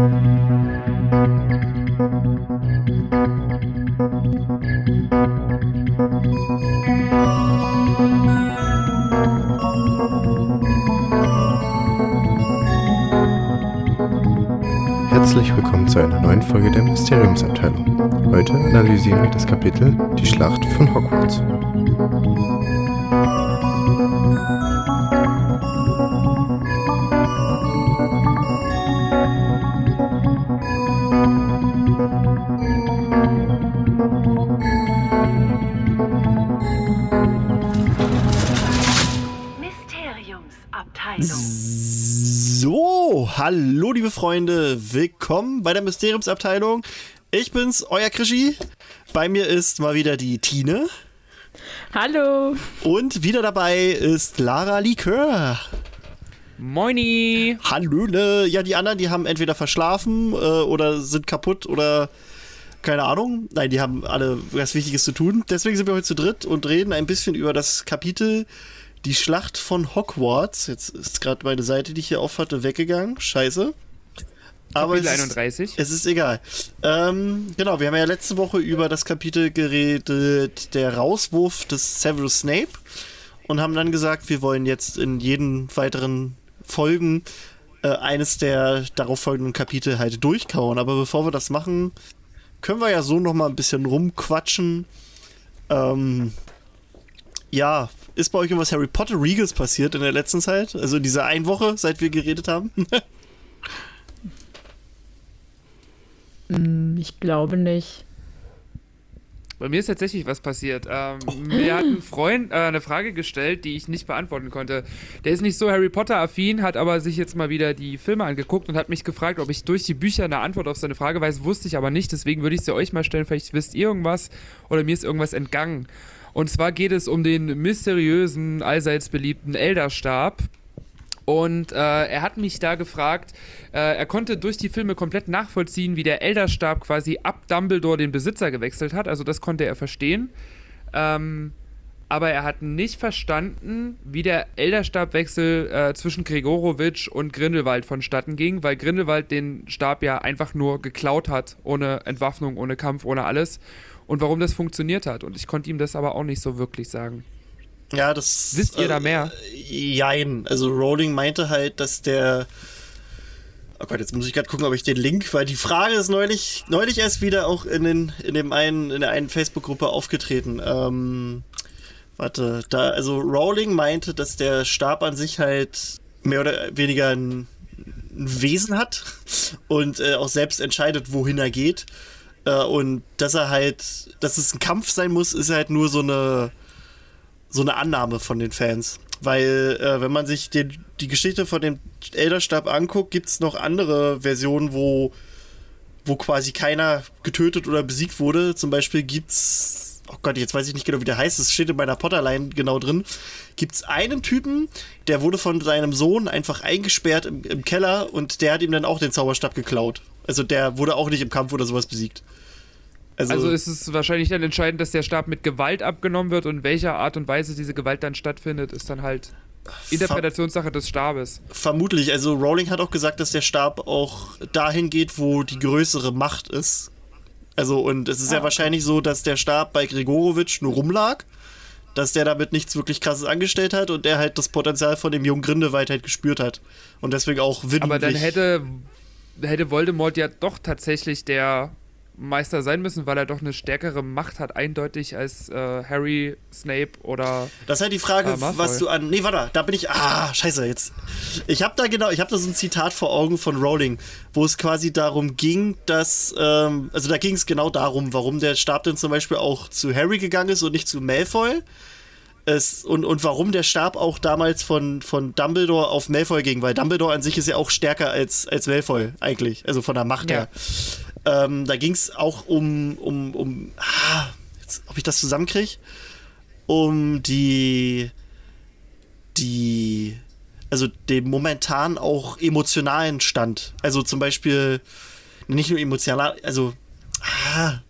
Herzlich willkommen zu einer neuen Folge der Mysteriumsabteilung. Heute analysieren wir das Kapitel Die Schlacht von Hogwarts. Freunde, willkommen bei der Mysteriumsabteilung. Ich bin's, euer Krischi. Bei mir ist mal wieder die Tine. Hallo. Und wieder dabei ist Lara Likör. Moini! Hallöle. Ja, die anderen, die haben entweder verschlafen äh, oder sind kaputt oder keine Ahnung. Nein, die haben alle was Wichtiges zu tun. Deswegen sind wir heute zu dritt und reden ein bisschen über das Kapitel Die Schlacht von Hogwarts. Jetzt ist gerade meine Seite, die ich hier aufhatte, weggegangen. Scheiße. Aber Kapitel es ist- 31. Es ist egal. Ähm, genau, wir haben ja letzte Woche über das Kapitel geredet, der Rauswurf des Severus Snape. Und haben dann gesagt, wir wollen jetzt in jeden weiteren Folgen äh, eines der darauf folgenden Kapitel halt durchkauen. Aber bevor wir das machen, können wir ja so noch mal ein bisschen rumquatschen. Ähm, ja, ist bei euch irgendwas Harry Potter Regals passiert in der letzten Zeit? Also in dieser einen Woche, seit wir geredet haben? Hm, Ich glaube nicht. Bei mir ist tatsächlich was passiert. Ähm, mir hat ein Freund äh, eine Frage gestellt, die ich nicht beantworten konnte. Der ist nicht so Harry Potter-affin, hat aber sich jetzt mal wieder die Filme angeguckt und hat mich gefragt, ob ich durch die Bücher eine Antwort auf seine Frage weiß. Wusste ich aber nicht, deswegen würde ich sie euch mal stellen. Vielleicht wisst ihr irgendwas oder mir ist irgendwas entgangen. Und zwar geht es um den mysteriösen, allseits beliebten Elderstab. Und äh, er hat mich da gefragt, äh, er konnte durch die Filme komplett nachvollziehen, wie der Elderstab quasi ab Dumbledore den Besitzer gewechselt hat. Also das konnte er verstehen. Ähm, aber er hat nicht verstanden, wie der Elderstabwechsel äh, zwischen Gregorowitsch und Grindelwald vonstatten ging, weil Grindelwald den Stab ja einfach nur geklaut hat, ohne Entwaffnung, ohne Kampf, ohne alles. Und warum das funktioniert hat. Und ich konnte ihm das aber auch nicht so wirklich sagen. Ja, das. Wisst ihr da mehr? Äh, jein. Also Rowling meinte halt, dass der. Oh Gott, jetzt muss ich gerade gucken, ob ich den Link, weil die Frage ist neulich, neulich erst wieder auch in, den, in dem einen, in der einen Facebook-Gruppe aufgetreten. Ähm, warte, da, also Rowling meinte, dass der Stab an sich halt mehr oder weniger ein, ein Wesen hat und äh, auch selbst entscheidet, wohin er geht. Äh, und dass er halt, dass es ein Kampf sein muss, ist halt nur so eine so eine Annahme von den Fans. Weil, äh, wenn man sich den, die Geschichte von dem Elderstab anguckt, gibt es noch andere Versionen, wo, wo quasi keiner getötet oder besiegt wurde. Zum Beispiel gibt's, oh Gott, jetzt weiß ich nicht genau, wie der heißt, es steht in meiner Potterline genau drin. Gibt's einen Typen, der wurde von seinem Sohn einfach eingesperrt im, im Keller und der hat ihm dann auch den Zauberstab geklaut. Also der wurde auch nicht im Kampf oder sowas besiegt. Also ist es wahrscheinlich dann entscheidend, dass der Stab mit Gewalt abgenommen wird und in welcher Art und Weise diese Gewalt dann stattfindet, ist dann halt Interpretationssache des Stabes. Vermutlich. Also Rowling hat auch gesagt, dass der Stab auch dahin geht, wo die größere Macht ist. Also und es ist ja wahrscheinlich so, dass der Stab bei Gregorowitsch nur rumlag, dass der damit nichts wirklich krasses angestellt hat und der halt das Potenzial von dem jungen Grindelwald halt gespürt hat. Und deswegen auch willentlich. Aber dann hätte, hätte Voldemort ja doch tatsächlich der Meister sein müssen, weil er doch eine stärkere Macht hat, eindeutig als äh, Harry, Snape oder. Das ist halt die Frage, Malfoy. was du an. Nee, warte, da bin ich. Ah, scheiße, jetzt. Ich habe da genau, ich habe da so ein Zitat vor Augen von Rowling, wo es quasi darum ging, dass. Ähm, also da ging es genau darum, warum der Stab denn zum Beispiel auch zu Harry gegangen ist und nicht zu Malfoy. Es, und, und warum der Stab auch damals von, von Dumbledore auf Malfoy ging, weil Dumbledore an sich ist ja auch stärker als, als Malfoy, eigentlich. Also von der Macht Ja. her. Ähm, da ging es auch um, um, um ah, jetzt, ob ich das zusammenkriege, um die, die, also den momentan auch emotionalen Stand. Also zum Beispiel, nicht nur emotional, also, ah,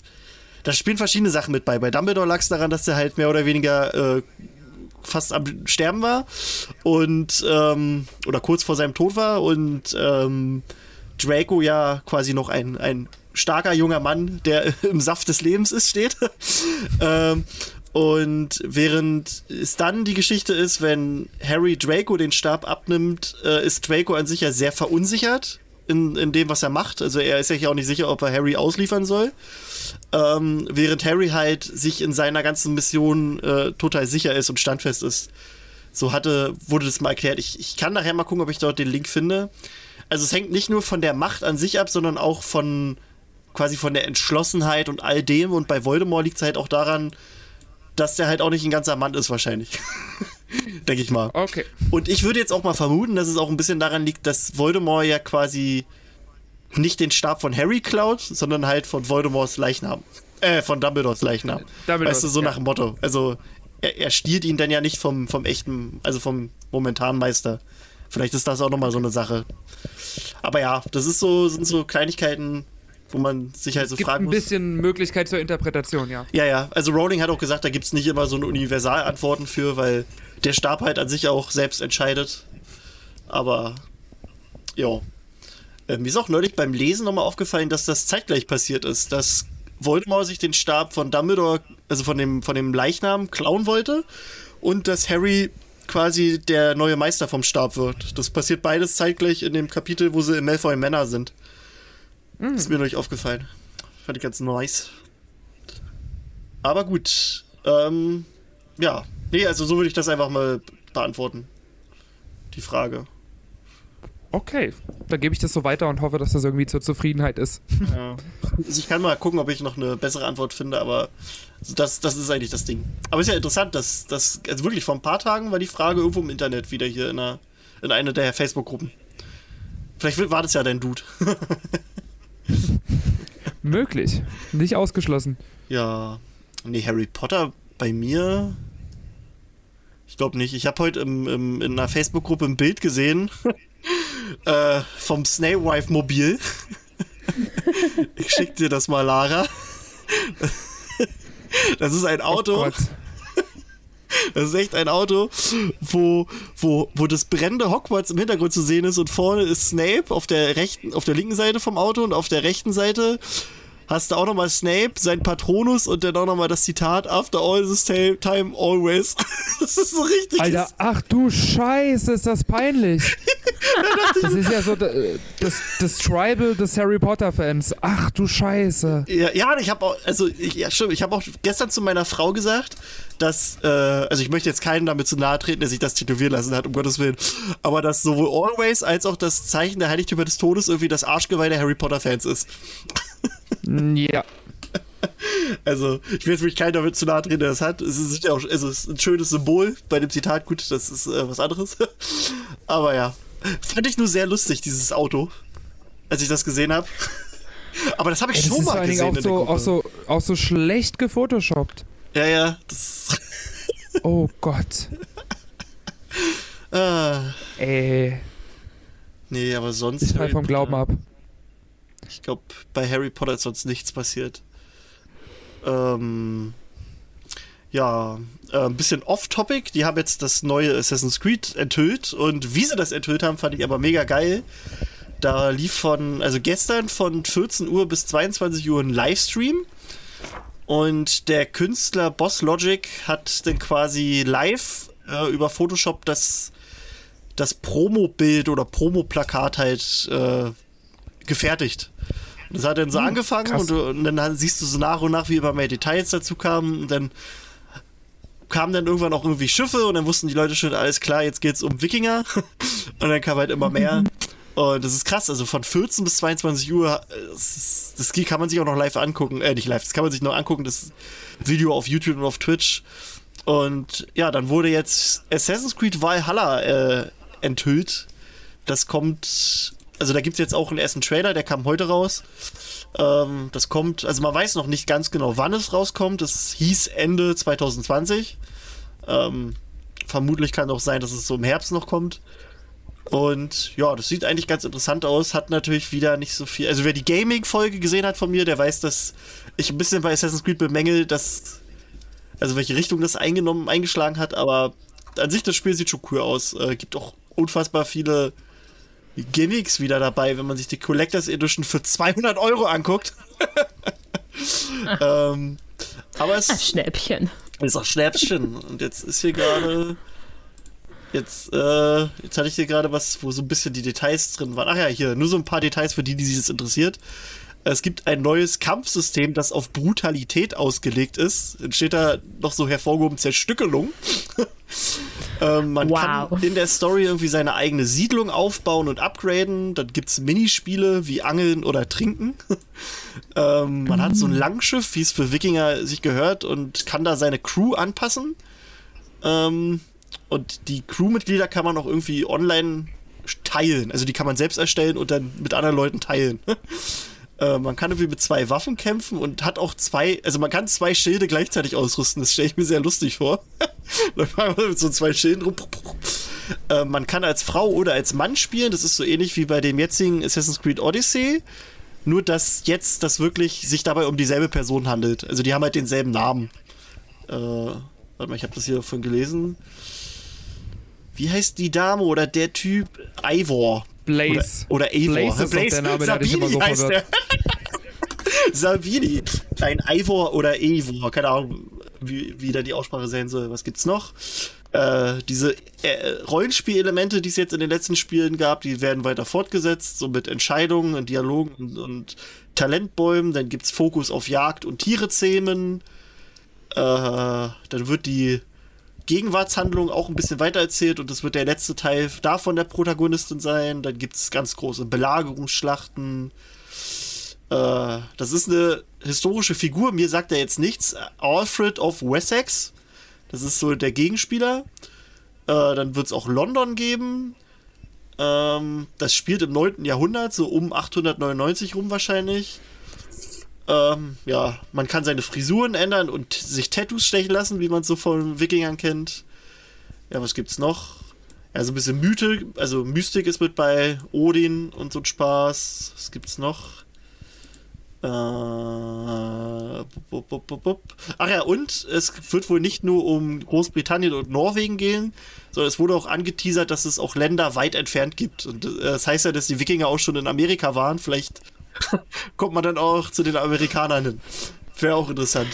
da spielen verschiedene Sachen mit bei. Bei Dumbledore lag es daran, dass er halt mehr oder weniger äh, fast am Sterben war und ähm, oder kurz vor seinem Tod war und ähm, Draco ja quasi noch ein, ein starker junger Mann, der im Saft des Lebens ist, steht. ähm, und während es dann die Geschichte ist, wenn Harry Draco den Stab abnimmt, äh, ist Draco an sich ja sehr verunsichert in, in dem, was er macht. Also er ist ja auch nicht sicher, ob er Harry ausliefern soll. Ähm, während Harry halt sich in seiner ganzen Mission äh, total sicher ist und standfest ist. So hatte, wurde das mal erklärt. Ich, ich kann nachher mal gucken, ob ich dort den Link finde. Also es hängt nicht nur von der Macht an sich ab, sondern auch von quasi von der Entschlossenheit und all dem. Und bei Voldemort liegt es halt auch daran, dass der halt auch nicht ein ganzer Mann ist, wahrscheinlich. Denke ich mal. Okay. Und ich würde jetzt auch mal vermuten, dass es auch ein bisschen daran liegt, dass Voldemort ja quasi nicht den Stab von Harry klaut, sondern halt von Voldemorts Leichnam. Äh, von Dumbledores Leichnam. Dumbledores, weißt du, so ja. nach dem Motto. Also, er, er stiehlt ihn dann ja nicht vom, vom echten, also vom momentanen Meister. Vielleicht ist das auch nochmal so eine Sache. Aber ja, das ist so, sind so Kleinigkeiten, wo man sich halt so Gibt fragen ein muss. bisschen Möglichkeit zur Interpretation, ja. Ja, ja. Also Rowling hat auch gesagt, da gibt es nicht immer so eine Universalantworten für, weil der Stab halt an sich auch selbst entscheidet. Aber ja. Äh, mir ist auch neulich beim Lesen nochmal aufgefallen, dass das zeitgleich passiert ist, dass Voldemort sich den Stab von Dumbledore, also von dem, von dem Leichnam, klauen wollte und dass Harry quasi der neue Meister vom Stab wird. Das passiert beides zeitgleich in dem Kapitel, wo sie in Malfoy Manor sind. Ist mir neulich aufgefallen. Fand ich ganz nice. Aber gut. Ähm, ja. Nee, also so würde ich das einfach mal beantworten. Die Frage. Okay, dann gebe ich das so weiter und hoffe, dass das irgendwie zur Zufriedenheit ist. Ja. Also ich kann mal gucken, ob ich noch eine bessere Antwort finde, aber das, das ist eigentlich das Ding. Aber ist ja interessant, dass das, also wirklich vor ein paar Tagen war die Frage irgendwo im Internet wieder hier in einer, in einer der Facebook-Gruppen. Vielleicht war das ja dein Dude. Möglich. Nicht ausgeschlossen. Ja. Nee, Harry Potter bei mir. Ich glaube nicht. Ich habe heute im, im, in einer Facebook-Gruppe ein Bild gesehen äh, vom Snape Wife Mobil. ich schick dir das mal, Lara. Das ist ein Auto. Oh Gott. Das ist echt ein Auto, wo, wo, wo das brennende Hogwarts im Hintergrund zu sehen ist und vorne ist Snape auf der rechten, auf der linken Seite vom Auto und auf der rechten Seite hast du auch nochmal Snape, sein Patronus und dann auch nochmal das Zitat After all this time, always. Das ist so richtig. Alter, ach du Scheiße, ist das peinlich. Das ist ja so d- das, das Tribal des Harry Potter-Fans. Ach du Scheiße. Ja, ja ich habe auch, also ich, ja, stimmt, ich habe auch gestern zu meiner Frau gesagt, dass, äh, also ich möchte jetzt keinen damit zu nahe treten, der sich das tätowieren lassen hat, um Gottes Willen, aber dass sowohl Always als auch das Zeichen der Heiligtümer des Todes irgendwie das Arschgeweih der Harry Potter-Fans ist. Ja. Also, ich will jetzt wirklich keinen damit zu nahe treten, der das hat. Es ist, ja auch, es ist ein schönes Symbol bei dem Zitat. Gut, das ist äh, was anderes. Aber ja. Fand ich nur sehr lustig, dieses Auto, als ich das gesehen habe. Aber das habe ich Ey, das schon mal allen Dingen gesehen. auch in der so, Gruppe. auch, so, auch so schlecht gefotoshoppt. Ja, ja. Das, Oh Gott. ah, Ey, nee, aber sonst. ich fall vom Glauben ab. Ich glaube, bei Harry Potter ist sonst nichts passiert. Ähm, ja, äh, ein bisschen off-topic. Die haben jetzt das neue Assassin's Creed enthüllt und wie sie das enthüllt haben, fand ich aber mega geil. Da lief von, also gestern von 14 Uhr bis 22 Uhr ein Livestream und der Künstler Boss Logic hat dann quasi live äh, über Photoshop das, das Promo-Bild oder Promo-Plakat halt äh, gefertigt. Und Das hat dann so angefangen krass. und, du- und dann siehst du so nach und nach, wie immer mehr Details dazu kamen. Und dann kamen dann irgendwann auch irgendwie Schiffe und dann wussten die Leute schon, alles klar, jetzt geht's um Wikinger. Und dann kam halt immer mehr. Und das ist krass, also von 14 bis 22 Uhr, äh, das, das kann man sich auch noch live angucken. Äh, nicht live, das kann man sich noch angucken, das Video auf YouTube und auf Twitch. Und ja, dann wurde jetzt Assassin's Creed Valhalla äh, enthüllt. Das kommt, also da gibt es jetzt auch einen ersten Trailer, der kam heute raus. Ähm, das kommt, also man weiß noch nicht ganz genau, wann es rauskommt. Es hieß Ende 2020. Ähm, vermutlich kann auch sein, dass es so im Herbst noch kommt. Und ja, das sieht eigentlich ganz interessant aus. Hat natürlich wieder nicht so viel. Also, wer die Gaming-Folge gesehen hat von mir, der weiß, dass ich ein bisschen bei Assassin's Creed bemängel, dass. Also, welche Richtung das eingenommen, eingeschlagen hat. Aber an sich, das Spiel sieht schon cool aus. Äh, gibt auch unfassbar viele Gimmicks wieder dabei, wenn man sich die Collectors Edition für 200 Euro anguckt. ähm, aber es Ah, Schnäppchen. ist auch Schnäppchen. Und jetzt ist hier gerade. Jetzt, äh, jetzt hatte ich hier gerade was, wo so ein bisschen die Details drin waren. Ach ja, hier, nur so ein paar Details für die, die sich das interessiert. Es gibt ein neues Kampfsystem, das auf Brutalität ausgelegt ist. Dann steht da noch so hervorgehoben Zerstückelung. ähm, man Wow. kann in der Story irgendwie seine eigene Siedlung aufbauen und upgraden. Dann gibt es Minispiele wie Angeln oder Trinken. ähm, man hat so ein Langschiff, wie es für Wikinger sich gehört, und kann da seine Crew anpassen. Ähm, und die Crewmitglieder kann man auch irgendwie online teilen. Also die kann man selbst erstellen und dann mit anderen Leuten teilen. äh, man kann irgendwie mit zwei Waffen kämpfen und hat auch zwei, also man kann zwei Schilde gleichzeitig ausrüsten. Das stelle ich mir sehr lustig vor. Läuft man mit so zwei Schilden rum. Äh, man kann als Frau oder als Mann spielen. Das ist so ähnlich wie bei dem jetzigen Assassin's Creed Odyssey. Nur, dass jetzt das wirklich sich dabei um dieselbe Person handelt. Also die haben halt denselben Namen. Äh, warte mal, ich habe das hier von gelesen. Wie heißt die Dame oder der Typ? Ivor. Blaze. Oder, oder Eivor. Blaze ist der Name, der immer so heißt verwirrt. der. Sabini. Ein Ivor oder Eivor. Keine Ahnung, wie, wie da die Aussprache sein soll. Was gibt's noch? Äh, diese äh, Rollenspielelemente, die es jetzt in den letzten Spielen gab, die werden weiter fortgesetzt, so mit Entscheidungen und Dialogen und, und Talentbäumen. Dann gibt's Fokus auf Jagd und Tiere zähmen. Äh, dann wird die Gegenwartshandlung auch ein bisschen weiter erzählt und das wird der letzte Teil davon der Protagonistin sein. Dann gibt es ganz große Belagerungsschlachten. Äh, das ist eine historische Figur, mir sagt er jetzt nichts. Alfred of Wessex, das ist so der Gegenspieler. Äh, dann wird es auch London geben. Ähm, das spielt im 9. Jahrhundert, so um 899 rum wahrscheinlich. Ähm, ja, man kann seine Frisuren ändern und sich Tattoos stechen lassen, wie man es so von Wikingern kennt. Ja, was gibt's noch? Ja, so ein bisschen Mythe, also Mystik ist mit bei Odin und so ein Spaß. Was gibt's noch? Äh, bup, bup, bup, bup. Ach ja, und es wird wohl nicht nur um Großbritannien und Norwegen gehen, sondern es wurde auch angeteasert, dass es auch Länder weit entfernt gibt. Und äh, das heißt ja, dass die Wikinger auch schon in Amerika waren. Vielleicht kommt man dann auch zu den Amerikanern hin. Wäre auch interessant.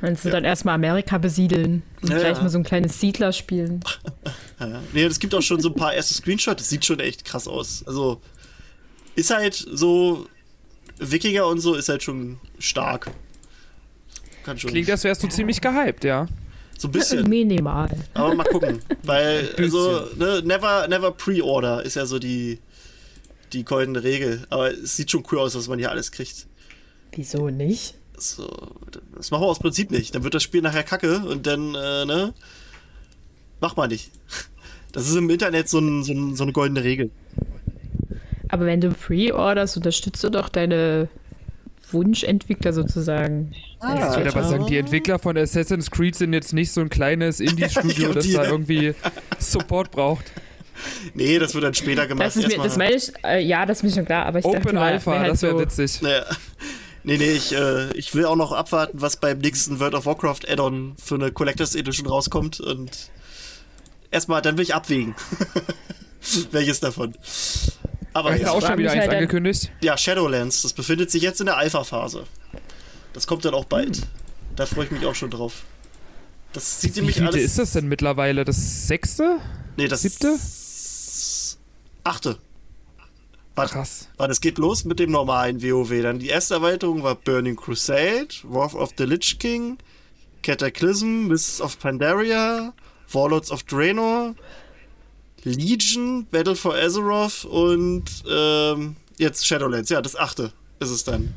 Meinst du dann erstmal Amerika besiedeln und Ja, gleich ja. mal so ein kleines Siedlerspiel? Ja. Nee, es gibt auch schon so ein paar erste Screenshots. Das sieht schon echt krass aus. Also, ist halt so. Wikinger und so ist halt schon stark. Kann schon. Klingt, als wärst du ziemlich gehypt, ja. so ein bisschen. Minimal. Aber mal gucken. Weil, also, ne, never, never pre-order ist ja so die, die goldene Regel. Aber es sieht schon cool aus, was man hier alles kriegt. Wieso nicht? So, das machen wir aus Prinzip nicht. Dann wird das Spiel nachher kacke und dann, äh, ne? Mach mal nicht. Das ist im Internet so, ein, so, ein, so eine goldene Regel. Aber wenn du pre-orderst, unterstützt du doch deine Wunschentwickler sozusagen. Ah, Ich würde aber sagen, die Entwickler von Assassin's Creed sind jetzt nicht so ein kleines Indie-Studio, das da irgendwie Support braucht. Nee, das wird dann später gemacht. Das ist mir, das meine ich, äh, ja, das ist mir schon klar, aber ich dachte Open mal, Alpha, wär halt das wäre so, witzig. Naja. Nee, nee, ich, äh, ich will auch noch abwarten, was beim nächsten World of Warcraft Add-on für eine Collectors Edition rauskommt und erstmal, dann will ich abwägen. Welches davon. Aber Ist ja, auch schon wieder eins halt angekündigt. ja, Shadowlands, das befindet sich jetzt in der Alpha-Phase. Das kommt dann auch bald. Da freue ich mich auch schon drauf. Das sieht Wie nämlich alles. ist das denn mittlerweile? Das sechste? Nee, das siebte? Achte. Warte, Krass. Warte, es geht los mit dem normalen WoW. Dann die erste Erweiterung war Burning Crusade, Wrath of the Lich King, Cataclysm, Mists of Pandaria, Warlords of Draenor, Legion, Battle for Azeroth und ähm, jetzt Shadowlands. Ja, das achte ist es dann.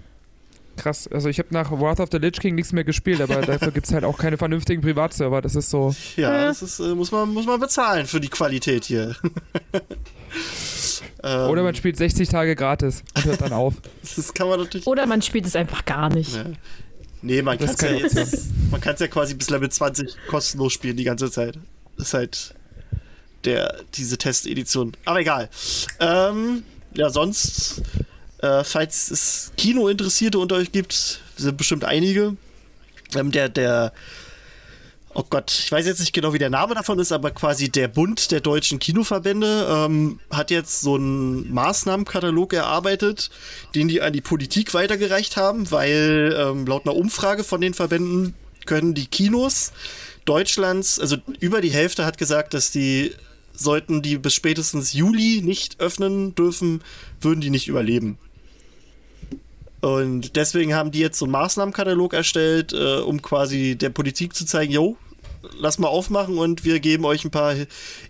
Krass. Also ich habe nach Wrath of the Lich King nichts mehr gespielt, aber dafür gibt es halt auch keine vernünftigen Privatserver. Das ist so. Ja, das ist, äh, muss, man, muss man bezahlen für die Qualität hier. ähm, Oder man spielt 60 Tage gratis und hört dann auf. das kann man natürlich. Oder man spielt es einfach gar nicht. Ja. Nee, man kann ist ja jetzt, man kann es ja quasi bis Level 20 kostenlos spielen die ganze Zeit. Das ist halt der, diese Testedition. Aber egal. Ähm, ja, sonst, äh, falls es Kino-Interessierte unter euch gibt, sind bestimmt einige. Ähm, der, der oh Gott, ich weiß jetzt nicht genau, wie der Name davon ist, aber quasi der Bund der deutschen Kinoverbände ähm, hat jetzt so einen Maßnahmenkatalog erarbeitet, den die an die Politik weitergereicht haben, weil ähm, laut einer Umfrage von den Verbänden können die Kinos Deutschlands, also über die Hälfte hat gesagt, dass die sollten die bis spätestens Juli nicht öffnen dürfen, würden die nicht überleben. Und deswegen haben die jetzt so einen Maßnahmenkatalog erstellt, äh, um quasi der Politik zu zeigen, yo, lass mal aufmachen und wir geben euch ein paar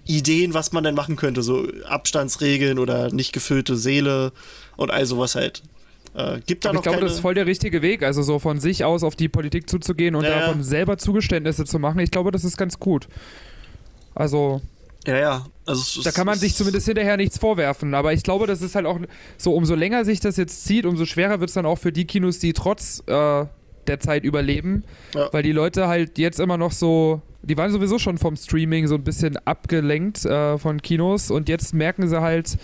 Ideen, was man denn machen könnte. So Abstandsregeln oder nicht gefüllte Seele und all sowas halt. Äh, gibt da Aber noch ich glaube, das ist voll der richtige Weg, also so von sich aus auf die Politik zuzugehen und Ja, ja. davon selber Zugeständnisse zu machen. Ich glaube, das ist ganz gut. Also, ja, ja. Also, da kann man sich zumindest hinterher nichts vorwerfen. Aber ich glaube, das ist halt auch so, umso länger sich das jetzt zieht, umso schwerer wird es dann auch für die Kinos, die trotz äh, der Zeit überleben. Ja. Weil die Leute halt jetzt immer noch so, die waren sowieso schon vom Streaming so ein bisschen abgelenkt äh, von Kinos und jetzt merken sie halt,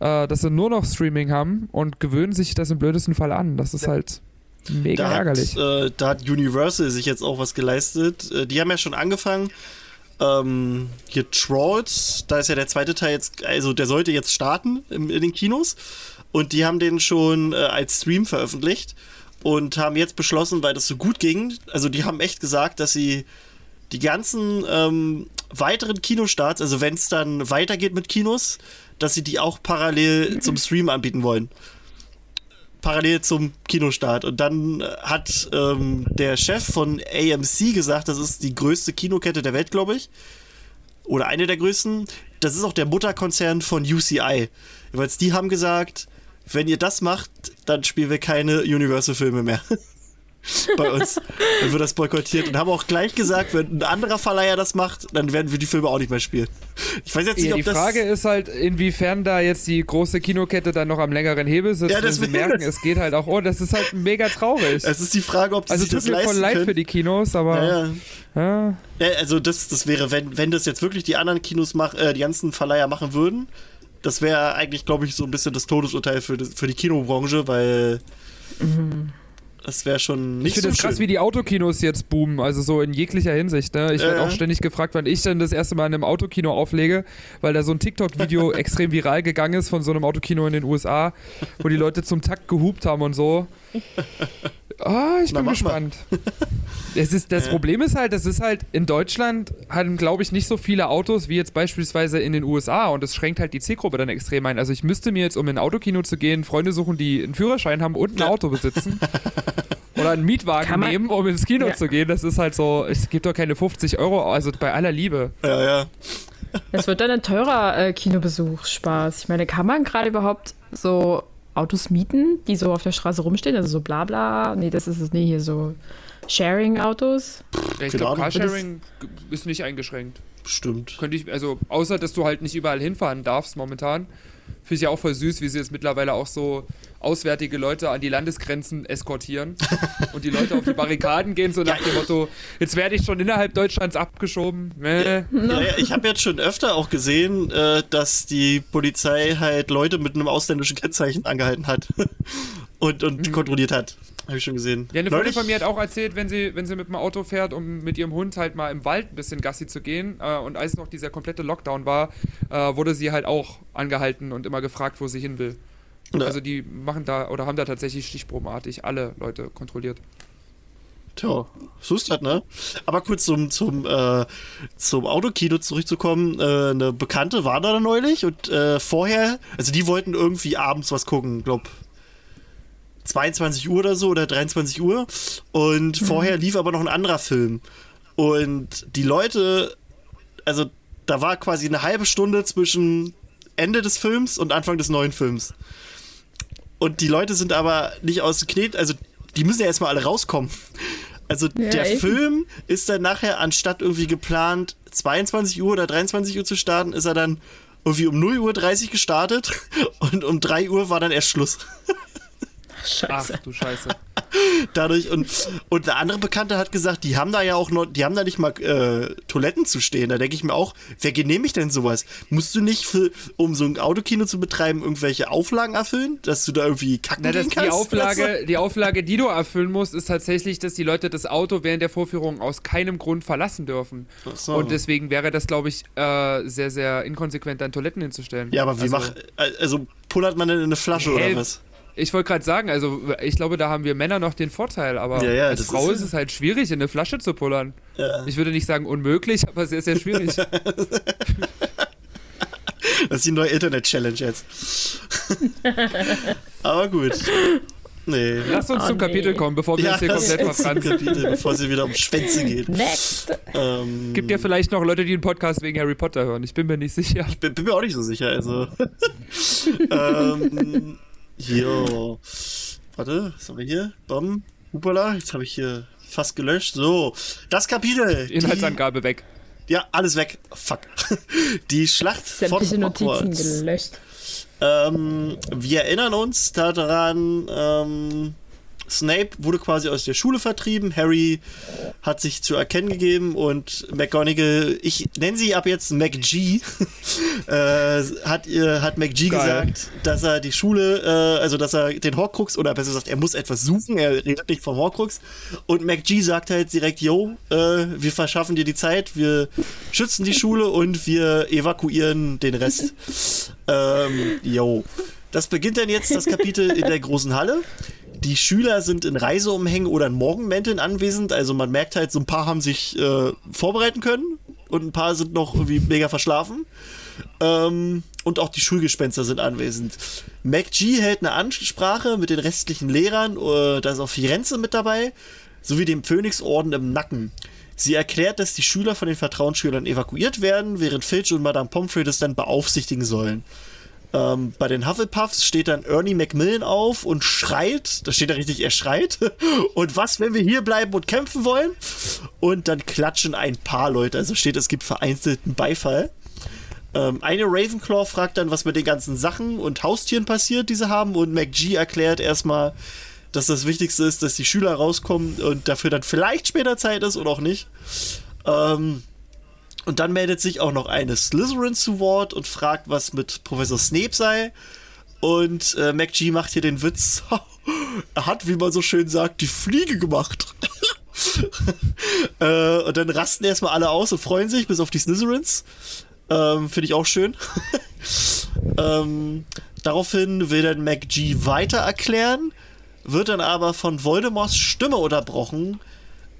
äh, dass sie nur noch Streaming haben und gewöhnen sich das im blödesten Fall an. Das ist halt mega da ärgerlich. Hat, äh, da hat Universal sich jetzt auch was geleistet. Äh, die haben ja schon angefangen. Ähm, hier Trolls, da ist ja der zweite Teil jetzt, also der sollte jetzt starten im, in den Kinos. Und die haben den schon äh, als Stream veröffentlicht und haben jetzt beschlossen, weil das so gut ging, also die haben echt gesagt, dass sie die ganzen ähm, weiteren Kinostarts, also wenn es dann weitergeht mit Kinos, dass sie die auch parallel zum Stream anbieten wollen parallel zum Kinostart. Und dann äh, hat ähm, der Chef von AMC gesagt, das ist die größte Kinokette der Welt, glaube ich. Oder eine der größten. Das ist auch der Mutterkonzern von UCI. Jeweils die haben gesagt, wenn ihr das macht, dann spielen wir keine Universal-Filme mehr. Bei uns. Dann wird das boykottiert. Und haben auch gleich gesagt, wenn ein anderer Verleiher das macht, dann werden wir die Filme auch nicht mehr spielen. Ich weiß jetzt nicht, Ja, ob die das. Frage ist halt, inwiefern da jetzt die große Kinokette dann noch am längeren Hebel sitzt, Ja, wenn das sie will- merken, es geht halt auch, oh, das ist halt mega traurig. es ist die Frage, ob die Also sich tut das mir voll leisten leid können. für die Kinos, aber ja, ja. ja. Also das, das wäre, wenn, wenn das jetzt wirklich die anderen Kinos mach, äh, die ganzen Verleiher machen würden, das wäre eigentlich, glaube ich, so ein bisschen das Todesurteil für, das, für die Kinobranche, weil das wäre schon Ich nicht finde so es krass, wie die Autokinos jetzt boomen, also so in jeglicher Hinsicht. Ne? Ich Ja, werde auch ständig gefragt, wann ich denn das erste Mal in einem Autokino auflege, weil da so ein TikTok-Video extrem viral gegangen ist von so einem Autokino in den USA, wo die Leute zum Takt gehupt haben und so. Ah, ich Na, bin gespannt. Es ist, das Ja. Problem ist halt, das ist halt in Deutschland haben, glaube ich, nicht so viele Autos wie jetzt beispielsweise in den USA und das schränkt halt die Zielgruppe dann extrem ein. Also ich müsste mir jetzt, um in ein Autokino zu gehen, Freunde suchen, die einen Führerschein haben und ein Ja. Auto besitzen. Oder einen Mietwagen nehmen, um ins Kino Ja. zu gehen. Das ist halt so, es gibt doch keine 50 Euro, also bei aller Liebe. Ja, ja. Das wird dann ein teurer äh, Kinobesuch, Spaß. Ich meine, kann man gerade überhaupt so Autos mieten, die so auf der Straße rumstehen? Also so bla bla. Nee, das ist es nicht hier so Sharing-Autos. Ja, ich glaube. Carsharing ist nicht eingeschränkt. Bestimmt. Könnte ich, also außer dass du halt nicht überall hinfahren darfst momentan. Finde ich ja auch voll süß, wie sie jetzt mittlerweile auch so auswärtige Leute an die Landesgrenzen eskortieren und die Leute auf die Barrikaden gehen, so nach dem Motto, jetzt werde ich schon innerhalb Deutschlands abgeschoben. Äh. Ja, ja, ich habe jetzt schon öfter auch gesehen, äh, dass die Polizei halt Leute mit einem ausländischen Kennzeichen angehalten hat und, und kontrolliert hat. Habe ich schon gesehen. Mhm. Ja, eine Freundin von mir hat auch erzählt, wenn sie, wenn sie mit dem Auto fährt, um mit ihrem Hund halt mal im Wald ein bisschen Gassi zu gehen äh, und als noch dieser komplette Lockdown war, äh, wurde sie halt auch angehalten und immer gefragt, wo sie hin will. Ja. Also die machen da oder haben da tatsächlich stichprobenartig alle Leute kontrolliert. Tja, so ist das, ne? Aber kurz zum, zum, äh, zum Autokino zurückzukommen. Äh, eine Bekannte war da neulich und äh, vorher, also die wollten irgendwie abends was gucken, glaub 22 Uhr oder so oder 23 Uhr. Und vorher lief aber noch ein anderer Film. Und die Leute, also da war quasi eine halbe Stunde zwischen Ende des Films und Anfang des neuen Films. Und die Leute sind aber nicht aus dem Knet, also die müssen ja erstmal alle rauskommen. Also Ja, der eben. Film ist dann nachher, anstatt irgendwie geplant 22 Uhr oder 23 Uhr zu starten, ist er dann irgendwie um 0 Uhr 30 gestartet und um 3 Uhr war dann erst Schluss. Scheiße. Ach du Scheiße. Dadurch und, und eine andere Bekannte hat gesagt, die haben da ja auch noch, die haben da nicht mal äh, Toiletten zu stehen. Da denke ich mir auch, wer genehmigt denn sowas? Musst du nicht, für, um so ein Autokino zu betreiben, irgendwelche Auflagen erfüllen, dass du da irgendwie kacken Na, das, gehen die, kannst? Auflage, die Auflage, die du erfüllen musst, ist tatsächlich, dass die Leute das Auto während der Vorführung aus keinem Grund verlassen dürfen. So. Und deswegen wäre das, glaube ich, äh, sehr, sehr inkonsequent, dann Toiletten hinzustellen. Ja, aber wie Also- macht, also pullert man denn in eine Flasche Hä? oder was? Ich wollte gerade sagen, also ich glaube, da haben wir Männer noch den Vorteil, aber Ja, ja, als Frau ist- ist es halt schwierig, in eine Flasche zu pullern. Ja. Ich würde nicht sagen unmöglich, aber sehr, sehr schwierig. Das ist die neue Internet-Challenge jetzt. aber gut. Nee. Lass uns Oh, zum nee. Kapitel kommen, bevor wir uns hier das komplett verfransen. Kapitel, bevor sie wieder um Schwänze geht. Next. Ähm, Gibt ja vielleicht noch Leute, die den Podcast wegen Harry Potter hören. Ich bin mir nicht sicher. bin, bin mir auch nicht so sicher, also. ähm, hier. Warte, was haben wir hier? Bam. Hupala, jetzt habe ich hier fast gelöscht. So, das Kapitel. die- Inhaltsangabe weg. Ja, alles weg. Fuck. Die Schlacht Sämtliche von Notizen Hogwarts. gelöscht. Ähm, wir erinnern uns daran, ähm, Snape wurde quasi aus der Schule vertrieben, Harry hat sich zu erkennen gegeben und McGonagall, ich nenne sie ab jetzt McG, äh, hat, ihr, hat McG Geil. gesagt, dass er die Schule, äh, also dass er den Horcrux, oder besser gesagt, er muss etwas suchen, er redet nicht vom Horcrux und McG sagt halt direkt, yo, äh, wir verschaffen dir die Zeit, wir schützen die Schule und wir evakuieren den Rest. Ähm, yo. Das beginnt dann jetzt das Kapitel in der großen Halle. Die Schüler sind in Reiseumhängen oder in Morgenmänteln anwesend. Also man merkt halt, so ein paar haben sich äh, vorbereiten können und ein paar sind noch irgendwie mega verschlafen. Ähm, und auch die Schulgespenster sind anwesend. MacG hält eine Ansprache mit den restlichen Lehrern. Äh, da ist auch Firenze mit dabei, sowie dem Phönixorden im Nacken. Sie erklärt, dass die Schüler von den Vertrauensschülern evakuiert werden, während Filch und Madame Pomfrey das dann beaufsichtigen sollen. Ähm, bei den Hufflepuffs steht dann Ernie Macmillan auf und schreit. Da steht da richtig, er schreit. Und was, wenn wir hier bleiben und kämpfen wollen? Und dann klatschen ein paar Leute. Also steht, es gibt vereinzelten Beifall. Ähm, eine Ravenclaw fragt dann, was mit den ganzen Sachen und Haustieren passiert, die sie haben. Und McG erklärt erstmal, dass das Wichtigste ist, dass die Schüler rauskommen und dafür dann vielleicht später Zeit ist oder auch nicht. Ähm, und dann meldet sich auch noch eine Slytherin zu Wort und fragt, was mit Professor Snape sei. Und äh, MacG macht hier den Witz, er hat, wie man so schön sagt, die Fliege gemacht. äh, und dann rasten erstmal alle aus und freuen sich, bis auf die Slytherins. Ähm, Finde ich auch schön. ähm, daraufhin will dann MacG weiter erklären, wird dann aber von Voldemorts Stimme unterbrochen,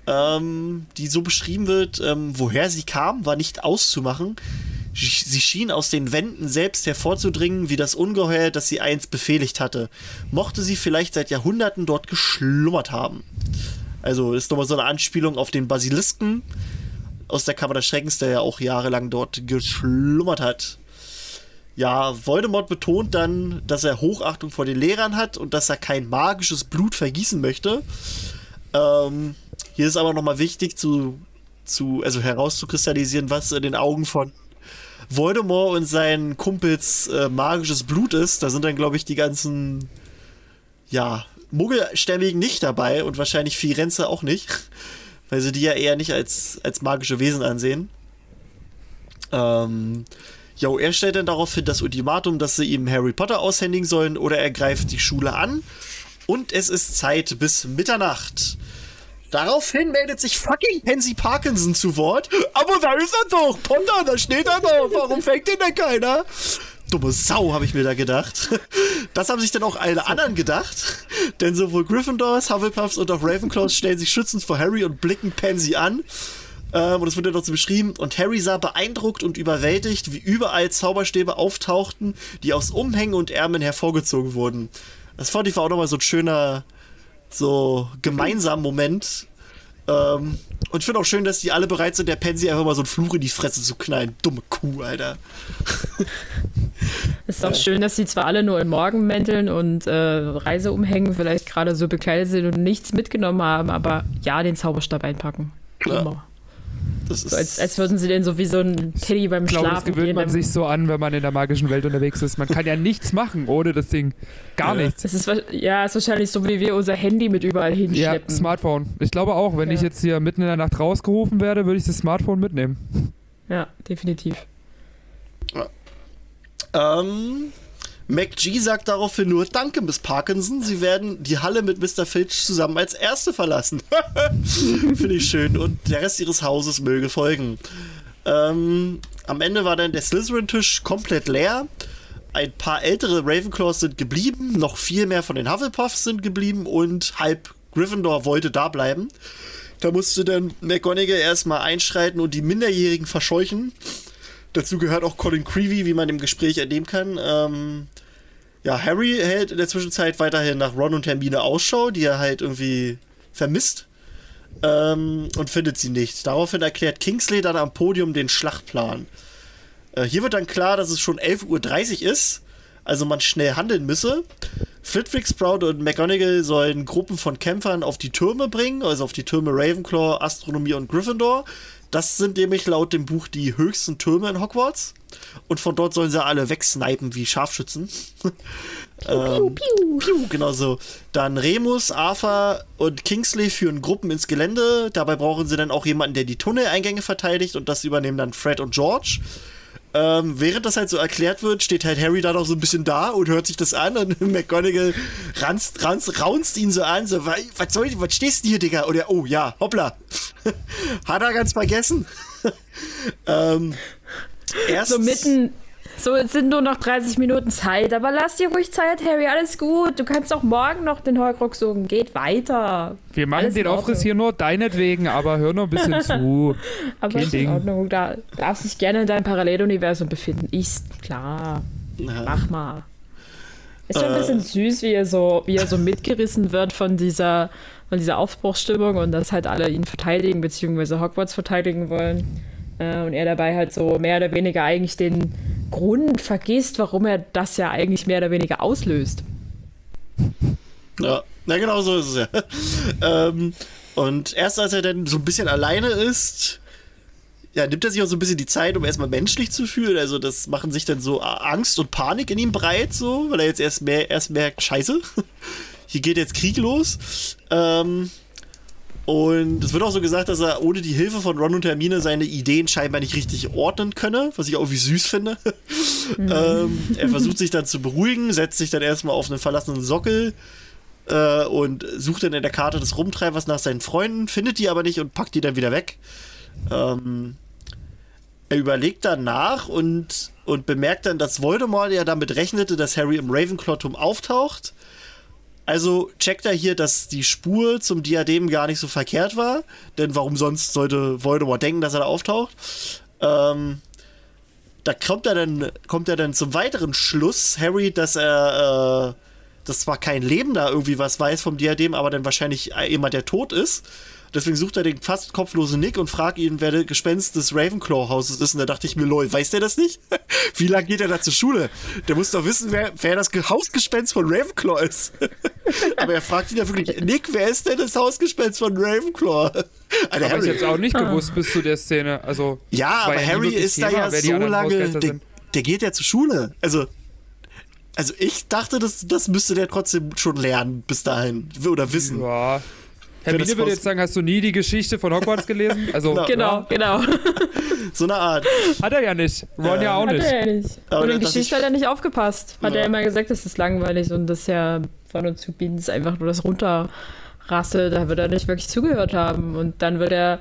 ähm, die so beschrieben wird, ähm, woher sie kam, war nicht auszumachen. Sie schien aus den Wänden selbst hervorzudringen, wie das Ungeheuer, das sie einst befehligt hatte. Mochte sie vielleicht seit Jahrhunderten dort geschlummert haben. Also ist nochmal so eine Anspielung auf den Basilisken aus der Kammer des Schreckens, der ja auch jahrelang dort geschlummert hat. Ja, Voldemort betont dann, dass er Hochachtung vor den Lehrern hat und dass er kein magisches Blut vergießen möchte. Ähm, hier ist aber nochmal wichtig zu, zu, also herauszukristallisieren, was in den Augen von Voldemort und seinen Kumpels äh, magisches Blut ist. Da sind dann, glaube ich, die ganzen, ja, Muggelstämmigen nicht dabei und wahrscheinlich Firenze auch nicht, weil sie die ja eher nicht als, als magische Wesen ansehen. Ähm, jo, er stellt dann daraufhin das Ultimatum, dass sie ihm Harry Potter aushändigen sollen oder er greift die Schule an. Und es ist Zeit bis Mitternacht. Daraufhin meldet sich fucking Pansy Parkinson zu Wort. Aber da ist er doch, Potter, da steht er doch. Warum fängt den denn keiner? Dumme Sau, habe ich mir da gedacht. Das haben sich dann auch alle anderen gedacht. Denn sowohl Gryffindors, Hufflepuffs und auch Ravenclaws stellen sich schützend vor Harry und blicken Pansy an. Ähm, und es wird ja noch so beschrieben. Und Harry sah beeindruckt und überwältigt, wie überall Zauberstäbe auftauchten, die aus Umhängen und Ärmeln hervorgezogen wurden. Das fand ich auch nochmal so ein schöner, so gemeinsamer Moment. Ähm, und ich finde auch schön, dass die alle bereit sind, der Pansy einfach mal so einen Fluch in die Fresse zu knallen. Dumme Kuh, Alter. Ist auch schön, dass sie zwar alle nur in Morgenmänteln und äh, Reiseumhängen vielleicht gerade so bekleidet sind und nichts mitgenommen haben, aber ja, den Zauberstab einpacken. Wie Ja. Immer. Das ist, So als, als würden sie den so wie so ein Teddy beim Ich glaube, das Schlafen gewöhnt gehen. man sich so an, wenn man in der magischen Welt unterwegs ist. Man kann ja nichts machen ohne das Ding. Gar Ja. nichts. Es ist, ja, es ist wahrscheinlich so, wie wir unser Handy mit überall Ja, hinschleppen. Smartphone. Ich glaube auch, wenn Ja. ich jetzt hier mitten in der Nacht rausgerufen werde, würde ich das Smartphone mitnehmen. Ja, definitiv. Ähm, MacG sagt daraufhin nur Danke, Miss Parkinson. Sie werden die Halle mit Mr. Filch zusammen als Erste verlassen. Finde ich schön. Und der Rest ihres Hauses möge folgen. Ähm, am Ende war dann der Slytherin-Tisch komplett leer. Ein paar ältere Ravenclaws sind geblieben, noch viel mehr von den Hufflepuffs sind geblieben und halb Gryffindor wollte da bleiben. Da musste dann McGonagall erstmal einschreiten und die Minderjährigen verscheuchen. Dazu gehört auch Colin Creevy, wie man im Gespräch entnehmen kann. Ähm, ja, Harry hält in der Zwischenzeit weiterhin nach Ron und Hermine Ausschau, die er halt irgendwie vermisst. Ähm, und findet sie nicht. Daraufhin erklärt Kingsley dann am Podium den Schlachtplan. Äh, hier wird dann klar, dass es schon 11.30 Uhr ist, also man schnell handeln müsse. Flitwick, Sprout und McGonagall sollen Gruppen von Kämpfern auf die Türme bringen, also auf die Türme Ravenclaw, Astronomie und Gryffindor. Das sind nämlich laut dem Buch die höchsten Türme in Hogwarts. Und von dort sollen sie alle wegsnipen wie Scharfschützen. ähm, piu, genau so. Dann Remus, Arthur und Kingsley führen Gruppen ins Gelände. Dabei brauchen sie dann auch jemanden, der die Tunneleingänge verteidigt. Und das übernehmen dann Fred und George. Ähm, während das halt so erklärt wird, steht halt Harry da noch so ein bisschen da und hört sich das an und McGonagall ranzt, ranzt, raunzt ihn so an, so, "Wa- was soll, was stehst du hier, Digga? Oder, oh ja, hoppla. Hat er ganz vergessen. ähm, erst, So mitten, so es sind nur noch 30 Minuten Zeit, aber lass dir ruhig Zeit, Harry, alles gut. Du kannst auch morgen noch den Horcrux suchen. Geht weiter. Wir machen Alles in den Aufriss hier nur deinetwegen, aber hör nur ein bisschen zu. Aber Kein ist in Ding. Ordnung. Da darfst dich gerne in deinem Paralleluniversum befinden. Ist klar. Ja. Mach mal. Ist schon ein Äh. bisschen süß, wie er so, wie er so mitgerissen wird von dieser, von dieser Aufbruchsstimmung und dass halt alle ihn verteidigen, beziehungsweise Hogwarts verteidigen wollen. Äh, und er dabei halt so mehr oder weniger eigentlich den Grund vergisst, warum er das ja eigentlich mehr oder weniger auslöst. Ja, na genau so ist es ja. ähm, und erst als er dann so ein bisschen alleine ist, ja, nimmt er sich auch so ein bisschen die Zeit, um erstmal menschlich zu fühlen. Also das machen sich dann so Angst und Panik in ihm breit, so, weil er jetzt erst mehr, erst merkt, scheiße, hier geht jetzt Krieg los. Ähm, und es wird auch so gesagt, dass er ohne die Hilfe von Ron und Hermine seine Ideen scheinbar nicht richtig ordnen könne, was ich auch wie süß finde. ähm, er versucht sich dann zu beruhigen, setzt sich dann erstmal auf einen verlassenen Sockel äh, und sucht dann in der Karte des Rumtreibers nach seinen Freunden, findet die aber nicht und packt die dann wieder weg. Ähm, er überlegt dann nach und, und bemerkt dann, dass Voldemort ja damit rechnete, dass Harry im Ravenclaw-Turm auftaucht. Also checkt er hier, dass die Spur zum Diadem gar nicht so verkehrt war. Denn warum sonst sollte Voldemort denken, dass er da auftaucht? Ähm, da kommt er dann, kommt er dann zum weiteren Schluss, Harry, dass er, äh, dass zwar kein Lebender irgendwie was weiß vom Diadem, aber dann wahrscheinlich jemand, der tot ist. Deswegen sucht er den fast kopflosen Nick und fragt ihn, wer der Gespenst des Ravenclaw-Hauses ist. Und da dachte ich mir, lol, weiß der das nicht? Wie lange geht er da zur Schule? Der muss doch wissen, wer, wer das Ge- Hausgespenst von Ravenclaw ist. Aber er fragt ihn ja wirklich, Nick, wer ist denn das Hausgespenst von Ravenclaw? Alter, Habe ich jetzt auch nicht gewusst bis zu der Szene. Also, ja, aber nie Harry ist da Thema, ja wer die so lange. Der, der geht ja zur Schule. Also, also ich dachte, das, das müsste der trotzdem schon lernen bis dahin. Oder wissen. Ja. Das Hermine würde Haus- jetzt sagen, hast du nie die Geschichte von Hogwarts gelesen? Also, Genau. Genau, genau. So eine Art. hat er ja nicht. Ron ja auch Hat nicht. er ja nicht. Aber und da in dachte Geschichte ich- hat er nicht aufgepasst. Hat Ja. er immer gesagt, das ist langweilig und das ist ja von und zu Beans einfach nur das Runterrasselt. Da wird er nicht wirklich zugehört haben. Und dann wird er,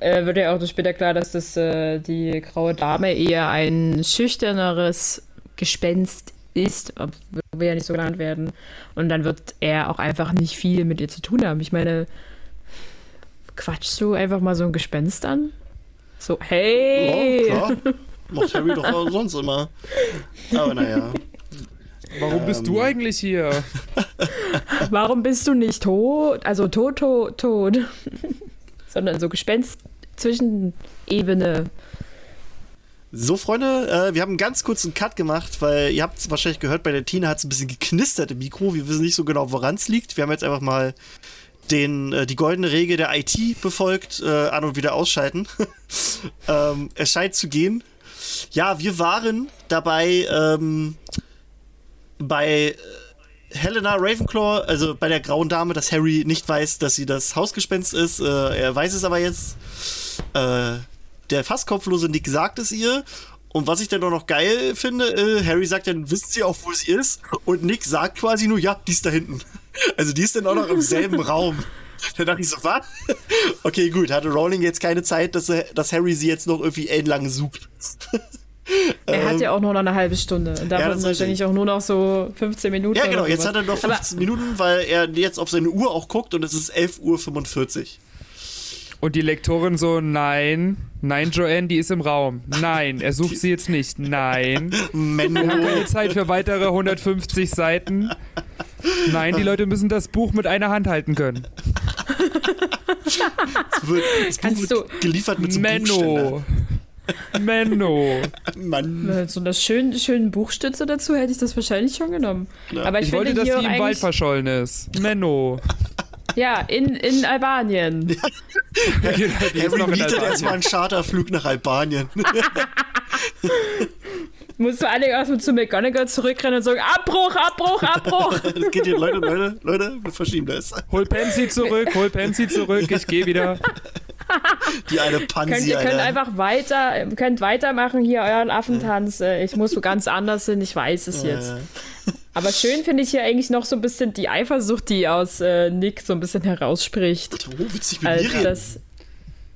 äh, wird ja auch später klar, dass das äh, die graue Dame eher ein schüchterneres Gespenst ist, ob wir ja nicht so genannt werden. Und dann wird er auch einfach nicht viel mit ihr zu tun haben. Ich meine, quatschst du einfach mal so ein Gespenst an? So, hey! Ja, klar. Macht Harry doch auch sonst immer. Aber naja. Warum bist du Ähm. eigentlich hier? Warum bist du nicht tot? Also tot, tot, tot. Sondern so Gespenst zwischen Ebene. So, Freunde, äh, wir haben einen ganz kurzen Cut gemacht, weil ihr habt es wahrscheinlich gehört, bei der Tina hat es ein bisschen geknistert im Mikro. Wir wissen nicht so genau, woran es liegt. Wir haben jetzt einfach mal den, äh, die goldene Regel der IT befolgt, äh, an und wieder ausschalten. ähm, es scheint zu gehen. Ja, wir waren dabei ähm, bei äh, Helena Ravenclaw, also bei der grauen Dame, dass Harry nicht weiß, dass sie das Hausgespenst ist. Äh, er weiß es aber jetzt. Äh, der fast kopflose Nick sagt es ihr. Und was ich dann auch noch geil finde, äh, Harry sagt dann, wisst ihr auch, wo sie ist? Und Nick sagt quasi nur, ja, die ist da hinten. Also die ist dann auch noch im selben Raum. Dann dachte ich so, was? Okay, gut, hatte Rowling jetzt keine Zeit, dass, er, dass Harry sie jetzt noch irgendwie ellenlang sucht. Er hat ja auch nur noch eine halbe Stunde. Und Ähm, Ja, ist wahrscheinlich auch nur noch so 15 Minuten. Ja, genau, jetzt hat er noch Aber 15 Minuten, weil er jetzt auf seine Uhr auch guckt und es ist 11.45 Uhr. Und die Lektorin so, nein, nein, Joanne, die ist im Raum. Nein, er sucht sie jetzt nicht. Nein. Wir haben Menno. keine Zeit für weitere 150 Seiten. Nein, die Leute müssen das Buch mit einer Hand halten können. wird, das Buch Kannst wird geliefert mit so einem Menno. Menno. Buchständer. Mann. Mit so einer schönen, schönen Buchstütze dazu hätte ich das wahrscheinlich schon genommen. Aber ich, Ich wollte, dass hier sie im Wald verschollen ist. Menno. Ja, in, in Albanien. Die ist Harry noch in mietet erstmal Albanien. einen Charterflug nach Albanien. Muss vor allen Dingen erstmal zu McGonagall zurückrennen und sagen, Abbruch, Abbruch, Abbruch. Das geht hier, Leute, Leute, Leute, wir verschieben das. Hol Pansy zurück, hol Pansy zurück, ich gehe wieder. Die eine könnt, Pansy, ihr könnt Alter. einfach weiter, ihr könnt weitermachen hier euren Affentanz. Ich muss wo ganz anders hin, ich weiß es jetzt. Aber schön finde ich hier eigentlich noch so ein bisschen die Eifersucht, die aus äh, Nick so ein bisschen herausspricht. oh, witzig mit reden. das,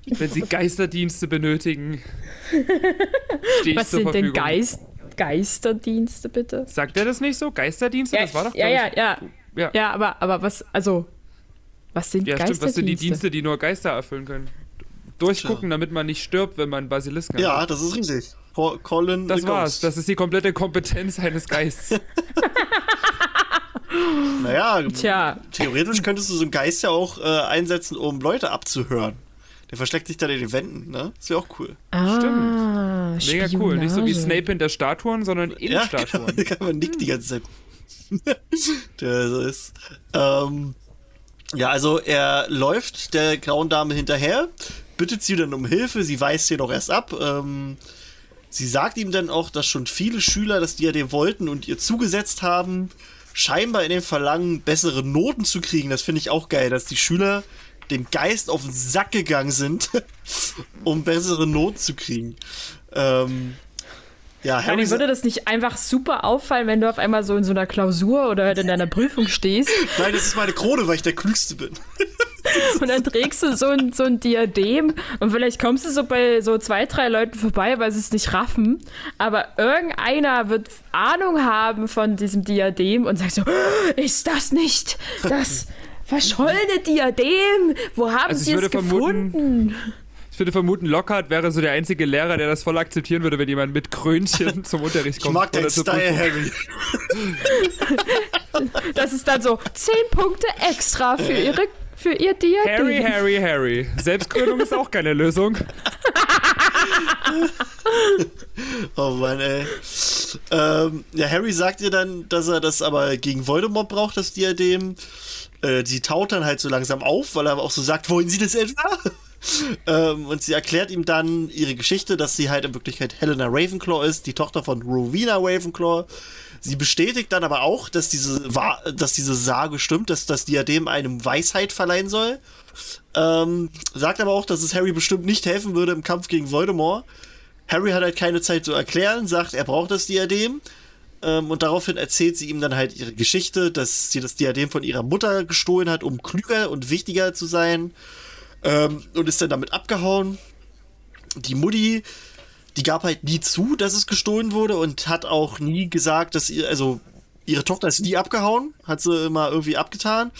Wenn sie Geisterdienste benötigen, was zur sind denn Verfügung. Geist, Geisterdienste, bitte? Sagt er das nicht so? Geisterdienste? Ja, das war doch, ja, ja, ja, ja. ja, aber, aber was, also, was sind Ja, Geisterdienste? stimmt. Was sind die Dienste, die nur Geister erfüllen können? Durchgucken, damit man nicht stirbt, wenn man Basilisken hat. ja, das ist richtig. Co- Colin Das war's. Ghost. Das ist die komplette Kompetenz eines Geists. Naja, Tja, theoretisch könntest du so einen Geist ja auch äh, einsetzen, um Leute abzuhören. Der versteckt sich dann in den Wänden, ne? Ist ja auch cool. ah, Mega cool. Nicht so wie Spionage. Snape hinter Statuen, sondern in ja, Statuen. genau. Da kann man nickt die ganze Zeit. der so ist. Ähm, ja, also er läuft der grauen Dame hinterher, bittet sie dann um Hilfe, sie weist jedoch erst ab. Ähm, sie sagt ihm dann auch, dass schon viele Schüler das Diadem wollten und ihr zugesetzt haben, scheinbar in dem Verlangen, bessere Noten zu kriegen. Das finde ich auch geil, dass die Schüler dem Geist auf den Sack gegangen sind, um bessere Noten zu kriegen. Ähm, ja, Harry Harry, würde das nicht einfach super auffallen, wenn du auf einmal so in so einer Klausur oder halt in deiner Prüfung stehst Nein, das ist meine Krone, weil ich der Klügste bin. und dann trägst du so ein, so ein Diadem und vielleicht kommst du so bei so zwei, drei Leuten vorbei, weil sie es nicht raffen, aber irgendeiner wird Ahnung haben von diesem Diadem und sagt so, "Oh, ist das nicht das verschollene Diadem? Wo haben Also sie es würde vermuten- gefunden? Ich würde vermuten, Lockhart wäre so der einzige Lehrer, der das voll akzeptieren würde, wenn jemand mit Krönchen zum Unterricht Ich kommt. mag deinen oder zur Style, Prüfung. Harry. Das ist dann so zehn Punkte extra für, ihre, für ihr Diadem. Harry, Harry, Harry. Selbstkrönung ist auch keine Lösung. Oh Mann, ey. Ähm, ja, Harry sagt ihr dann, dass er das aber gegen Voldemort braucht, das Diadem. Äh, sie taut dann halt so langsam auf, weil er aber auch so sagt, wollen Sie das etwa? Ähm, und sie erklärt ihm dann ihre Geschichte, dass sie halt in Wirklichkeit Helena Ravenclaw ist, die Tochter von Rowena Ravenclaw. Sie bestätigt dann aber auch, dass diese, dass diese Sage stimmt, dass das Diadem einem Weisheit verleihen soll. Ähm, sagt aber auch, dass es Harry bestimmt nicht helfen würde im Kampf gegen Voldemort. Harry hat halt keine Zeit zu erklären, sagt, er braucht das Diadem. Ähm, und daraufhin erzählt sie ihm dann halt ihre Geschichte, dass sie das Diadem von ihrer Mutter gestohlen hat, um klüger und wichtiger zu sein. Ähm, und ist dann damit abgehauen. Die Mutti, die gab halt nie zu, dass es gestohlen wurde und hat auch nie gesagt, dass ihr, also ihre Tochter ist nie abgehauen, hat sie immer irgendwie abgetan.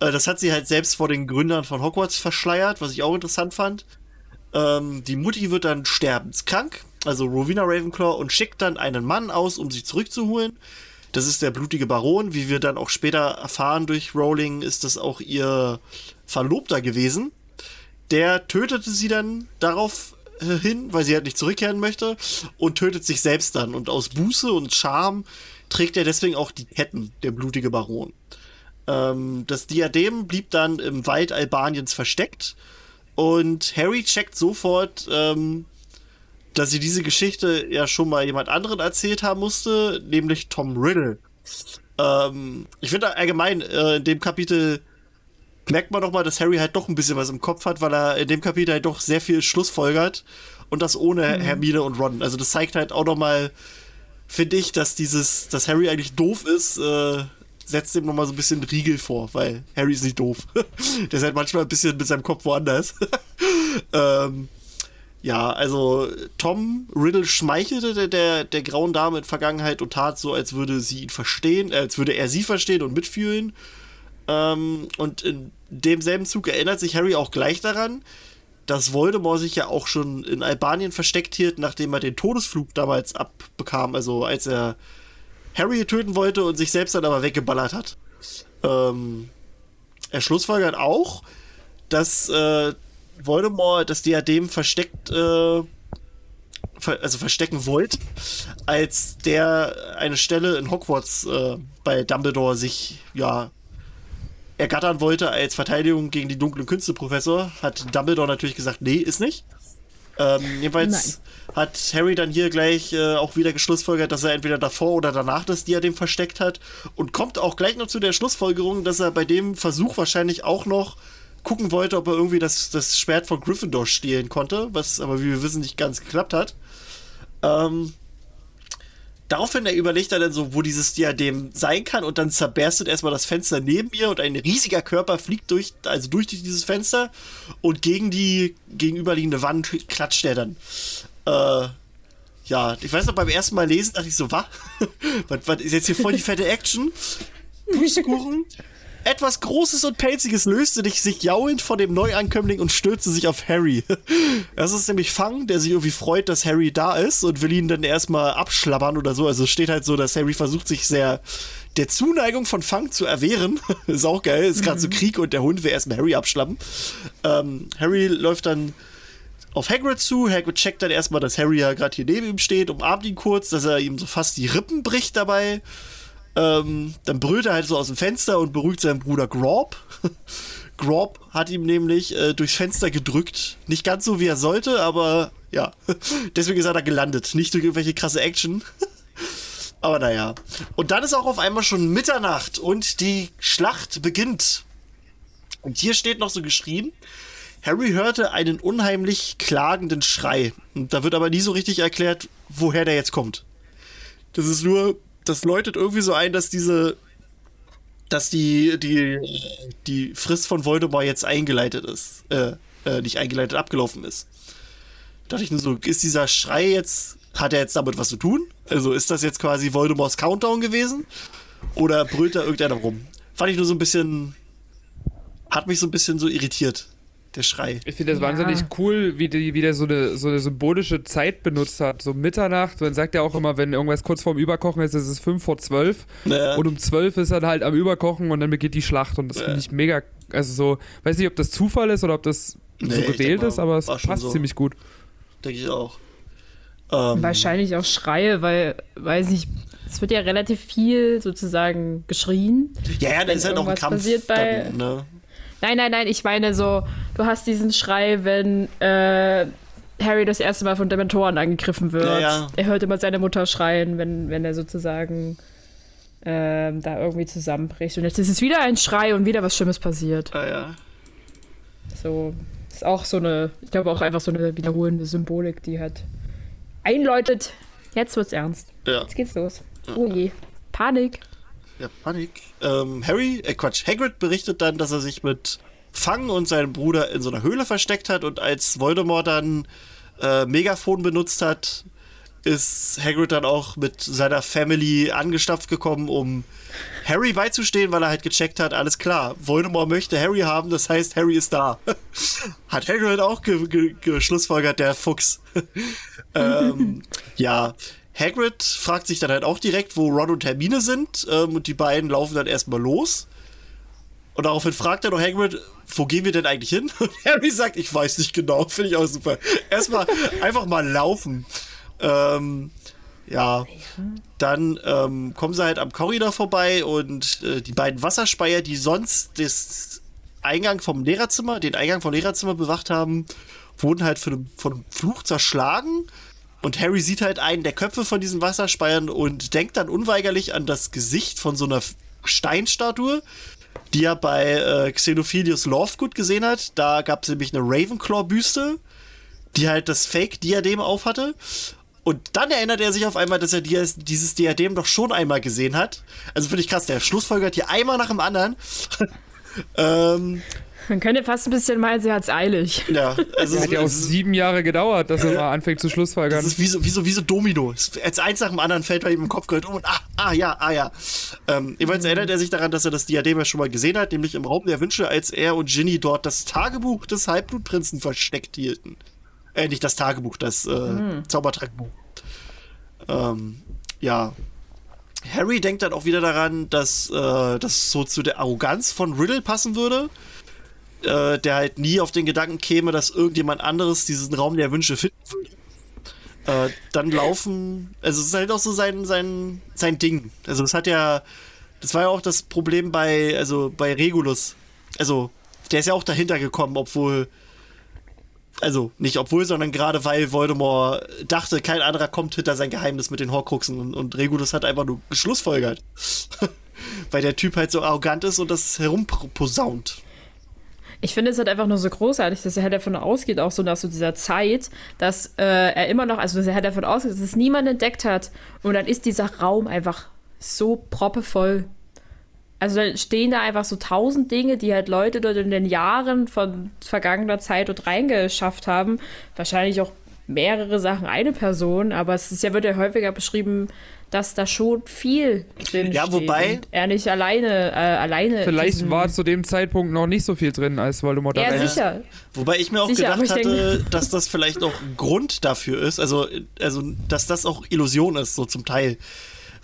Äh, das hat sie halt selbst vor den Gründern von Hogwarts verschleiert, was ich auch interessant fand. Ähm, die Mutti wird dann sterbenskrank, also Rowena Ravenclaw, und schickt dann einen Mann aus, um sie zurückzuholen. Das ist der blutige Baron. Wie wir dann auch später erfahren durch Rowling, ist das auch ihr Verlobter gewesen. Der tötete sie dann darauf äh, hin, weil sie halt nicht zurückkehren möchte, und tötet sich selbst dann. Und aus Buße und Scham trägt er deswegen auch die Ketten, der blutige Baron. Ähm, das Diadem blieb dann im Wald Albaniens versteckt und Harry checkt sofort, ähm, dass sie diese Geschichte ja schon mal jemand anderen erzählt haben musste, nämlich Tom Riddle. Ähm, ich finde allgemein äh, in dem Kapitel merkt man doch mal, dass Harry halt doch ein bisschen was im Kopf hat, weil er in dem Kapitel halt doch sehr viel Schlussfolgert und das ohne Hermine und Ron. Also das zeigt halt auch noch mal, finde ich, dass dieses, dass Harry eigentlich doof ist, äh, setzt ihm noch mal so ein bisschen Riegel vor, weil Harry ist nicht doof. Der ist halt manchmal ein bisschen mit seinem Kopf woanders. ähm, ja, also Tom Riddle schmeichelte der, der, der grauen Dame in Vergangenheit und tat so, als würde sie ihn verstehen, äh, als würde er sie verstehen und mitfühlen. Ähm, und in demselben Zug erinnert sich Harry auch gleich daran, dass Voldemort sich ja auch schon in Albanien versteckt hielt, nachdem er den Todesflug damals abbekam, also als er Harry töten wollte und sich selbst dann aber weggeballert hat. Ähm, er schlussfolgert auch, dass äh, Voldemort das Diadem versteckt, äh, ver also verstecken wollte, als der eine Stelle in Hogwarts äh, bei Dumbledore sich ja ergattern wollte als Verteidigung gegen die dunklen Künste Professor, hat Dumbledore natürlich gesagt, nee, ist nicht. Ähm, jedenfalls hat Harry dann hier gleich äh, auch wieder geschlussfolgert, dass er entweder davor oder danach das Diadem versteckt hat und kommt auch gleich noch zu der Schlussfolgerung, dass er bei dem Versuch wahrscheinlich auch noch gucken wollte, ob er irgendwie das, das Schwert von Gryffindor stehlen konnte, was aber wie wir wissen nicht ganz geklappt hat. Ähm, Daraufhin er überlegt er dann so, wo dieses Diadem sein kann und dann zerberstet erstmal das Fenster neben ihr und ein riesiger Körper fliegt durch, also durch dieses Fenster und gegen die gegenüberliegende Wand klatscht er dann. Äh, ja, ich weiß noch, beim ersten Mal lesen dachte ich so, was? was, was ist jetzt hier voll die fette Action? Pustekuchen. Etwas Großes und Pelziges löste sich jaulend vor dem Neuankömmling und stürzte sich auf Harry. Das ist nämlich Fang, der sich irgendwie freut, dass Harry da ist und will ihn dann erstmal abschlabbern oder so. Also es steht halt so, dass Harry versucht sich sehr der Zuneigung von Fang zu erwehren. ist auch geil, ist gerade so Krieg und der Hund will erstmal Harry abschlappen. Ähm, Harry läuft dann auf Hagrid zu. Hagrid checkt dann erstmal, dass Harry ja gerade hier neben ihm steht, umarmt ihn kurz, dass er ihm so fast die Rippen bricht dabei. Ähm, dann brüllt er halt so aus dem Fenster und beruhigt seinen Bruder Grob. Grob hat ihm nämlich äh, durchs Fenster gedrückt. Nicht ganz so, wie er sollte, aber ja. Deswegen ist er da gelandet. Nicht durch irgendwelche krasse Action. aber naja. Und dann ist auch auf einmal schon Mitternacht und die Schlacht beginnt. Und hier steht noch so geschrieben, Harry hörte einen unheimlich klagenden Schrei. Und da wird aber nie so richtig erklärt, woher der jetzt kommt. Das ist nur, das läutet irgendwie so ein, dass diese, dass die, die, die Frist von Voldemort jetzt eingeleitet ist. Äh, äh, nicht eingeleitet, abgelaufen ist. Da dachte ich nur so, ist dieser Schrei jetzt, hat er jetzt damit was zu tun? Also ist das jetzt quasi Voldemorts Countdown gewesen? Oder brüllt da irgendeiner rum? Fand ich nur so ein bisschen, hat mich so ein bisschen so irritiert, der Schrei. Ich finde das Ja. wahnsinnig cool, wie, die, wie der so eine, so eine symbolische Zeit benutzt hat. So Mitternacht, man sagt ja auch immer, wenn irgendwas kurz vorm Überkochen ist, ist es 5 vor 12. Naja. Und um 12 ist dann halt am Überkochen und dann beginnt die Schlacht. Und das finde ich mega, also so, weiß nicht, ob das Zufall ist oder ob das Nee, so ich gewählt mal, ist, aber es passt so. ziemlich gut. Denke ich auch. Ähm, Wahrscheinlich auch Schreie, weil, weiß nicht, es wird ja relativ viel sozusagen geschrien. ja, ja, da ist halt auch ein Kampf. passiert bei- dann, ne? Nein, nein, nein, ich meine so, du hast diesen Schrei, wenn äh, Harry das erste Mal von Dementoren angegriffen wird. Ja, ja. Er hört immer seine Mutter schreien, wenn, wenn er sozusagen ähm, da irgendwie zusammenbricht. Und jetzt ist es wieder ein Schrei und wieder was Schlimmes passiert. Ja, ja. So, ist auch so eine, ich glaube auch einfach so eine wiederholende Symbolik, die halt einläutet, jetzt wird's ernst. Ja. Jetzt geht's los. Oh je. Panik. Ja, Panik. Ähm, Harry, äh Quatsch, Hagrid berichtet dann, dass er sich mit Fang und seinem Bruder in so einer Höhle versteckt hat und als Voldemort dann äh, Megafon benutzt hat, ist Hagrid dann auch mit seiner Family angestapft gekommen, um Harry beizustehen, weil er halt gecheckt hat, alles klar, Voldemort möchte Harry haben, das heißt, Harry ist da. hat Hagrid auch ge ge geschlussfolgert, der Fuchs. ähm, ja, Hagrid fragt sich dann halt auch direkt, wo Ron und Hermine sind ähm, und die beiden laufen dann erstmal los. Und daraufhin fragt er noch Hagrid, wo gehen wir denn eigentlich hin? Und Harry sagt, ich weiß nicht genau, finde ich auch super. Erstmal einfach mal laufen. Ähm, ja, dann ähm, kommen sie halt am Korridor vorbei und äh, die beiden Wasserspeier, die sonst das Eingang vom Lehrerzimmer, den Eingang vom Lehrerzimmer bewacht haben, wurden halt von, von Fluch zerschlagen. Und Harry sieht halt einen der Köpfe von diesen Wasserspeiern und denkt dann unweigerlich an das Gesicht von so einer Steinstatue, die er bei äh, Xenophilius Lovegood gesehen hat. Da gab es nämlich eine Ravenclaw-Büste, die halt das Fake-Diadem aufhatte. Und dann erinnert er sich auf einmal, dass er dieses Diadem doch schon einmal gesehen hat. Also finde ich krass, der schlussfolgert hier einmal nach dem anderen. ähm, Man könnte fast ein bisschen meinen, sie hat es eilig. ja, also Es hat ja auch sieben Jahre gedauert, dass er mal anfängt zu Das schlussfolgern. ist wie so, wie so, wie so Domino. Es- Als eins nach dem anderen fällt bei ihm im Kopf gehört um und ah, ah, ja, ah, ja. Ähm, jedenfalls erinnert er sich daran, dass er das Diadem ja schon mal gesehen hat, nämlich im Raum der Wünsche, als er und Ginny dort das Tagebuch des Halbblutprinzen versteckt hielten. Äh, nicht das Tagebuch, das äh, Zaubertrankbuch. Ähm, ja. Harry denkt dann auch wieder daran, dass äh, das so zu der Arroganz von Riddle passen würde äh, der halt nie auf den Gedanken käme, dass irgendjemand anderes diesen Raum der Wünsche finden würde. Äh, dann laufen, also es ist halt auch so sein, sein, sein Ding. Also es hat ja, das war ja auch das Problem bei, also bei Regulus. Also, der ist ja auch dahinter gekommen, obwohl, also nicht obwohl, sondern gerade weil Voldemort dachte, kein anderer kommt hinter sein Geheimnis mit den Horcruxen und, und Regulus hat einfach nur geschlussfolgert. weil der Typ halt so arrogant ist und das herumposaunt. Ich finde es halt einfach nur so großartig, dass er halt davon ausgeht, auch so nach so dieser Zeit, dass äh, er immer noch, also dass er halt davon ausgeht, dass es niemand entdeckt hat. Und dann ist dieser Raum einfach so proppevoll. Also dann stehen da einfach so tausend Dinge, die halt Leute dort in den Jahren von vergangener Zeit dort reingeschafft haben. Wahrscheinlich auch mehrere Sachen, eine Person, aber es ist ja, wird ja häufiger beschrieben, dass da schon viel drin Ja, steht wobei- und er nicht alleine, äh, alleine. Vielleicht war zu dem Zeitpunkt noch nicht so viel drin, als Voldemort Ja, sicher. Wobei ich mir auch Sicher, gedacht hatte, dass das vielleicht auch Grund dafür ist, also, also dass das auch Illusion ist, so zum Teil.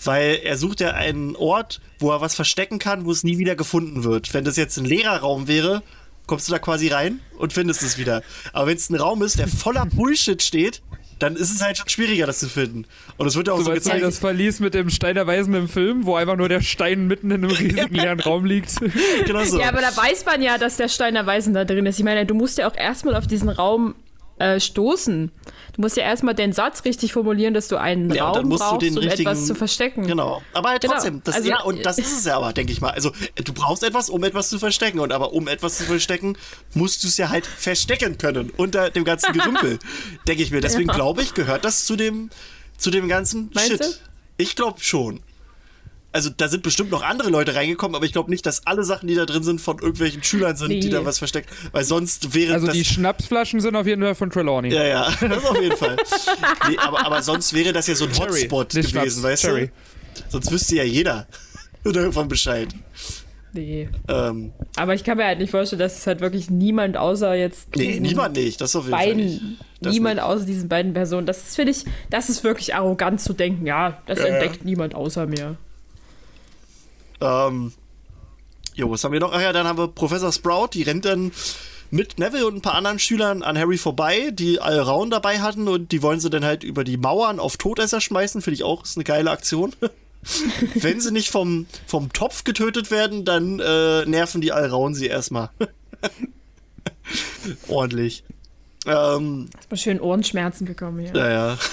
Weil er sucht ja einen Ort, wo er was verstecken kann, wo es nie wieder gefunden wird. Wenn das jetzt ein leerer Raum wäre, kommst du da quasi rein und findest es wieder. Aber wenn es ein Raum ist, der voller Bullshit steht, dann ist es halt schon schwieriger, das zu finden. Und es wird ja auch So so, gezeigt. das Verlies mit dem Steiner Weisen im Film, wo einfach nur der Stein mitten in einem riesigen leeren Raum liegt. genau so. Ja, aber da weiß man ja, dass der Steiner Weisen da drin ist. Ich meine, du musst ja auch erstmal auf diesen Raum äh, stoßen. Du musst ja erstmal den Satz richtig formulieren, dass du einen Ja, Raum brauchst, um etwas zu verstecken. Genau. Aber halt Genau. trotzdem, das, Also- ja, und das ist es ja aber, denke ich mal. Also, du brauchst etwas, um etwas zu verstecken. Und aber um etwas zu verstecken, musst du es ja halt verstecken können unter dem ganzen Gerümpel. denke ich mir. Deswegen Ja. glaube ich, gehört das zu dem, zu dem ganzen Meinst Shit. du? Ich glaube schon. Also da sind bestimmt noch andere Leute reingekommen, aber ich glaube nicht, dass alle Sachen, die da drin sind, von irgendwelchen Schülern sind, die Nee. da was versteckt. Weil sonst wäre Also das. die Schnapsflaschen sind auf jeden Fall von Trelawney. ja, ja, das auf jeden Fall. Nee, aber, aber sonst wäre das ja so ein Cherry, Hotspot nicht gewesen, Schnaps, weißt Cherry. du? Sonst wüsste ja jeder davon Bescheid. Nee. Ähm, Aber ich kann mir halt nicht vorstellen, dass es halt wirklich niemand außer jetzt nee, niemand nicht. Das auf jeden Fall nicht. beiden, Das niemand nicht. außer diesen beiden Personen. Das ist, finde ich, das ist wirklich arrogant zu denken, ja, das Ja, ja. entdeckt niemand außer mir. Ähm, jo, was haben wir noch? Ach ja, dann haben wir Professor Sprout, die rennt dann mit Neville und ein paar anderen Schülern an Harry vorbei, die Alraun dabei hatten und die wollen sie dann halt über die Mauern auf Todesser schmeißen. Finde ich auch, ist eine geile Aktion. Wenn sie nicht vom, vom Topf getötet werden, dann äh, nerven die Alraun sie erstmal. Ordentlich. Ähm, Hast mal schön Ohrenschmerzen bekommen hier. naja.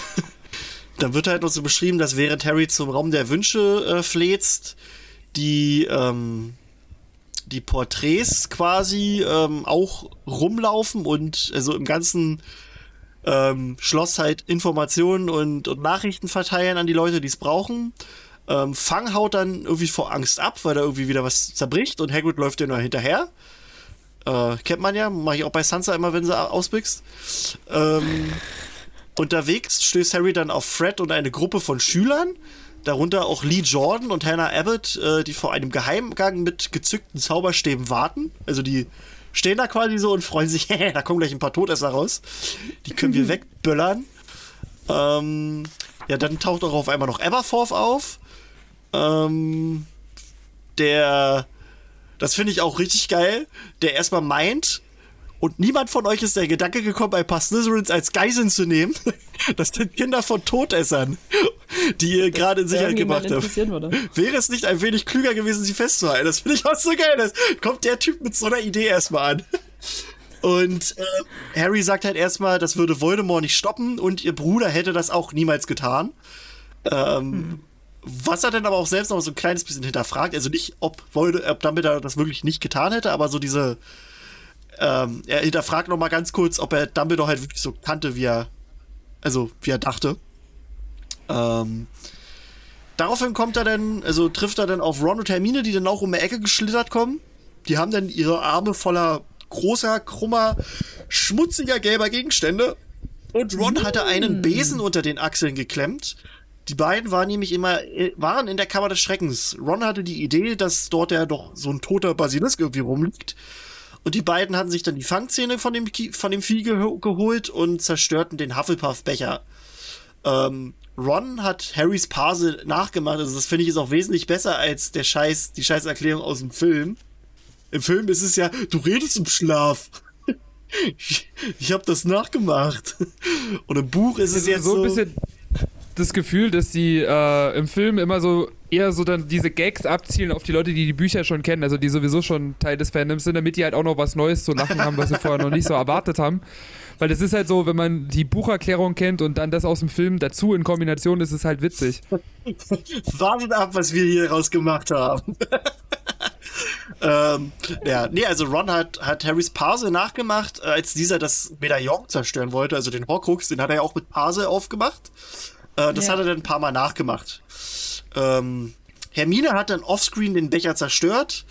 Dann wird halt noch so beschrieben, dass während Harry zum Raum der Wünsche äh, fläzt, die, ähm, die Porträts quasi ähm, auch rumlaufen und also im ganzen ähm, Schloss halt Informationen und, und Nachrichten verteilen an die Leute, die es brauchen. Ähm, Fang haut dann irgendwie vor Angst ab, weil da irgendwie wieder was zerbricht und Hagrid läuft dir nur hinterher. Äh, kennt man ja, mache ich auch bei Sansa immer, wenn sie ausbüchst. Ähm, unterwegs stößt Harry dann auf Fred und eine Gruppe von Schülern, darunter auch Lee Jordan und Hannah Abbott, äh, die vor einem Geheimgang mit gezückten Zauberstäben warten. Also die stehen da quasi so und freuen sich, da kommen gleich ein paar Todesser raus. Die können wir wegböllern. Ähm, ja, dann taucht auch auf einmal noch Aberforth auf. Ähm, der, das finde ich auch richtig geil, der erstmal meint, und niemand von euch ist der Gedanke gekommen, ein paar Slytherins als Geiseln zu nehmen. Das sind Kinder von Todessern. die ihr gerade in Sicherheit gebracht habt. Wäre es nicht ein wenig klüger gewesen, sie festzuhalten? Das finde ich auch so geil. Das kommt der Typ mit so einer Idee erstmal an. Und äh, Harry sagt halt erstmal, das würde Voldemort nicht stoppen und ihr Bruder hätte das auch niemals getan. Ähm, Was er dann aber auch selbst noch so ein kleines bisschen hinterfragt. Also nicht, ob, Vold ob Dumbledore das wirklich nicht getan hätte, aber so diese. Ähm, er hinterfragt noch mal ganz kurz, ob er Dumbledore halt wirklich so kannte, wie er. Also, wie er dachte. Ähm, daraufhin kommt er dann, also trifft er dann auf Ron und Hermine, die dann auch um die Ecke geschlittert kommen. Die haben dann ihre Arme voller großer, krummer, schmutziger, gelber Gegenstände. Und Ron hatte einen Besen unter den Achseln geklemmt. Die beiden waren nämlich immer, äh, waren in der Kammer des Schreckens. Ron hatte die Idee, dass dort ja doch so ein toter Basilisk irgendwie rumliegt. Und die beiden hatten sich dann die Fangzähne von dem, von dem Vieh geho- geholt und zerstörten den Hufflepuff-Becher. Ähm, Ron hat Harrys Pase nachgemacht, also das finde ich ist auch wesentlich besser als der Scheiß, die Scheißerklärung aus dem Film. Im Film ist es ja, du redest im Schlaf. Ich, ich habe das nachgemacht. Und im Buch ist es Also jetzt so ein bisschen das Gefühl, dass die äh, im Film immer so eher so dann diese Gags abzielen auf die Leute, die die Bücher schon kennen, also die sowieso schon Teil des Fandoms sind, damit die halt auch noch was Neues zu lachen haben, was sie vorher noch nicht so erwartet haben. Weil das ist halt so, wenn man die Bucherklärung kennt und dann das aus dem Film dazu in Kombination, ist es halt witzig. Wartet ab, was wir hier rausgemacht haben. ähm, ja, nee, also Ron hat, hat Harrys Pase nachgemacht, äh, als dieser das Medaillon zerstören wollte, also den Horcrux, den hat er ja auch mit Pase aufgemacht. Äh, das Ja. hat er dann ein paar Mal nachgemacht. Ähm, Hermine hat dann offscreen den Becher zerstört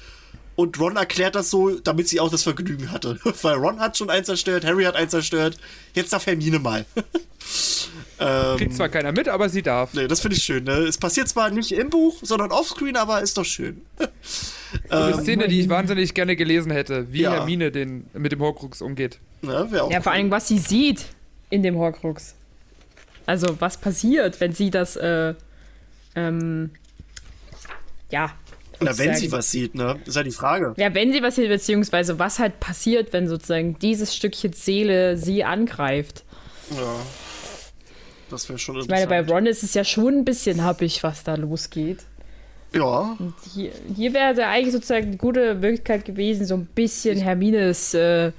und Ron erklärt das so, damit sie auch das Vergnügen hatte. Weil Ron hat schon einen zerstört, Harry hat einen zerstört, jetzt darf Hermine mal. ähm, Kriegt zwar keiner mit, aber sie darf. Nee, das finde ich schön. Ne? Es passiert zwar nicht im Buch, sondern offscreen, aber ist doch schön. Eine Szene, die ich wahnsinnig gerne gelesen hätte, wie Ja. Hermine den, mit dem Horcrux umgeht. Ne? Ja, vor cool. allem, was sie sieht in dem Horcrux. Also, was passiert, wenn sie das, äh, ähm, ja. Na, wenn sie was sieht, ne? Ist ja die Frage. Ja, wenn sie was sieht, beziehungsweise was halt passiert, wenn sozusagen dieses Stückchen Seele sie angreift. Ja. Das wäre schon Ich meine, bei. Ron ist es ja schon ein bisschen happig, was da losgeht. Ja, Hier, hier wäre ja eigentlich sozusagen eine gute Möglichkeit gewesen, so ein bisschen Hermines äh,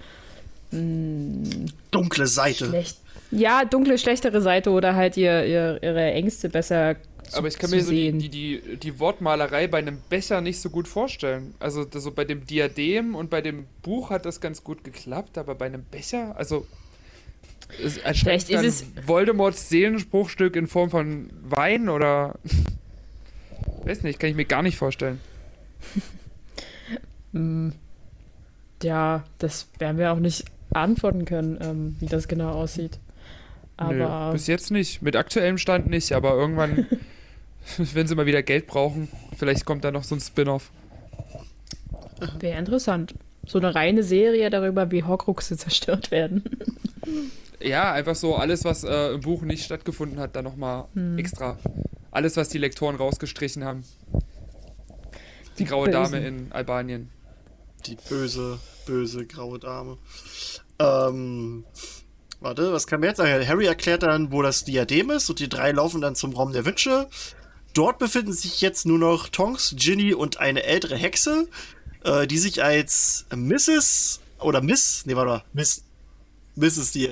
dunkle Seite. schlecht, ja, dunkle, schlechtere Seite oder halt ihr, ihr, ihre Ängste besser zu, Aber ich kann mir so die, die, die, die Wortmalerei bei einem Becher nicht so gut vorstellen. Also so bei dem Diadem und bei dem Buch hat das ganz gut geklappt, aber bei einem Becher, also es Vielleicht ist es- Voldemorts Seelenspruchstück in Form von Wein oder weiß nicht, kann ich mir gar nicht vorstellen. Ja, das werden wir auch nicht antworten können, ähm, wie das genau aussieht. Aber Nö, bis jetzt nicht, mit aktuellem Stand nicht, aber irgendwann, wenn sie mal wieder Geld brauchen, vielleicht kommt da noch so ein Spin-off. wäre interessant. So eine reine Serie darüber, wie Horcruxe zerstört werden. Ja, einfach so alles, was äh, im Buch nicht stattgefunden hat, dann nochmal Hm. extra. Alles, was die Lektoren rausgestrichen haben. Die graue Bösen. Dame in Albanien. Die böse, böse graue Dame. Ähm, warte, was kann man jetzt sagen? Harry erklärt dann, wo das Diadem ist und die drei laufen dann zum Raum der Wünsche. Dort befinden sich jetzt nur noch Tonks, Ginny und eine ältere Hexe, äh, die sich als Mrs. oder Miss, nee, warte mal, Miss, Mrs. die,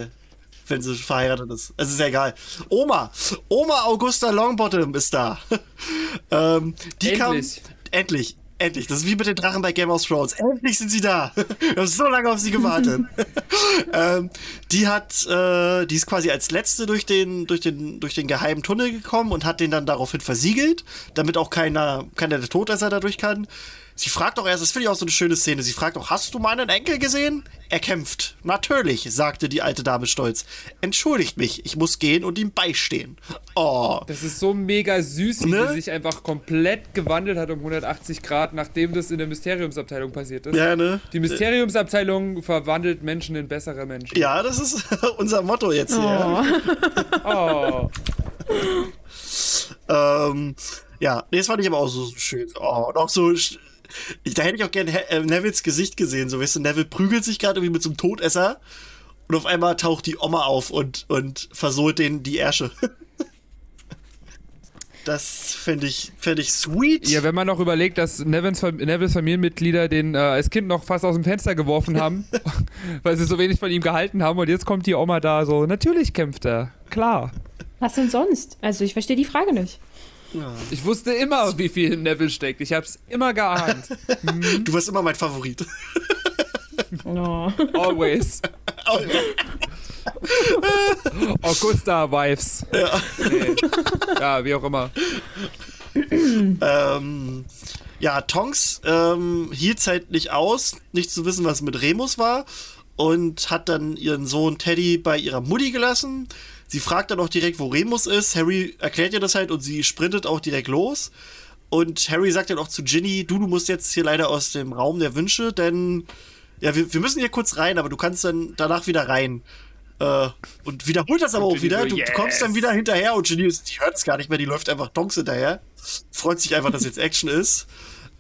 wenn sie verheiratet ist. Es ist ja egal. Oma, Oma Augusta Longbottom ist da. ähm, die Endlich. kam, endlich, endlich. Das ist wie mit den Drachen bei Game of Thrones. Endlich sind sie da. Wir haben so lange auf sie gewartet. ähm, die hat, äh, die ist quasi als letzte durch den, durch den, durch den geheimen Tunnel gekommen und hat den dann daraufhin versiegelt, damit auch keiner, keiner der Todesser dadurch kann. Sie fragt auch erst, das finde ich auch so eine schöne Szene, sie fragt auch, hast du meinen Enkel gesehen? Er kämpft. Natürlich, sagte die alte Dame stolz. Entschuldigt mich, ich muss gehen und ihm beistehen. Oh. Das ist so mega süß, wie Ne? die sich einfach komplett gewandelt hat um 180 Grad, nachdem das in der Mysteriumsabteilung passiert ist. Ja, ne? Die Mysteriumsabteilung verwandelt Menschen in bessere Menschen. Ja, das ist unser Motto jetzt hier. Oh. Oh. Ähm, ja, nee, das fand ich aber auch so schön. Oh, und auch so. Ich, da hätte ich auch gerne äh, Nevils Gesicht gesehen. So, weißt du, Neville prügelt sich gerade irgendwie mit so einem Todesser und auf einmal taucht die Oma auf und, und versohlt den die Ärsche. Das fände ich, fänd ich sweet. Ja, wenn man noch überlegt, dass Nevins, Nevilles Familienmitglieder den äh, als Kind noch fast aus dem Fenster geworfen haben, weil sie so wenig von ihm gehalten haben und jetzt kommt die Oma da so, natürlich kämpft er, klar. Was denn sonst? Also ich verstehe die Frage nicht. Ich wusste immer, wie viel in Neville steckt. Ich hab's immer geahnt. Du warst immer mein Favorit. Oh. Always. Augusta Wives. Ja. Nee. ja, wie auch immer. Ähm, ja, Tonks ähm, hielt halt nicht aus, nicht zu wissen, was mit Remus war und hat dann ihren Sohn Teddy bei ihrer Mutti gelassen. Sie fragt dann auch direkt, wo Remus ist. Harry erklärt ihr das halt und sie sprintet auch direkt los. Und Harry sagt dann auch zu Ginny, du, du musst jetzt hier leider aus dem Raum der Wünsche, denn ja, wir, wir müssen hier kurz rein, aber du kannst dann danach wieder rein. Äh, und wiederholt das aber auch wieder. so, Du, du kommst dann yes. wieder hinterher und Ginny ist, die hört es gar nicht mehr, die läuft einfach Tonks hinterher. Freut sich einfach, dass jetzt Action ist.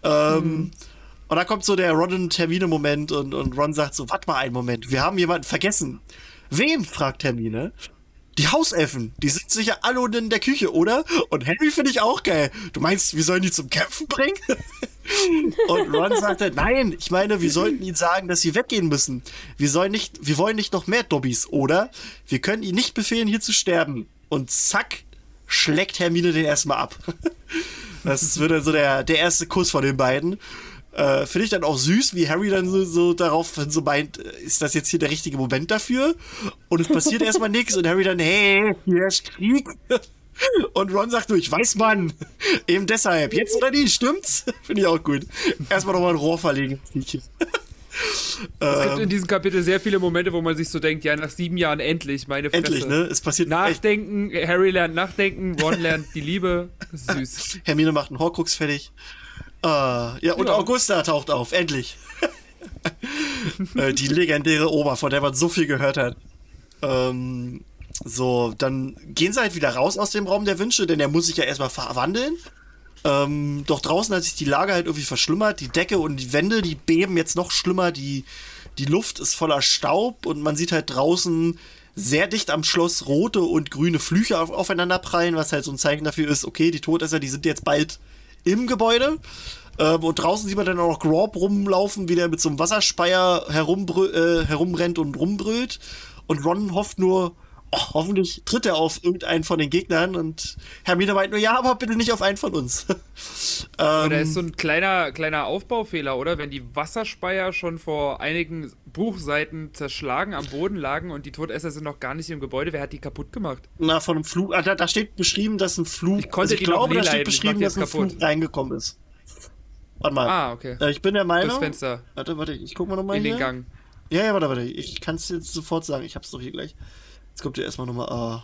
Ähm, Und da kommt so der Ron und Hermine-Moment und, und Ron sagt so, warte mal einen Moment, wir haben jemanden vergessen. Wem? fragt Hermine. Die Hauselfen, die sind sicher alle unten in der Küche, oder? Und Harry finde ich auch geil. Du meinst, wir sollen die zum Kämpfen bringen? Und Ron sagte, nein, ich meine, wir sollten ihnen sagen, dass sie weggehen müssen. Wir sollen nicht, wir wollen nicht noch mehr Dobbys, oder? Wir können ihnen nicht befehlen, hier zu sterben. Und zack, schlägt Hermine den erstmal ab. Das wird dann so der, der erste Kuss von den beiden. Äh, Finde ich dann auch süß, wie Harry dann so, so darauf so meint, äh, ist das jetzt hier der richtige Moment dafür? Und es passiert erstmal nichts und Harry dann, hey, hier ist Krieg. Und Ron sagt nur, ich weiß, Mann. Eben deshalb. Jetzt oder nie, stimmt's? Finde ich auch gut. Erstmal nochmal ein Rohr verlegen. Es gibt in diesem Kapitel sehr viele Momente, wo man sich so denkt, ja, nach sieben Jahren endlich, meine Fresse. Endlich, ne? Es passiert echt. Nachdenken, Harry lernt nachdenken, Ron lernt die Liebe. Süß. Hermine macht einen Horcrux fertig. Äh, ja, und Ja. Augusta taucht auf, endlich. äh, die legendäre Oma, von der man so viel gehört hat. Ähm, so, dann gehen sie halt wieder raus aus dem Raum der Wünsche, denn er muss sich ja erstmal verwandeln. Ähm, doch draußen hat sich die Lage halt irgendwie verschlimmert. Die Decke und die Wände, die beben jetzt noch schlimmer. Die, die Luft ist voller Staub und man sieht halt draußen sehr dicht am Schloss rote und grüne Flüche auf, aufeinander prallen, was halt so ein Zeichen dafür ist, okay, die Todesser, die sind jetzt bald im Gebäude. Ähm, und draußen sieht man dann auch noch Grob rumlaufen, wie der mit so einem Wasserspeier herumbrü äh, herumrennt und rumbrüllt. Und Ron hofft nur, oh, hoffentlich tritt er auf irgendeinen von den Gegnern. Und Hermine meint nur, ja, aber bitte nicht auf einen von uns. Ähm, da ist so ein kleiner, kleiner Aufbaufehler, oder? Wenn die Wasserspeier schon vor einigen Buchseiten zerschlagen am Boden lagen und die Todesser sind noch gar nicht im Gebäude, wer hat die kaputt gemacht? na, von einem Flug, ah, da, da steht beschrieben, dass ein Flug, Ich konnte also ich glaube, da steht beschrieben, dass ein. Flug reingekommen ist. Warte mal. Ah, okay. Äh, ich bin der Meinung. Das Fenster Warte, warte, ich guck mal nochmal in hier. den Gang. Ja, ja, warte, warte. Ich kann es jetzt sofort sagen. Ich hab's doch hier gleich. Jetzt kommt ja erstmal nochmal. Ah.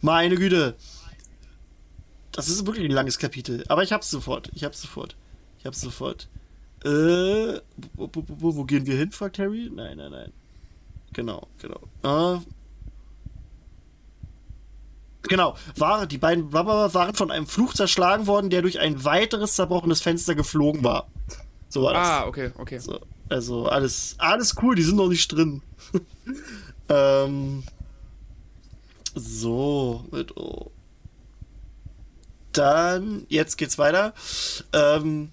Meine Güte. Das ist wirklich ein langes Kapitel. Aber ich hab's sofort. Ich hab's sofort. Ich hab's sofort. Äh. Wo, wo, wo, wo gehen wir hin? fragt Harry. Nein, nein, nein. Genau, genau. Ah. Genau, war, die beiden waren von einem Fluch zerschlagen worden, der durch ein weiteres zerbrochenes Fenster geflogen war. So war das. Ah, okay, okay. So, also alles, alles cool, die sind noch nicht drin. ähm, so, mit O. Dann, jetzt geht's weiter. Ähm,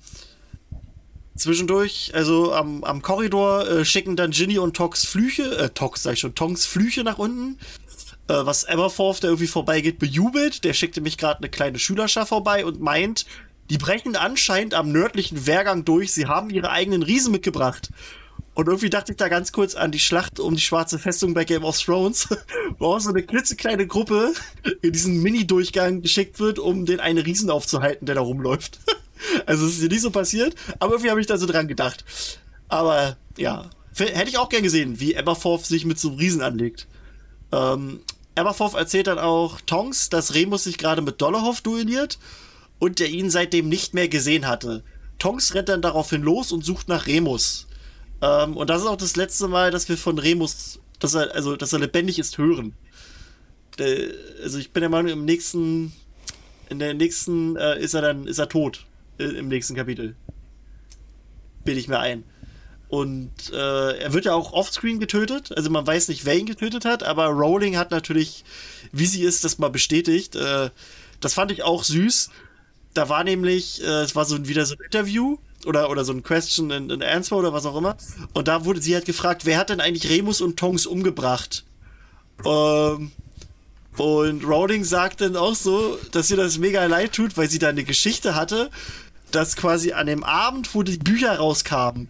zwischendurch, also am, am Korridor, äh, schicken dann Ginny und Tox Flüche, äh, Tox sag ich schon, Tonks Flüche nach unten. Äh, was Everforth, der irgendwie vorbeigeht, bejubelt. Der schickte mich gerade eine kleine Schülerschar vorbei und meint, die brechen anscheinend am nördlichen Wehrgang durch. Sie haben ihre eigenen Riesen mitgebracht. Und irgendwie dachte ich da ganz kurz an die Schlacht um die schwarze Festung bei Game of Thrones, wo auch so eine klitzekleine Gruppe in diesen Mini-Durchgang geschickt wird, um den einen Riesen aufzuhalten, der da rumläuft. Also es ist hier nicht so passiert, aber irgendwie habe ich da so dran gedacht. Aber ja, hätte ich auch gern gesehen, wie Aberforth sich mit so einem Riesen anlegt. Ähm, Aberforth erzählt dann auch Tonks, dass Remus sich gerade mit Dollarhoff duelliert und der ihn seitdem nicht mehr gesehen hatte. Tonks rennt dann daraufhin los und sucht nach Remus. Ähm, und das ist auch das letzte Mal, dass wir von Remus, dass er, also, dass er lebendig ist, hören. Äh, also ich bin der Meinung, im nächsten, in der nächsten äh, ist er dann, ist er tot. Äh, Im nächsten Kapitel. Bilde ich mir ein. Und äh, er wird ja auch offscreen getötet. Also man weiß nicht, wer ihn getötet hat, aber Rowling hat natürlich, wie sie ist, das mal bestätigt, äh, das fand ich auch süß. Da war nämlich, äh, es war so wieder so ein Interview oder, oder so ein Question and, and Answer oder was auch immer. Und da wurde sie halt gefragt, wer hat denn eigentlich Remus und Tongs umgebracht? Ähm, und Rowling sagt dann auch so, dass ihr das mega leid tut, weil sie da eine Geschichte hatte, dass quasi an dem Abend, wo die Bücher rauskamen,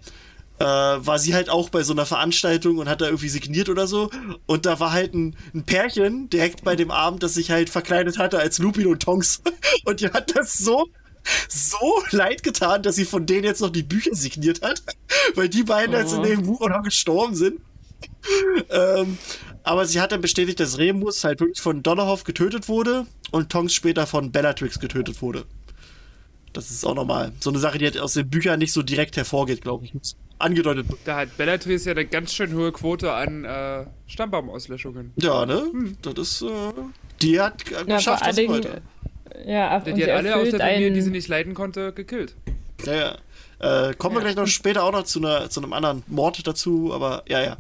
äh, war sie halt auch bei so einer Veranstaltung und hat da irgendwie signiert oder so. Und da war halt ein, ein Pärchen direkt bei dem Abend, das sich halt verkleidet hatte als Lupin und Tonks. Und die hat das so so leid getan, dass sie von denen jetzt noch die Bücher signiert hat, weil die beiden jetzt in Oh. dem Buch auch noch gestorben sind. ähm, aber sie hat dann bestätigt, dass Remus halt wirklich von Donnerhoff getötet wurde und Tonks später von Bellatrix getötet wurde. Das ist auch normal. So eine Sache, die halt aus den Büchern nicht so direkt hervorgeht, glaube ich. Angedeutet. Da hat Bellatrix ja eine ganz schön hohe Quote an äh, Stammbaumausläschungen. Ja, ne? Das ist. Äh, die hat g- Ja, vor geschafft, allen das heute. Ja, Die, die hat alle aus der Familie, die sie nicht leiden konnte, gekillt. Ja, ja. Äh, kommen wir Ja. gleich noch später auch noch zu, einer, zu einem anderen Mord dazu, aber ja, ja.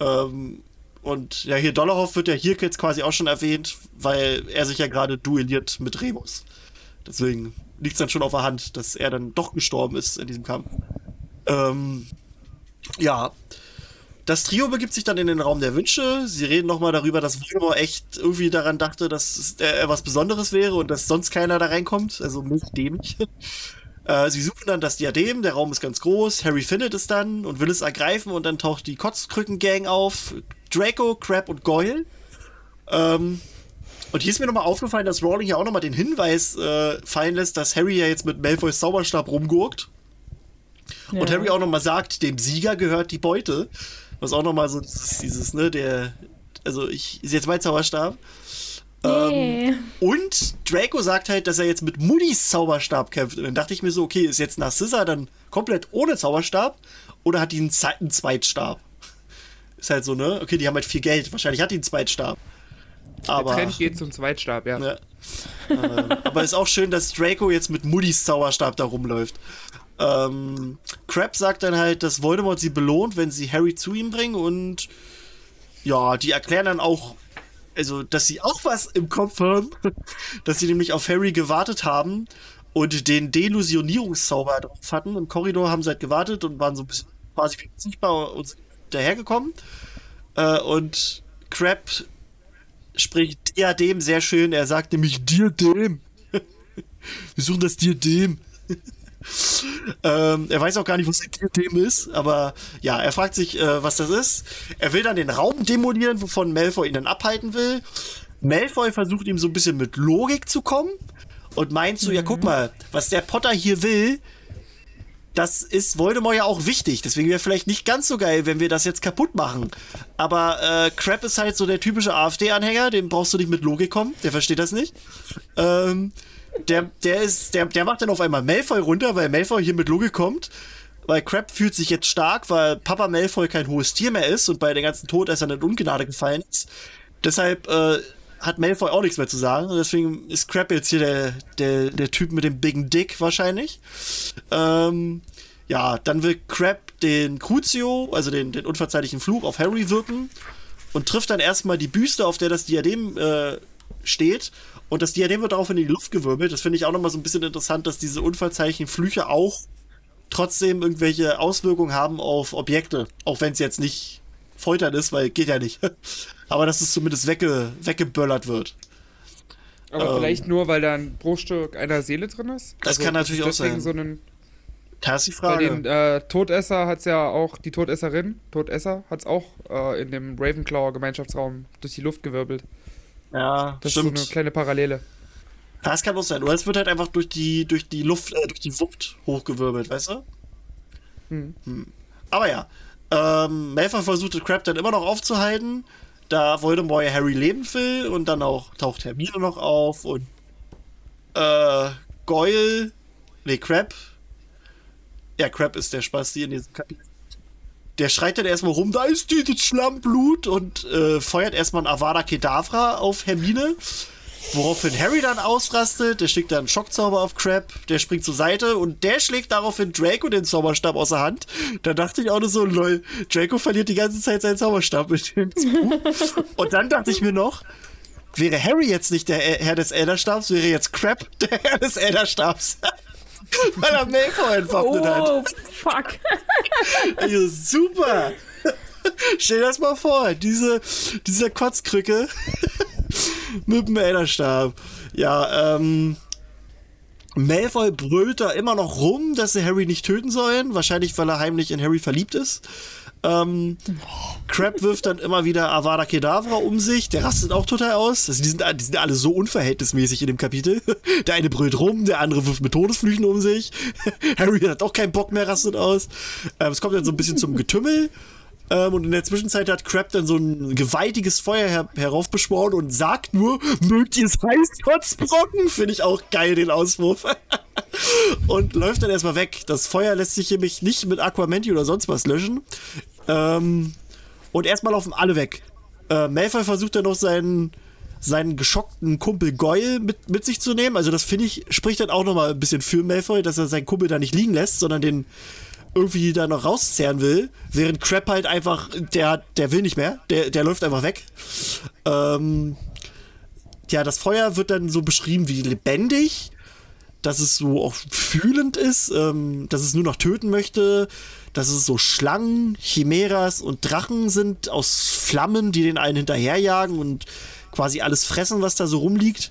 Ähm, und ja, hier Dollarhoff wird ja hier jetzt quasi auch schon erwähnt, weil er sich ja gerade duelliert mit Remus. Deswegen liegt es dann schon auf der Hand, dass er dann doch gestorben ist in diesem Kampf. Ähm, ja. Das Trio begibt sich dann in den Raum der Wünsche. Sie reden nochmal darüber, dass Voldemort echt irgendwie daran dachte, dass es, er was Besonderes wäre und dass sonst keiner da reinkommt. Also milch dämlich. Äh, sie suchen dann das Diadem, der Raum ist ganz groß, Harry findet es dann und will es ergreifen und dann taucht die Kotzkrücken-Gang auf, Draco, Crab und Goyle. Ähm, und hier ist mir nochmal aufgefallen, dass Rowling ja auch nochmal den Hinweis äh, fallen lässt, dass Harry ja jetzt mit Malfoys Zauberstab rumgurkt. Und Ja. Harry auch nochmal sagt, dem Sieger gehört die Beute. Was auch nochmal so dieses, dieses, ne, der, also ich, ist jetzt mein Zauberstab. Nee. Und Draco sagt halt, dass er jetzt mit Muddys Zauberstab kämpft. Und dann dachte ich mir so, okay, ist jetzt Narcissa dann komplett ohne Zauberstab oder hat die einen, Ze- einen Zweitstab? Ist halt so, ne? Okay, die haben halt viel Geld. Wahrscheinlich hat die einen Zweitstab. Aber, Der Trend geht zum Zweitstab, ja. ja. äh, aber ist auch schön, dass Draco jetzt mit Muddys Zauberstab da rumläuft. Ähm, Crab sagt dann halt, dass Voldemort sie belohnt, wenn sie Harry zu ihm bringen und ja, die erklären dann auch, also, dass sie auch was im Kopf haben, dass sie nämlich auf Harry gewartet haben und den Delusionierungszauber drauf hatten. Im Korridor haben sie halt gewartet und waren so ein bisschen quasi wie unsichtbar und dahergekommen. Äh, und Crab spricht Diadem sehr schön. Er sagt nämlich Diadem. Wir suchen das Diadem. ähm, er weiß auch gar nicht, was Diadem ist, aber ja, er fragt sich, äh, was das ist. Er will dann den Raum demolieren, wovon Malfoy ihn dann abhalten will. Malfoy versucht ihm so ein bisschen mit Logik zu kommen und meint so, ja guck mal, was der Potter hier will, das ist Voldemort ja auch wichtig. Deswegen wäre vielleicht nicht ganz so geil, wenn wir das jetzt kaputt machen. Aber äh, Crab ist halt so der typische AfD-Anhänger, dem brauchst du nicht mit Logik kommen, der versteht das nicht. Ähm, der, der ist, der, der macht dann auf einmal Malfoy runter, weil Malfoy hier mit Logik kommt. Weil Crab fühlt sich jetzt stark, weil Papa Malfoy kein hohes Tier mehr ist und bei den ganzen Todessern in Ungnade gefallen ist. Deshalb äh, hat Malfoy auch nichts mehr zu sagen. Und deswegen ist Crab jetzt hier der, der, der Typ mit dem Big Dick wahrscheinlich. Ähm, ja, dann will Crab den Crucio, also den, den unverzeihlichen Fluch, auf Harry wirken und trifft dann erstmal die Büste, auf der das Diadem äh, steht. Und das Diadem wird daraufhin in die Luft gewirbelt. Das finde ich auch nochmal so ein bisschen interessant, dass diese unverzeihlichen Flüche auch trotzdem irgendwelche Auswirkungen haben auf Objekte. Auch wenn es jetzt nicht Foltern ist, weil geht ja nicht. Aber dass es zumindest wegge weggeböllert wird. Aber Ähm. vielleicht nur, weil da ein Bruchstück einer Seele drin ist? Das kann dass natürlich auch sein. So einen, Da ist die bei Frage. den äh, Todesser hat es ja auch, die Todesserin, Todesser, hat es auch äh, in dem Ravenclaw-Gemeinschaftsraum durch die Luft gewirbelt. Ja, Das stimmt. ist so eine kleine Parallele. Das kann auch sein. Oder es wird halt einfach durch die, durch die Luft, äh, durch die Wucht hochgewirbelt, weißt du? Hm. Aber ja, ähm, Malfoy versuchte Crab dann immer noch aufzuhalten, da Voldemort Harry leben will und dann auch taucht Hermine noch auf und äh, Goyle, nee, Crab, ja, Crab ist der Spasti in diesem Kapitel. Der schreit dann erstmal rum, da ist dieses Schlammblut und äh, feuert erstmal ein Avada Kedavra auf Hermine. Woraufhin Harry dann ausrastet, der schlägt dann einen Schockzauber auf Crab, der springt zur Seite und der schlägt daraufhin Draco den Zauberstab aus der Hand. Da dachte ich auch nur so, lol, Draco verliert die ganze Zeit seinen Zauberstab mit dem. Und dann dachte ich mir noch, wäre Harry jetzt nicht der Herr des Elderstabs, wäre jetzt Crab der Herr des Elderstabs. Weil er Malfoy entwaffnet hat. Oh, fuck. Also, super. Stell dir das mal vor, diese, diese Kotzkrücke mit dem Elderstab. Ja, ähm. Malfoy brüllt da immer noch rum, dass sie Harry nicht töten sollen. Wahrscheinlich, weil er heimlich in Harry verliebt ist. Ähm, Crab wirft dann immer wieder Avada Kedavra um sich. Der rastet auch total aus. Also die, sind, die sind alle so unverhältnismäßig in dem Kapitel. Der eine brüllt rum, der andere wirft mit Todesflüchen um sich. Harry hat auch keinen Bock mehr, rastet aus. Ähm, es kommt dann so ein bisschen zum Getümmel. Ähm, und in der Zwischenzeit hat Crab dann so ein gewaltiges Feuer her heraufbeschworen und sagt nur, mögt ihr es heiß, Kotzbrocken? Finde ich auch geil, den Auswurf. und läuft dann erstmal weg. Das Feuer lässt sich nämlich nicht mit Aquamenti oder sonst was löschen. Ähm, und erstmal laufen alle weg. Äh, Malfoy versucht dann noch seinen, seinen geschockten Kumpel Goyle mit, mit sich zu nehmen. Also das finde ich, spricht dann auch nochmal ein bisschen für Malfoy, dass er seinen Kumpel da nicht liegen lässt, sondern den irgendwie da noch rauszerren will, während Crap halt einfach, der, der will nicht mehr, der, der läuft einfach weg. Ähm, ja, das Feuer wird dann so beschrieben wie lebendig, dass es so auch fühlend ist, ähm, dass es nur noch töten möchte, dass es so Schlangen, Chimäras und Drachen sind aus Flammen, die den einen hinterherjagen und quasi alles fressen, was da so rumliegt.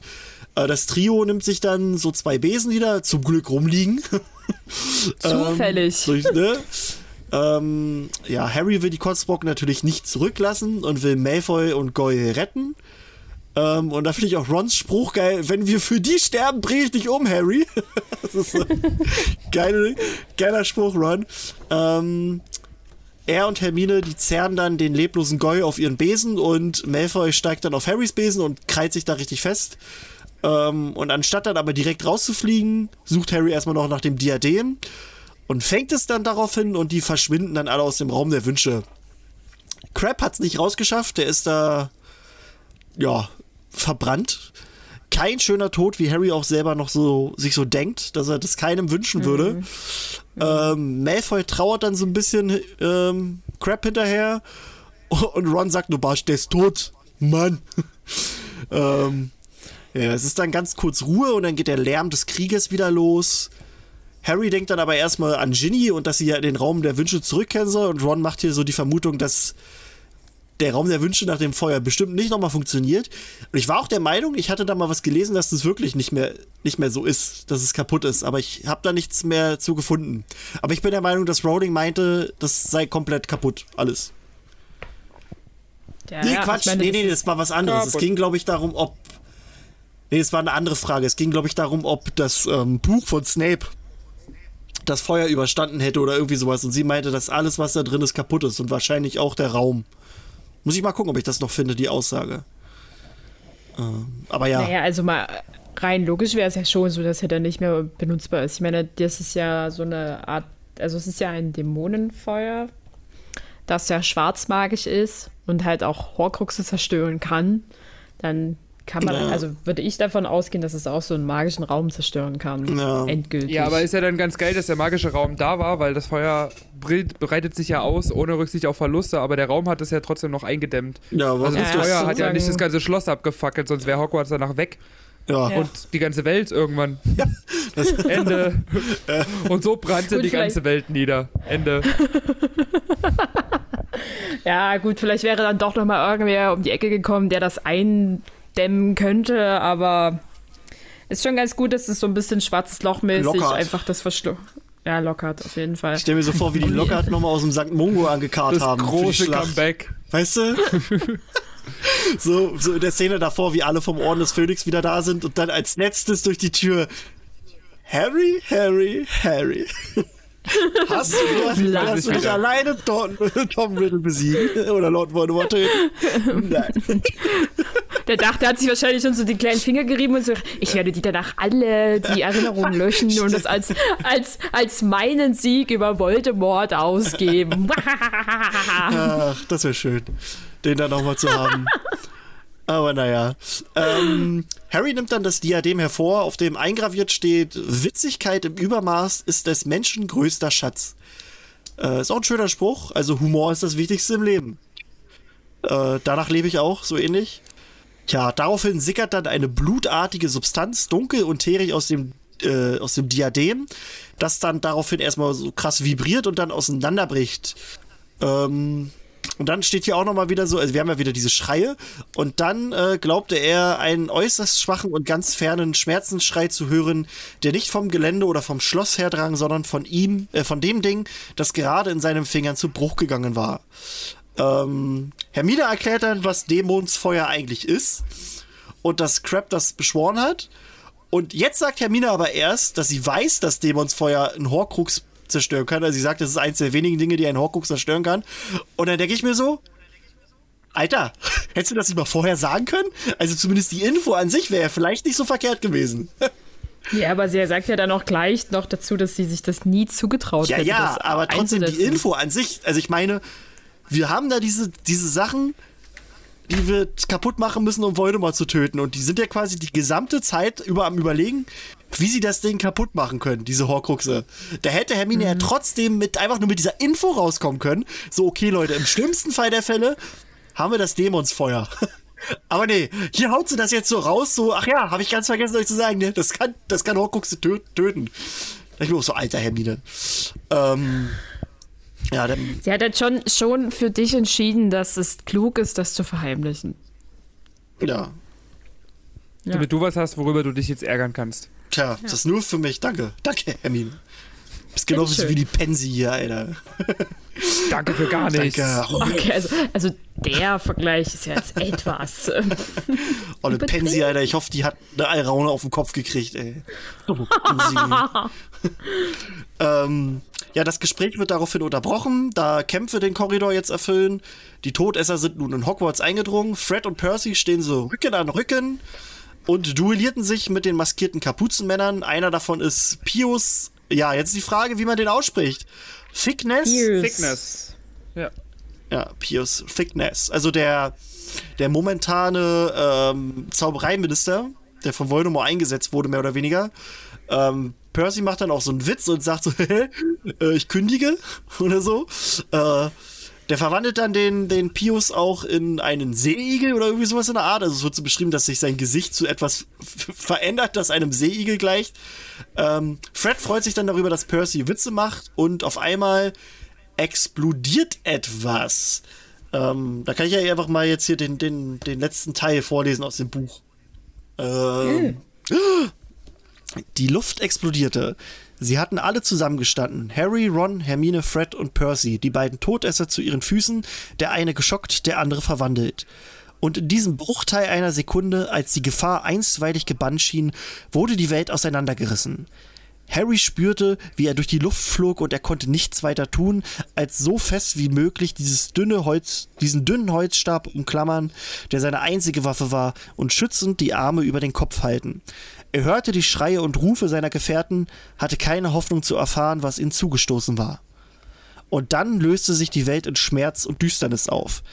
Äh, das Trio nimmt sich dann so zwei Besen wieder, zum Glück rumliegen. Zufällig. ähm, so, ne? ähm, ja, Harry will die Kotzbrocken natürlich nicht zurücklassen und will Malfoy und Goyle retten. Ähm, und da finde ich auch Rons Spruch geil. Wenn wir für die sterben, bringe ich dich um, Harry. das ist so geil, geiler Spruch, Ron. Ähm, er und Hermine, die zerren dann den leblosen Goy auf ihren Besen und Malfoy steigt dann auf Harrys Besen und kreit sich da richtig fest. Ähm, und anstatt dann aber direkt rauszufliegen, sucht Harry erstmal noch nach dem Diadem und fängt es dann darauf hin und die verschwinden dann alle aus dem Raum der Wünsche. Crab es nicht rausgeschafft, der ist da, ja, verbrannt. Kein schöner Tod, wie Harry auch selber noch so sich so denkt, dass er das keinem wünschen würde. Mhm. Ähm, Malfoy trauert dann so ein bisschen ähm, Crab hinterher und Ron sagt nur, Barsch, der ist tot. Mann. ähm, ja, es ist dann ganz kurz Ruhe und dann geht der Lärm des Krieges wieder los. Harry denkt dann aber erstmal an Ginny und dass sie ja in den Raum der Wünsche zurückkehren soll und Ron macht hier so die Vermutung, dass der Raum der Wünsche nach dem Feuer bestimmt nicht nochmal funktioniert. Und ich war auch der Meinung, ich hatte da mal was gelesen, dass das wirklich nicht mehr, nicht mehr so ist, dass es kaputt ist. Aber ich habe da nichts mehr zu gefunden. Aber ich bin der Meinung, dass Rowling meinte, das sei komplett kaputt, alles. Ja, nee, ja, Quatsch, meine, nee, nee, das war was anderes. Kaputt. Es ging, glaube ich, darum, ob. Nee, es war eine andere Frage. Es ging, glaube ich, darum, ob das ähm, Buch von Snape das Feuer überstanden hätte oder irgendwie sowas. Und sie meinte, dass alles, was da drin ist, kaputt ist und wahrscheinlich auch der Raum. Muss ich mal gucken, ob ich das noch finde, die Aussage. Ähm, aber ja. Naja, also mal rein logisch wäre es ja schon so, dass er dann nicht mehr benutzbar ist. Ich meine, das ist ja so eine Art, also es ist ja ein Dämonenfeuer, das ja schwarzmagisch ist und halt auch Horcruxe zerstören kann. Dann kann man, ja. also würde ich davon ausgehen, dass es auch so einen magischen Raum zerstören kann. Ja. Endgültig. Ja, aber ist ja dann ganz geil, dass der magische Raum da war, weil das Feuer breitet sich ja aus, ohne Rücksicht auf Verluste, aber der Raum hat es ja trotzdem noch eingedämmt. Ja, was also das ja, Feuer hat ja nicht das ganze Schloss abgefackelt, sonst wäre Hogwarts danach weg. Ja. Und die ganze Welt irgendwann. Ja. Das Ende. Und so brannte gut, die ganze Welt nieder. Ende. ja, gut, vielleicht wäre dann doch noch mal irgendwer um die Ecke gekommen, der das ein dämmen könnte, aber ist schon ganz gut, dass es so ein bisschen schwarzes Loch-mäßig Lockhart. einfach das verschluckt. Ja, Lockhart, auf jeden Fall. Ich stelle mir so vor, wie die Lockhart nochmal aus dem St. Mungo angekarrt das haben. Das große Comeback. Weißt du? so, so in der Szene davor, wie alle vom Orden des Phönix wieder da sind und dann als letztes durch die Tür Harry, Harry, Harry. Hast du, hast, hast du nicht alleine Tom, Tom Riddle besiegen? Oder Lord Voldemort töten? Nein. Der dachte, er hat sich wahrscheinlich schon so die kleinen Finger gerieben und so, ich werde die danach alle die Erinnerungen löschen und das als, als, als meinen Sieg über Voldemort ausgeben. Ach, das wäre schön, den dann nochmal zu haben. Aber naja. Ähm, Harry nimmt dann das Diadem hervor, auf dem eingraviert steht: Witzigkeit im Übermaß ist des Menschen größter Schatz. Äh, ist auch ein schöner Spruch. Also, Humor ist das Wichtigste im Leben. Äh, danach lebe ich auch, so ähnlich. Tja, daraufhin sickert dann eine blutartige Substanz dunkel und teerig aus dem, äh, aus dem Diadem, das dann daraufhin erstmal so krass vibriert und dann auseinanderbricht. Ähm, und dann steht hier auch nochmal wieder so, also wir haben ja wieder diese Schreie. Und dann äh, glaubte er einen äußerst schwachen und ganz fernen Schmerzensschrei zu hören, der nicht vom Gelände oder vom Schloss herdrang, sondern von ihm, äh, von dem Ding, das gerade in seinen Fingern zu Bruch gegangen war. Ähm, Hermine erklärt dann, was Dämonsfeuer eigentlich ist und dass Crab das beschworen hat. Und jetzt sagt Hermine aber erst, dass sie weiß, dass Dämonsfeuer ein Horcrux zerstören kann. Also sie sagt, das ist eins der wenigen Dinge, die ein Horcrux zerstören kann. Und dann denke ich mir so, Alter, hättest du das nicht mal vorher sagen können? Also zumindest die Info an sich wäre vielleicht nicht so verkehrt gewesen. Ja, aber sie sagt ja dann auch gleich noch dazu, dass sie sich das nie zugetraut Ja, hätte. ja, das aber trotzdem die. Info an sich, also ich meine, wir haben da diese, diese Sachen, die wir kaputt machen müssen, um Voldemort zu töten. Und die sind ja quasi die gesamte Zeit über am Überlegen, wie sie das Ding kaputt machen können, diese Horcruxe. Da hätte Hermine Mhm. ja trotzdem mit einfach nur mit dieser Info rauskommen können. So, okay, Leute, im schlimmsten Fall der Fälle haben wir das Dämonsfeuer. Aber nee, hier haut sie das jetzt so raus, so, ach ja, habe ich ganz vergessen euch zu sagen, ne? Das kann, das kann Horcruxe tö töten. Ich bin auch so, alter Hermine. Ähm, ja, dann, Sie hat halt schon, schon für dich entschieden, dass es klug ist, das zu verheimlichen. ja. Ja. Damit du was hast, worüber du dich jetzt ärgern kannst. Tja, das ist nur für mich. Danke. Danke, Hermine. Bist genauso wie die Pansy hier, Alter. Danke für gar nichts. Danke. Okay, also, also der Vergleich ist ja jetzt etwas. Olle Übertrieben. Pansy, Alter. Ich hoffe, die hat eine Alraune auf den Kopf gekriegt, ey. Oh, ähm, ja, das Gespräch wird daraufhin unterbrochen, da Kämpfe den Korridor jetzt erfüllen. Die Todesser sind nun in Hogwarts eingedrungen. Fred und Percy stehen so Rücken an Rücken und duellierten sich mit den maskierten Kapuzenmännern. Einer davon ist Pius. Ja, jetzt ist die Frage, wie man den ausspricht. Thickness? Pius. Thickness. Ja. Ja, Pius Thickness. Also der, der momentane ähm, Zaubereiminister, der von Voldemort eingesetzt wurde, mehr oder weniger. Ähm, Percy macht dann auch so einen Witz und sagt so, äh, ich kündige oder so. Äh, der verwandelt dann den, den Pius auch in einen Seeigel oder irgendwie sowas in der Art. Also es wird so beschrieben, dass sich sein Gesicht zu etwas verändert, das einem Seeigel gleicht. Ähm, Fred freut sich dann darüber, dass Percy Witze macht und auf einmal explodiert etwas. Ähm, da kann ich ja einfach mal jetzt hier den, den, den letzten Teil vorlesen aus dem Buch. Ähm, Die Luft explodierte. Sie hatten alle zusammengestanden. Harry, Ron, Hermine, Fred und Percy, die beiden Todesser zu ihren Füßen, der eine geschockt, der andere verwandelt. Und in diesem Bruchteil einer Sekunde, als die Gefahr einstweilig gebannt schien, wurde die Welt auseinandergerissen. Harry spürte, wie er durch die Luft flog und er konnte nichts weiter tun, als so fest wie möglich dieses dünne Holz, diesen dünnen Holzstab umklammern, der seine einzige Waffe war, und schützend die Arme über den Kopf halten. Er hörte die Schreie und Rufe seiner Gefährten, hatte keine Hoffnung zu erfahren, was ihnen zugestoßen war. Und dann löste sich die Welt in Schmerz und Düsternis auf.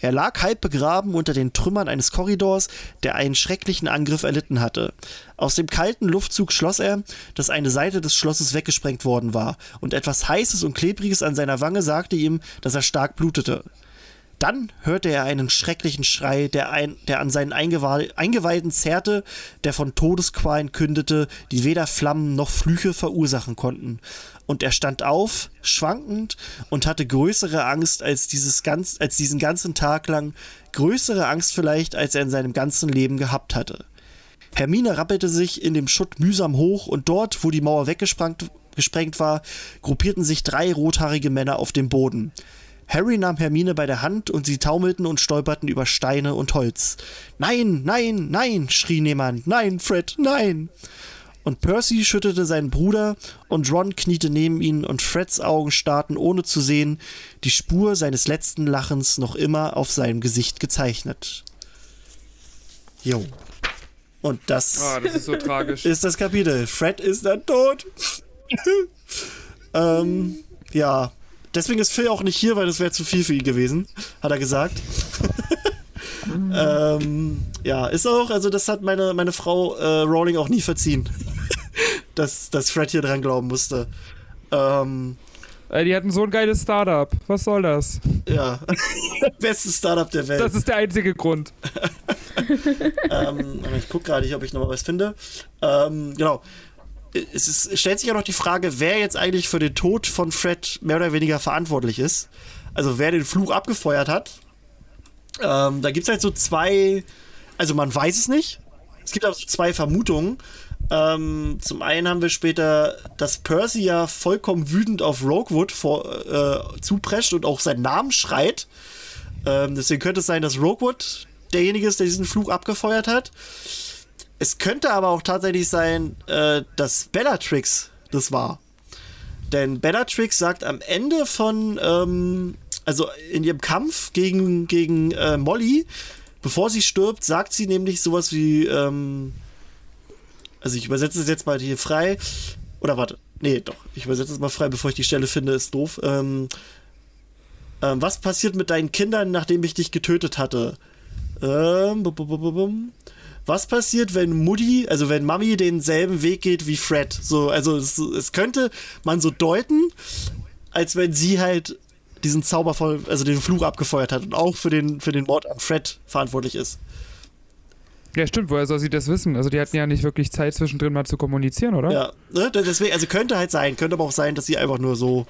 Er lag halb begraben unter den Trümmern eines Korridors, der einen schrecklichen Angriff erlitten hatte. Aus dem kalten Luftzug schloss er, dass eine Seite des Schlosses weggesprengt worden war, und etwas Heißes und Klebriges an seiner Wange sagte ihm, dass er stark blutete. Dann hörte er einen schrecklichen Schrei, der, ein, der an seinen Eingewe Eingeweiden zerrte, der von Todesqualen kündete, die weder Flammen noch Flüche verursachen konnten. Und er stand auf, schwankend, und hatte größere Angst als, dieses ganz, als diesen ganzen Tag lang, größere Angst vielleicht, als er in seinem ganzen Leben gehabt hatte. Hermine rappelte sich in dem Schutt mühsam hoch und dort, wo die Mauer weggesprengt gesprengt war, gruppierten sich drei rothaarige Männer auf dem Boden. Harry nahm Hermine bei der Hand und sie taumelten und stolperten über Steine und Holz. Nein, nein, nein, schrie jemand. Nein, Fred, nein. Und Percy schüttelte seinen Bruder und Ron kniete neben ihn und Freds Augen starrten ohne zu sehen, die Spur seines letzten Lachens noch immer auf seinem Gesicht gezeichnet. Jo. Und das Ah, das ist so tragisch. ist das Kapitel. Fred ist dann tot. ähm, ja. Deswegen ist Phil auch nicht hier, weil das wäre zu viel für ihn gewesen, hat er gesagt. ähm, ja, ist auch, also das hat meine, meine Frau äh, Rowling auch nie verziehen. dass, dass Fred hier dran glauben musste. Ähm, Äh, Die hatten so ein geiles Startup. Was soll das? ja. Bestes Startup der Welt. Das ist der einzige Grund. ähm, ich gucke gerade, ob ich noch mal was finde. Ähm, genau. Es, ist, stellt sich ja noch die Frage, wer jetzt eigentlich für den Tod von Fred mehr oder weniger verantwortlich ist. Also wer den Fluch abgefeuert hat. Ähm, da gibt es halt so zwei, also man weiß es nicht. Es gibt aber so zwei Vermutungen. Ähm, zum einen haben wir später, dass Percy ja vollkommen wütend auf Roguewood vor, äh, zuprescht und auch seinen Namen schreit. Ähm, deswegen könnte es sein, dass Roguewood derjenige ist, der diesen Fluch abgefeuert hat. Es könnte aber auch tatsächlich sein, äh, dass Bellatrix das war. Denn Bellatrix sagt am Ende von, ähm, also in ihrem Kampf gegen, gegen äh, Molly, bevor sie stirbt, sagt sie nämlich sowas wie, ähm, also ich übersetze es jetzt mal hier frei. Oder warte, nee, doch, ich übersetze es mal frei, bevor ich die Stelle finde, ist doof. Ähm, ähm, was passiert mit deinen Kindern, nachdem ich dich getötet hatte? Ähm, bum, bum, bum, bum. Was passiert, wenn Mutti, also wenn Mami denselben Weg geht wie Fred? So, also es, es könnte man so deuten, als wenn sie halt diesen Zauber voll, also den Fluch abgefeuert hat und auch für den, für den Mord an Fred verantwortlich ist. Ja, stimmt, woher soll sie das wissen? Also die hatten ja nicht wirklich Zeit zwischendrin mal zu kommunizieren, oder? Ja, ne? deswegen, also könnte halt sein, könnte aber auch sein, dass sie einfach nur so.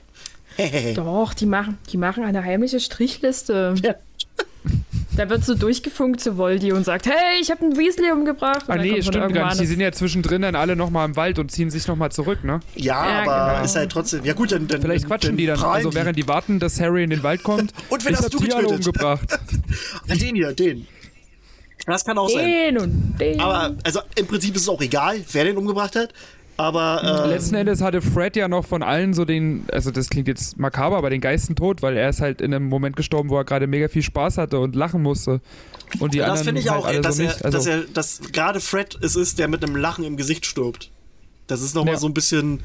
Doch, die machen, die machen eine heimliche Strichliste. Ja. Da wird so durchgefunkt zu Voldy und sagt, hey, ich habe einen Weasley umgebracht. Und Ah dann nee, stimmt gar nicht. Die sind ja zwischendrin dann alle nochmal im Wald und ziehen sich nochmal zurück, ne? Ja, Ja, aber genau. ist halt trotzdem. Ja, gut, dann. dann Vielleicht quatschen die dann, also während die warten, dass Harry in den Wald kommt. Und wen ich hast hab du die alle getötet? umgebracht. Den hier, den. Das kann auch sein. den und den. Aber, also im Prinzip ist es auch egal, wer den umgebracht hat. Aber. Äh, Letzten Endes hatte Fred ja noch von allen so den, also das klingt jetzt makaber, aber den Geistentod, weil er ist halt in einem Moment gestorben, wo er gerade mega viel Spaß hatte und lachen musste. Und die das finde ich halt auch, dass, so er. Also, dass er, dass gerade Fred es ist, der mit einem Lachen im Gesicht stirbt. Das ist nochmal Ja. so ein bisschen,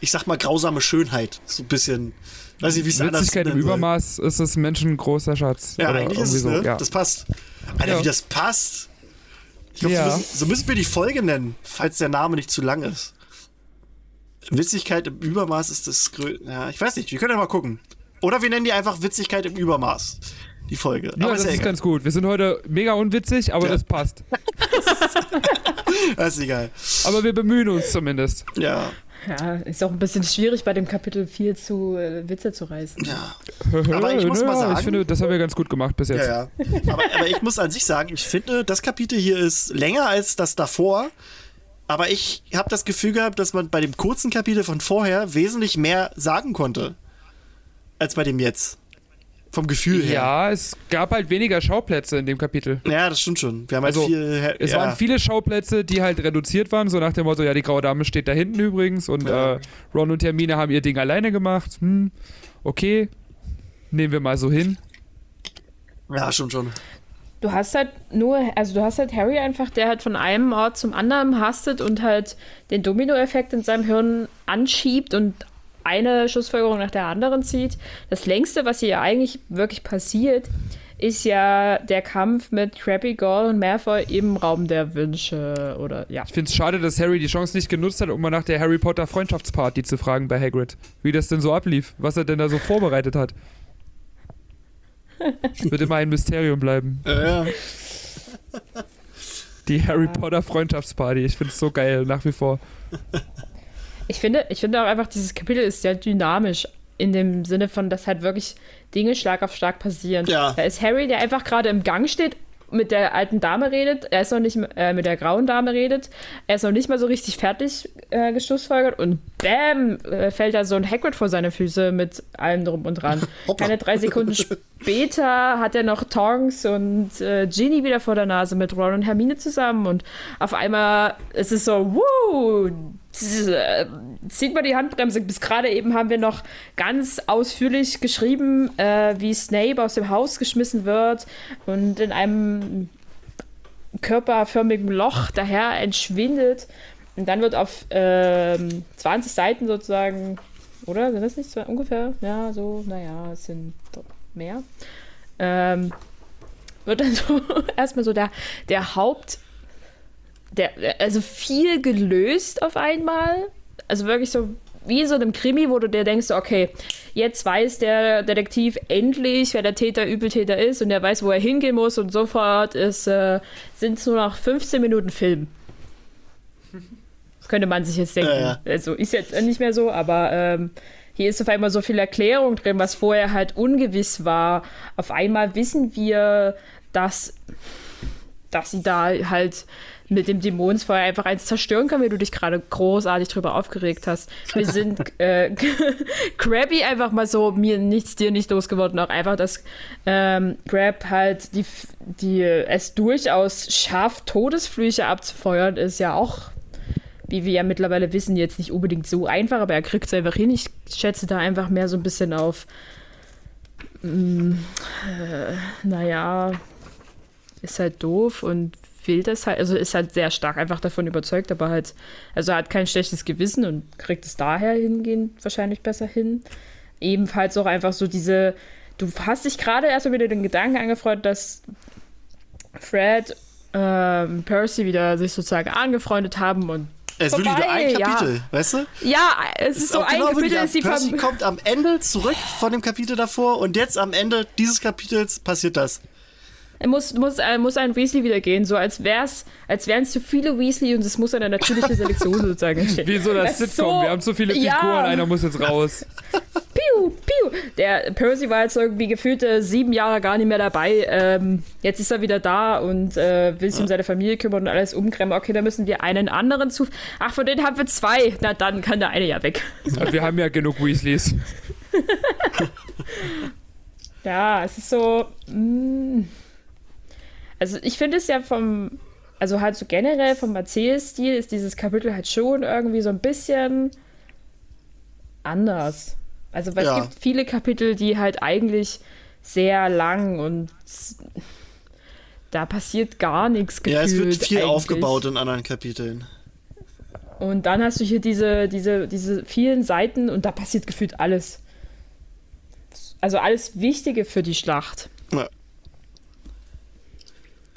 ich sag mal, grausame Schönheit. So ein bisschen, weiß ich, wie es anders im. Übermaß ist es Menschen großer Schatz. Ja, eigentlich ist es, so, ne? ja. Das passt. Alter, Ja. wie das passt. Ich glaube, Ja. so, müssen, so müssen wir die Folge nennen, falls der Name nicht zu lang ist. Witzigkeit im Übermaß ist das grö Ja, ich weiß nicht, wir können ja mal gucken. Oder wir nennen die einfach Witzigkeit im Übermaß. Die Folge. Ja, Aber das ist ja ist ganz gut. Wir sind heute mega unwitzig, aber Ja. das passt. Das ist egal. Aber wir bemühen uns zumindest. Ja, ja, ist auch ein bisschen schwierig, bei dem Kapitel viel zu äh, Witze zu reißen. ja. Aber ich muss mal sagen- Ich finde, das haben wir ganz gut gemacht bis jetzt. Ja, ja. Aber, aber ich muss an sich sagen, ich finde, das Kapitel hier ist länger als das davor. Aber ich habe das Gefühl gehabt, dass man bei dem kurzen Kapitel von vorher wesentlich mehr sagen konnte. Als bei dem jetzt. Vom Gefühl her. Ja, es gab halt weniger Schauplätze in dem Kapitel. Ja, das stimmt schon. Wir haben Also, halt viel. Es ja. waren viele Schauplätze, die halt reduziert waren, so nach dem Motto, ja, die graue Dame steht da hinten übrigens und Ja. äh, Ron und Hermine haben ihr Ding alleine gemacht. Hm, okay, nehmen wir mal so hin. Ja, schon, schon. Du hast halt nur, also du hast halt Harry einfach, der halt von einem Ort zum anderen hastet und halt den Dominoeffekt in seinem Hirn anschiebt und eine Schlussfolgerung nach der anderen zieht. Das längste, was hier eigentlich wirklich passiert, ist ja der Kampf mit Krabby, Goyle und Malfoy im Raum der Wünsche oder ja. Ich finde es schade, dass Harry die Chance nicht genutzt hat, um mal nach der Harry Potter Freundschaftsparty zu fragen bei Hagrid. Wie das denn so ablief, was er denn da so vorbereitet hat. Wird immer ein Mysterium bleiben. Ja, ja. Die Harry Potter Freundschaftsparty. Ich finde es so geil, nach wie vor. Ich finde, ich finde auch einfach, dieses Kapitel ist sehr dynamisch in dem Sinne von, dass halt wirklich Dinge Schlag auf Schlag passieren. Ja. Da ist Harry, der einfach gerade im Gang steht, mit der alten Dame redet, er ist noch nicht äh, mit der grauen Dame redet, er ist noch nicht mal so richtig fertig äh, geschlussfolgert und bam, äh, fällt da so ein Hagrid vor seine Füße mit allem drum und dran. Hoppla. Keine drei Sekunden später hat er noch Tonks und äh, Ginny wieder vor der Nase mit Ron und Hermine zusammen und auf einmal ist es so, äh, zieht mal die Handbremse. Bis gerade eben haben wir noch ganz ausführlich geschrieben, äh, wie Snape aus dem Haus geschmissen wird und in einem körperförmigen Loch daher entschwindet. Und dann wird auf ähm, 20 Seiten sozusagen, oder? Sind das nicht so ungefähr? Ja, so, naja, es sind mehr. Ähm, wird dann so erstmal so der, der Haupt, der, also viel gelöst auf einmal. Also wirklich so wie in so einem Krimi, wo du dir denkst, okay, jetzt weiß der Detektiv endlich, wer der Täter, Übeltäter ist und er weiß, wo er hingehen muss und sofort ist, äh, sind es nur noch 15 Minuten Film. Das könnte man sich jetzt denken. Ja, ja. Also ist jetzt nicht mehr so, aber ähm, hier ist auf einmal so viel Erklärung drin, was vorher halt ungewiss war. Auf einmal wissen wir, dass, dass sie da halt mit dem Dämonsfeuer einfach eins zerstören kann, wie du dich gerade großartig drüber aufgeregt hast. Wir sind äh, Krabby einfach mal so, mir nichts, dir nicht losgeworden. Auch einfach, dass ähm, Grab halt die, die es durchaus schafft, Todesflüche abzufeuern, ist ja auch, wie wir ja mittlerweile wissen, jetzt nicht unbedingt so einfach, aber er kriegt es einfach hin. Ich schätze da einfach mehr so ein bisschen auf, mh, äh, naja, ist halt doof und will das halt, also ist halt sehr stark einfach davon überzeugt, aber halt, also er hat kein schlechtes Gewissen und kriegt es daher hingehend wahrscheinlich besser hin. Ebenfalls auch einfach so diese, du hast dich gerade erst wieder den Gedanken angefreut, dass Fred ähm, Percy wieder sich sozusagen angefreundet haben und Es wird wieder ein Kapitel, ja. weißt du? ja, es ist, so auch ein genau Kapitel, ist die Percy kommt am Ende zurück von dem Kapitel davor und jetzt am Ende dieses Kapitels passiert das. Er muss, muss, äh, muss ein Weasley wieder gehen, so als wär's, als wären es zu viele Weasley und es muss eine natürliche Selektion sozusagen entstehen. Wie so das Das Sitcom. so- Wir haben zu viele Ja. Figuren, einer muss jetzt raus. Piu, piu. Der Percy war jetzt irgendwie gefühlte sieben Jahre gar nicht mehr dabei. Ähm, jetzt ist er wieder da und äh, will sich um seine Familie kümmern und alles umkremmen. Okay, dann müssen wir einen anderen zu. Ach, von denen haben wir zwei. Na dann kann der eine ja weg. Aber Wir haben ja genug Weasleys. Ja, es ist so. mm. Also ich finde es ja vom, also halt so generell vom Erzählstil ist dieses Kapitel halt schon irgendwie so ein bisschen anders. Also weil Ja. es gibt viele Kapitel, die halt eigentlich sehr lang und da passiert gar nichts gefühlt. Ja, es wird viel eigentlich. aufgebaut in anderen Kapiteln. Und dann hast du hier diese, diese, diese vielen Seiten und da passiert gefühlt alles. Also alles Wichtige für die Schlacht. Ja.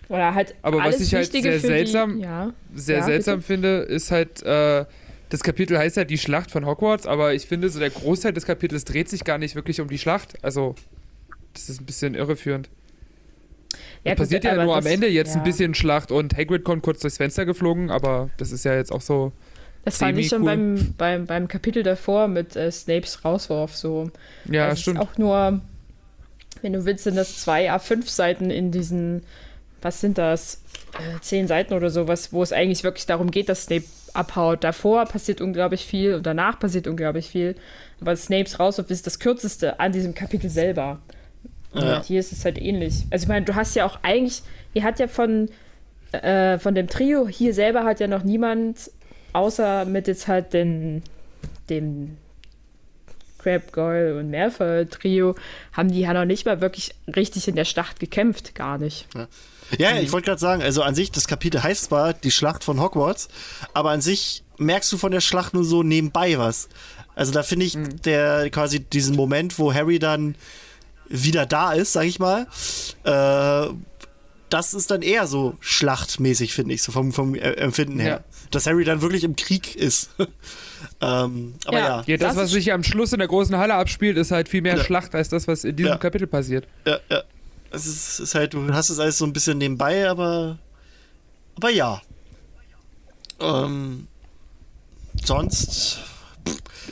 Oder halt Aber was alles ich halt Wichtige sehr seltsam- die, ja. Sehr Ja, seltsam bitte? finde, ist halt, äh, das Kapitel heißt ja die Schlacht von Hogwarts, aber ich finde, so der Großteil des Kapitels dreht sich gar nicht wirklich um die Schlacht. Also, das ist ein bisschen irreführend. Ja, Da gut, passiert ja nur am das- Ende jetzt ja. ein bisschen Schlacht und Hagrid kommt kurz durchs Fenster geflogen, aber das ist ja jetzt auch so. Das fand ich schon beim, beim, beim Kapitel davor mit äh, Snapes Rauswurf so. Ja, das stimmt. ist auch nur, wenn du willst, sind das zwei A5-Seiten in diesen, was sind das, äh, zehn Seiten oder sowas, wo es eigentlich wirklich darum geht, dass Snape abhaut. Davor passiert unglaublich viel und danach passiert unglaublich viel. Aber Snapes Rauswurf ist das kürzeste an diesem Kapitel selber. Ja. Hier ist es halt ähnlich. Also ich meine, du hast ja auch eigentlich, ihr hat ja von, äh, von dem Trio hier selber hat ja noch niemand, außer mit jetzt halt den, dem Crab, Goyle und Malfoy Trio, haben die ja noch nicht mal wirklich richtig in der Schlacht gekämpft, gar nicht. Ja, ja, ich wollte gerade sagen, also an sich, das Kapitel heißt zwar die Schlacht von Hogwarts, aber an sich merkst du von der Schlacht nur so nebenbei was. Also da finde ich der quasi diesen Moment, wo Harry dann wieder da ist, sag ich mal, äh, das ist dann eher so schlachtmäßig, finde ich, so vom, vom Empfinden her. Ja. Dass Harry dann wirklich im Krieg ist. ähm, aber Ja. ja. Ja, das, Das was sich am Schluss in der großen Halle abspielt, ist halt viel mehr Ja. Schlacht als das, was in diesem Ja. Kapitel passiert. ja, ja. Es ist, halt, du hast es alles so ein bisschen nebenbei, aber. Aber ja. Ähm, sonst.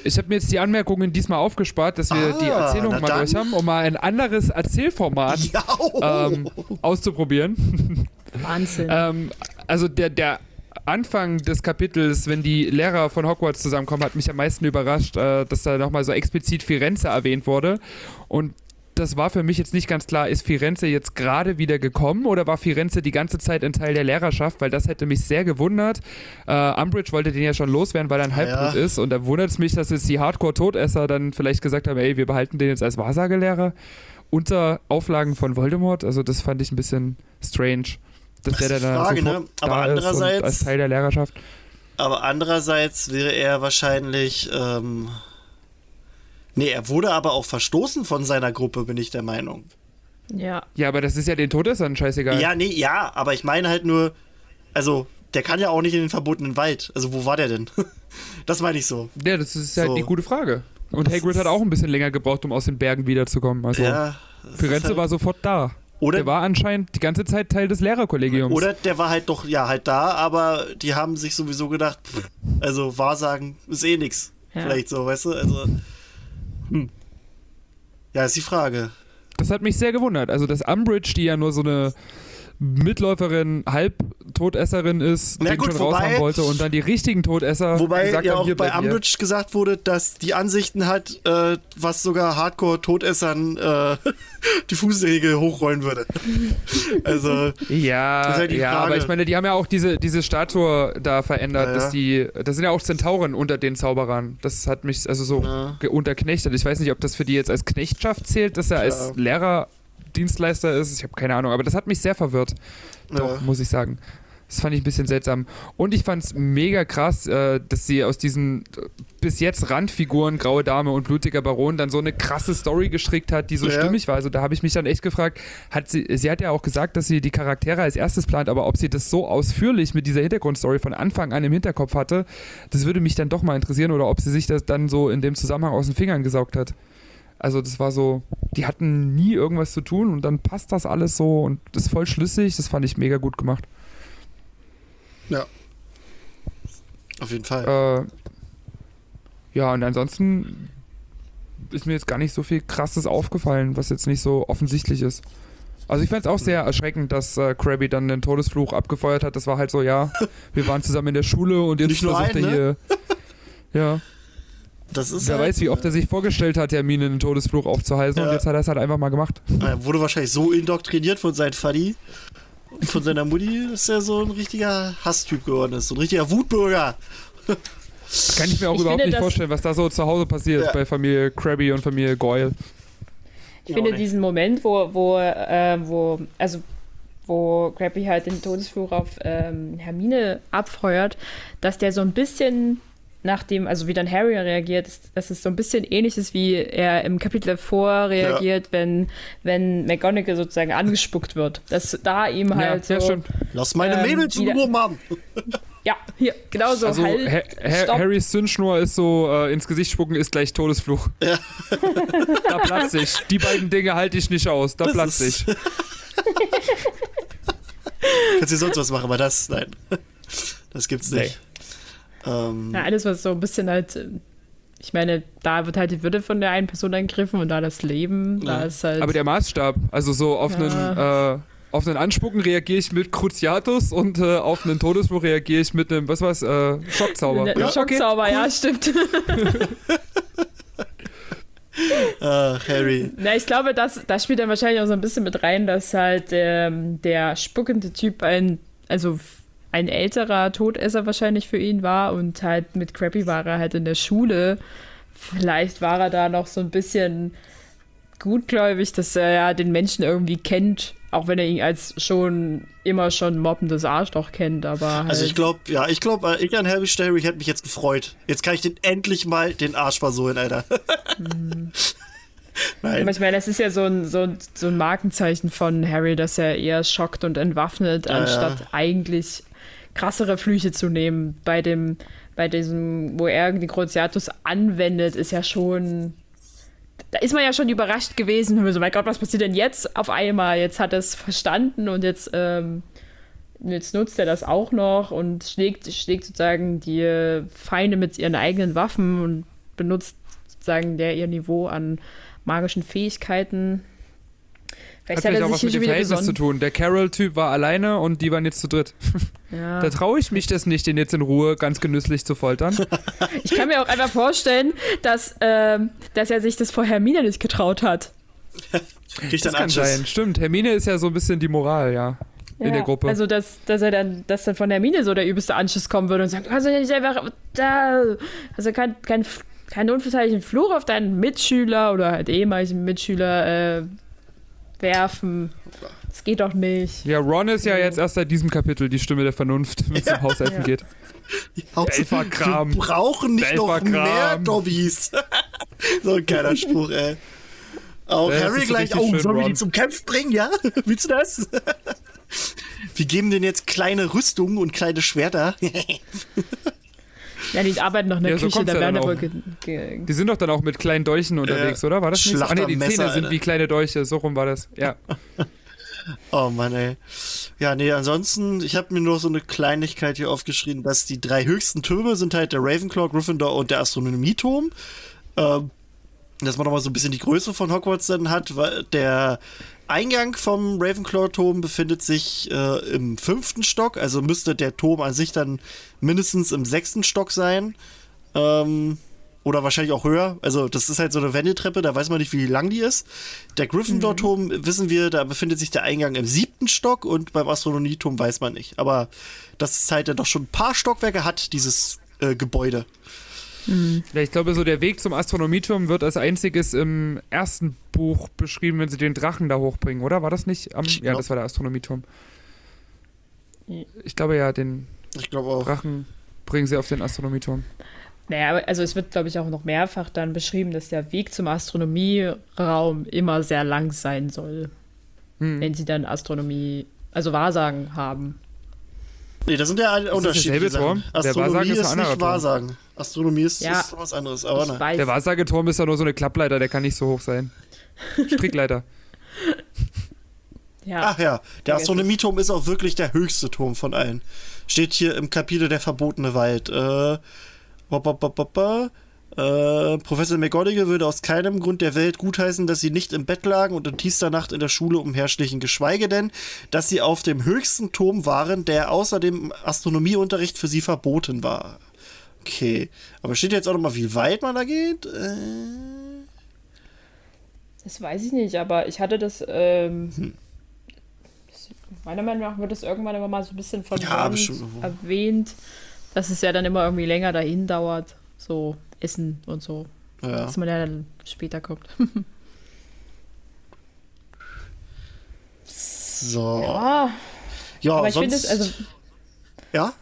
Ich habe mir jetzt die Anmerkungen diesmal aufgespart, dass wir Ah, die Erzählung mal dann. durch haben, um mal ein anderes Erzählformat ähm, auszuprobieren. Wahnsinn. ähm, also der, der Anfang des Kapitels, wenn die Lehrer von Hogwarts zusammenkommen, hat mich am meisten überrascht, äh, dass da nochmal so explizit Firenze erwähnt wurde. Und das war für mich jetzt nicht ganz klar, ist Firenze jetzt gerade wieder gekommen oder war Firenze die ganze Zeit ein Teil der Lehrerschaft? Weil das hätte mich sehr gewundert. Äh, Umbridge wollte den ja schon loswerden, weil er ein Halbblut Ja. ist. Und da wundert es mich, dass jetzt die Hardcore-Todesser dann vielleicht gesagt haben, ey, wir behalten den jetzt als Wahrsagelehrer unter Auflagen von Voldemort. Also das fand ich ein bisschen strange. Dass Das der da Frage, ne? Aber da andererseits- als Teil der Lehrerschaft. Aber andererseits wäre er wahrscheinlich. Ähm, nee, er wurde aber auch verstoßen von seiner Gruppe, bin ich der Meinung. ja. Ja, aber das ist ja den Todessern scheißegal. Ja, nee, ja, aber ich meine halt nur. Also, der kann ja auch nicht in den verbotenen Wald. Also wo war der denn? Das meine ich so. Ja, das ist halt So. die gute Frage. Und Das Hagrid hat auch ein bisschen länger gebraucht, um aus den Bergen wiederzukommen. Also Ja. Firenze halt- war sofort da. Oder- der war anscheinend die ganze Zeit Teil des Lehrerkollegiums. Oder der war halt doch, ja, halt da, aber die haben sich sowieso gedacht, pff, also Wahrsagen ist eh nix. Ja. Vielleicht so, weißt du? Also. Hm. Ja, ist die Frage. Das hat mich sehr gewundert. Also, dass Umbridge, die ja nur so eine Mitläuferin, Halbtodesserin ist, Na den gut, schon wobei- raushaben wollte und dann die richtigen Todesser Wobei gesagt ja auch hier bei. Umbridge gesagt wurde, dass die Ansichten hat, äh, was sogar Hardcore-Todessern äh, die Fußregel hochrollen würde. also, Ja, halt ja, Frage. aber ich meine, die haben ja auch diese, diese Statue da verändert, Ja, dass die, das sind ja auch Zentauren unter den Zauberern. Das hat mich also so Ja. unterknechtet. Ich weiß nicht, ob das für die jetzt als Knechtschaft zählt, dass er als Lehrer Dienstleister ist. Ich habe keine Ahnung, aber das hat mich sehr verwirrt. Doch, Ja. muss ich sagen. Das fand ich ein bisschen seltsam. Und ich fand es mega krass, äh, dass sie aus diesen äh, bis jetzt Randfiguren, Graue Dame und Blutiger Baron, dann so eine krasse Story gestrickt hat, die so Ja. stimmig war. Also da habe ich mich dann echt gefragt, hat sie, sie hat ja auch gesagt, dass sie die Charaktere als erstes plant, aber ob sie das so ausführlich mit dieser Hintergrundstory von Anfang an im Hinterkopf hatte, das würde mich dann doch mal interessieren oder ob sie sich das dann so in dem Zusammenhang aus den Fingern gesaugt hat. Also das war so, die hatten nie irgendwas zu tun und dann passt das alles so und das ist voll schlüssig, das fand ich mega gut gemacht. ja. Auf jeden Fall. Äh, ja, und ansonsten ist mir jetzt gar nicht so viel Krasses aufgefallen, was jetzt nicht so offensichtlich ist. Also ich fand es auch sehr erschreckend, dass äh, Krabby dann den Todesfluch abgefeuert hat. Das war halt so, ja, wir waren zusammen in der Schule und jetzt Nicht nur versucht er hier... Ja, Das ist wer halt, weiß, wie oft er sich vorgestellt hat, Hermine einen Todesfluch aufzuhalsen und Ja. jetzt hat er es halt einfach mal gemacht. Er wurde wahrscheinlich so indoktriniert von seinem Faddy und von seiner Mutti, dass er so ein richtiger Hasstyp geworden ist. So ein richtiger Wutbürger. Kann ich mir auch Ich überhaupt finde, nicht vorstellen, was da so zu Hause passiert Ja. bei Familie Krabby und Familie Goyle. Ich finde diesen Moment, wo, wo, äh, wo, also wo Krabby halt den Todesfluch auf ähm, Hermine abfeuert, dass der so ein bisschen nach dem, also wie dann Harry reagiert, ist, dass es so ein bisschen ähnlich ist, wie er im Kapitel davor reagiert, wenn, wenn McGonagall sozusagen angespuckt wird. Dass da ihm halt ja, so, stimmt. Lass meine Ähm, Mädels in Ruhe, Mann. ja, hier, genau so, Also halt, Ha ha. Harrys Zündschnur ist so, äh, ins Gesicht spucken ist gleich Todesfluch. da platzt ich. Die beiden Dinge halte ich nicht aus. Da Das platzt ist- ich. Kannst du sonst was machen, aber das, nein. Das gibt's nicht. Ähm, Ja, alles, was so ein bisschen halt, äh, ich meine, da wird halt die Würde von der einen Person angegriffen und da das Leben, da Ja. ist halt. Aber der Maßstab, also so auf einen, äh, auf einen Anspucken reagiere ich mit Cruciatus und äh, auf einen Todesfluch reagiere ich mit einem, was war's, äh, Schockzauber. Ne, Ja, Schockzauber, okay, ja, stimmt. Ach, Harry. Na, ich glaube, das, das spielt dann wahrscheinlich auch so ein bisschen mit rein, dass halt ähm, der spuckende Typ ein, also ein älterer Todesser wahrscheinlich für ihn war und halt mit Crappy war er halt in der Schule. Vielleicht war er da noch so ein bisschen gutgläubig, dass er ja den Menschen irgendwie kennt, auch wenn er ihn als schon immer schon mobbendes Arschloch kennt, aber halt, Also ich glaube, ja, ich glaube, ich an Harry Sterry hätte mich jetzt gefreut. Jetzt kann ich den endlich mal den Arsch versohlen, Alter. Nein. Aber ich meine, das ist ja so ein, so, ein, so ein Markenzeichen von Harry, dass er eher schockt und entwaffnet, Ja, anstatt ja. eigentlich krassere Flüche zu nehmen. Bei dem, bei diesem, wo er den Cruciatus anwendet, ist ja schon. Da ist man ja schon überrascht gewesen. So, mein Gott, was passiert denn jetzt auf einmal? Jetzt hat er es verstanden und jetzt, ähm, jetzt nutzt er das auch noch und schlägt, schlägt sozusagen die Feinde mit ihren eigenen Waffen und benutzt sozusagen der ihr Niveau an magischen Fähigkeiten. Hat Vielleicht hat, vielleicht er auch sich was mit dem Verhältnis zu tun. Der Carol-Typ war alleine und die waren jetzt zu dritt. Ja. Da traue ich mich das nicht, den jetzt in Ruhe ganz genüsslich zu foltern. Ich kann mir auch einfach vorstellen, dass, ähm, dass er sich das vor Hermine nicht getraut hat. Krieg Das dann kann sein. Stimmt, Hermine ist ja so ein bisschen die Moral, ja. In Ja, der Gruppe. Also, dass, dass er dann, dass dann von Hermine so der übelste Anschiss kommen würde und sagt, also nicht einfach da, also kein, kein, keinen unverteidigten Fluch auf deinen Mitschüler oder halt ehemaligen Mitschüler äh, werfen. Das geht doch nicht. Ja, Ron ist ja jetzt erst seit diesem Kapitel die Stimme der Vernunft, wenn es um Hauselfen Ja. geht. Belferkram. Wir brauchen nicht noch mehr Dobbys. so ein geiler Spruch, ey. Auch Ja, Harry gleich, oh, sollen wir die zum Kämpfen bringen, ja? Willst du das? wir geben denen jetzt kleine Rüstungen und kleine Schwerter. Ja, die arbeiten noch in der Ja, so Küche, kommt's da ja werden aber Die sind doch dann auch mit kleinen Dolchen unterwegs, oder? War das nicht so? Ah, nee, die Schlachtermesser, Zähne sind Alter. wie kleine Dolche, so rum war das. Ja. Oh Mann, ey. Ja, nee, ansonsten, ich habe mir nur so eine Kleinigkeit hier aufgeschrieben, dass die drei höchsten Türme sind halt der Ravenclaw, Gryffindor und der Astronomieturm. Ähm, dass man nochmal so ein bisschen die Größe von Hogwarts dann hat, weil der Eingang vom Ravenclaw-Turm befindet sich äh, im fünften Stock, also müsste der Turm an sich dann mindestens im sechsten Stock sein. Ähm, oder wahrscheinlich auch höher. Also, das ist halt so eine Wendeltreppe, da weiß man nicht, wie lang die ist. Der Gryffindor-Turm, wissen wir, da befindet sich der Eingang im siebten Stock und beim Astronomieturm weiß man nicht. Aber das ist halt ja doch schon ein paar Stockwerke hat, dieses äh, Gebäude. Ja. Ich glaube, so der Weg zum Astronomieturm wird als einziges im ersten Buch beschrieben, wenn sie den Drachen da hochbringen, oder? War das nicht? Am, Ich ja, glaub- das war der Astronomieturm. Ich glaube ja, den auch. Drachen bringen sie auf den Astronomieturm. Naja, aber- also es wird, glaube ich, auch noch mehrfach dann beschrieben, dass der Weg zum Astronomieraum immer sehr lang sein soll, Hm. wenn sie dann Astronomie, also Wahrsagen haben. Nee, das sind ja alle das unterschiedliche? Sachen. Der Astronomie Wahrsagen ist ein ist anderer nicht Turm. Wahrsagen. Astronomie ist, Ja. ist was anderes. Aber ne. weiß. Der Wahrsageturm ist ja nur so eine Klappleiter, der kann nicht so hoch sein. Strickleiter. ja. Ach ja, der Astronomieturm ist auch wirklich der höchste Turm von allen. Steht hier im Kapitel der verbotene Wald. Äh, ba, ba, ba, ba, ba. Äh, Professor McGonagall würde aus keinem Grund der Welt gutheißen, dass sie nicht im Bett lagen und in tiefster Nacht in der Schule umherschlichen, geschweige denn, dass sie auf dem höchsten Turm waren, der außer dem Astronomieunterricht für sie verboten war. Okay, aber steht jetzt auch nochmal, wie weit man da geht? Äh, Das weiß ich nicht, aber ich hatte das, ähm, Hm. das- meiner Meinung nach wird das irgendwann immer mal so ein bisschen von Ja, erwähnt, dass es ja dann immer irgendwie länger dahin dauert, so Essen und so, ja. dass man ja dann später kommt. So. Ah, Ja, aber ich finde sonst. es, also ja?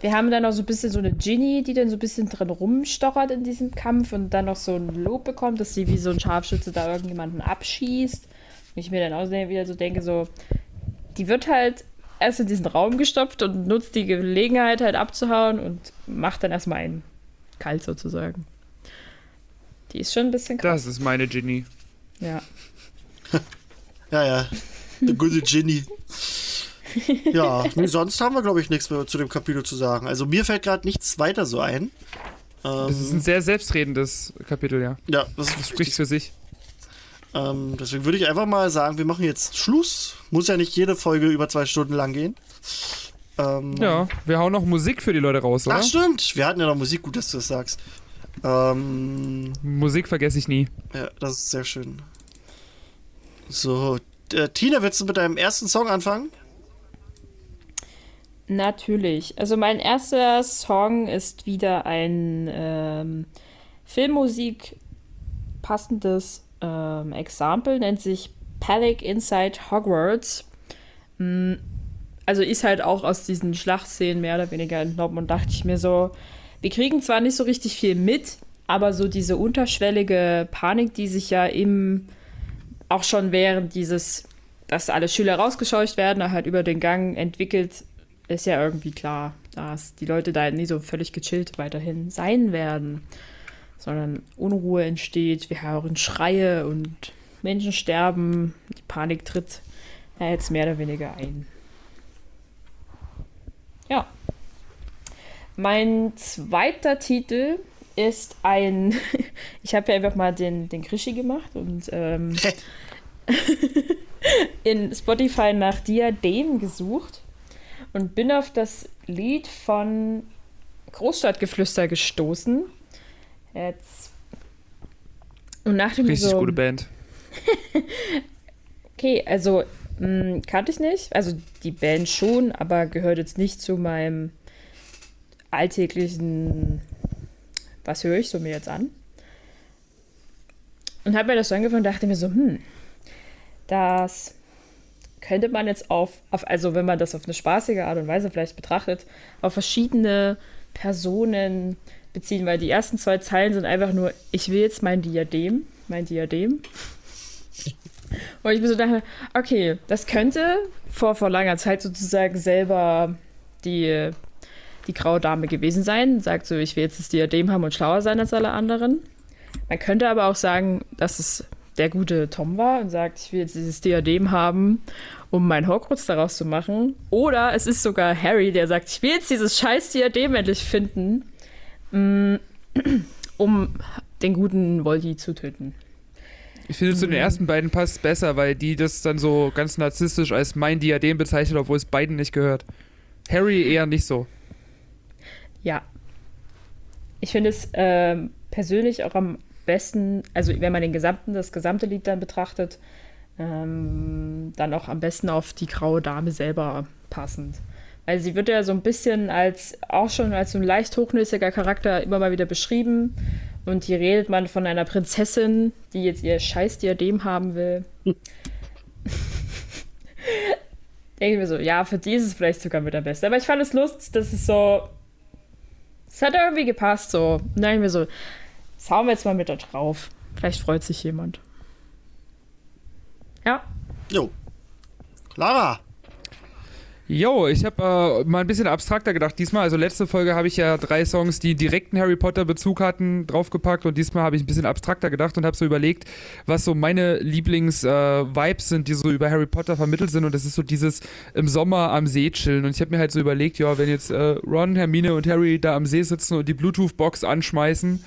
wir haben dann noch so ein bisschen so eine Ginny, die dann so ein bisschen drin rumstochert in diesem Kampf und dann noch so ein Lob bekommt, dass sie wie so ein Scharfschütze da irgendjemanden abschießt. Und ich mir dann auch wieder so denke, so, die wird halt erst in diesen Raum gestopft und nutzt die Gelegenheit halt abzuhauen und macht dann erstmal einen kalt sozusagen. Die ist schon ein bisschen krass. Das ist meine Ginny. Ja. Ja, ja. Der gute Ginny. Ja, nee, sonst haben wir, glaube ich, nichts mehr zu dem Kapitel zu sagen. Also mir fällt gerade nichts weiter so ein. Das ist Ähm, ein sehr selbstredendes Kapitel, ja. ja, das Das ist spricht für sich. ähm, Deswegen würde ich einfach mal sagen, wir machen jetzt Schluss. Muss ja nicht jede Folge über zwei Stunden lang gehen. Ähm, Ja, wir hauen noch Musik für die Leute raus, oder? Ach, stimmt. Wir hatten ja noch Musik. Gut, dass du das sagst. Ähm, Musik vergesse ich nie. ja, das ist sehr schön. So, äh, Tina, willst du mit deinem ersten Song anfangen? Natürlich. Also mein erster Song ist wieder ein ähm, Filmmusik passendes ähm, Example, nennt sich Panic Inside Hogwarts. Also ist halt auch aus diesen Schlachtszenen mehr oder weniger entnommen und dachte ich mir so, wir kriegen zwar nicht so richtig viel mit, aber so diese unterschwellige Panik, die sich ja im auch schon während dieses, dass alle Schüler rausgescheucht werden, halt über den Gang entwickelt, ist ja irgendwie klar, dass die Leute da nie so völlig gechillt weiterhin sein werden, sondern Unruhe entsteht, wir hören Schreie und Menschen sterben, die Panik tritt ja jetzt mehr oder weniger ein. Ja. Mein zweiter Titel ist ein, ich habe ja einfach mal den, den Krischi gemacht und ähm, in Spotify nach Diadem gesucht und bin auf das Lied von Großstadtgeflüster gestoßen. Jetzt. Und dachte mir Richtig so, gute Band. okay, also mh, kannte ich nicht. Also die Band schon, aber gehört jetzt nicht zu meinem alltäglichen, was höre ich so mir jetzt an? Und habe mir das so angefangen und dachte mir so, hm, das könnte man jetzt auf, auf, also wenn man das auf eine spaßige Art und Weise vielleicht betrachtet, auf verschiedene Personen beziehen, weil die ersten zwei Zeilen sind einfach nur, ich will jetzt mein Diadem, mein Diadem. Und ich mir so dachte, okay, das könnte vor, vor langer Zeit sozusagen selber die, die graue Dame gewesen sein. Sagt so, ich will jetzt das Diadem haben und schlauer sein als alle anderen. Man könnte aber auch sagen, dass es der gute Tom war und sagt, ich will jetzt dieses Diadem haben, um meinen Horcrux daraus zu machen. Oder es ist sogar Harry, der sagt, ich will jetzt dieses scheiß Diadem endlich finden, mm, um den guten Voldy zu töten. Ich finde zu den ersten beiden passt besser, weil die das dann so ganz narzisstisch als mein Diadem bezeichnet, obwohl es beiden nicht gehört. Harry eher nicht so. Ja. Ich finde es ähm, persönlich auch am besten, also wenn man den gesamten, das gesamte Lied dann betrachtet, ähm, dann auch am besten auf die graue Dame selber passend. Weil sie wird ja so ein bisschen als, auch schon als so ein leicht hochnäsiger Charakter immer mal wieder beschrieben. Und hier redet man von einer Prinzessin, die jetzt ihr scheiß Diadem haben will. Denke ich mir so, ja, für die ist es vielleicht sogar mit am besten. Aber ich fand es lustig, dass es so. Es hat irgendwie gepasst, so. Und dann denke mir so, das hauen wir jetzt mal mit da drauf. Vielleicht freut sich jemand. Ja. Jo. Lara. Jo, ich habe äh, mal ein bisschen abstrakter gedacht diesmal. Also letzte Folge habe ich ja drei Songs, die direkten Harry Potter Bezug hatten, draufgepackt und diesmal habe ich ein bisschen abstrakter gedacht und habe so überlegt, was so meine Lieblings-Vibes äh, sind, die so über Harry Potter vermittelt sind und das ist so dieses im Sommer am See chillen und ich habe mir halt so überlegt, ja, wenn jetzt äh, Ron, Hermine und Harry da am See sitzen und die Bluetooth-Box anschmeißen,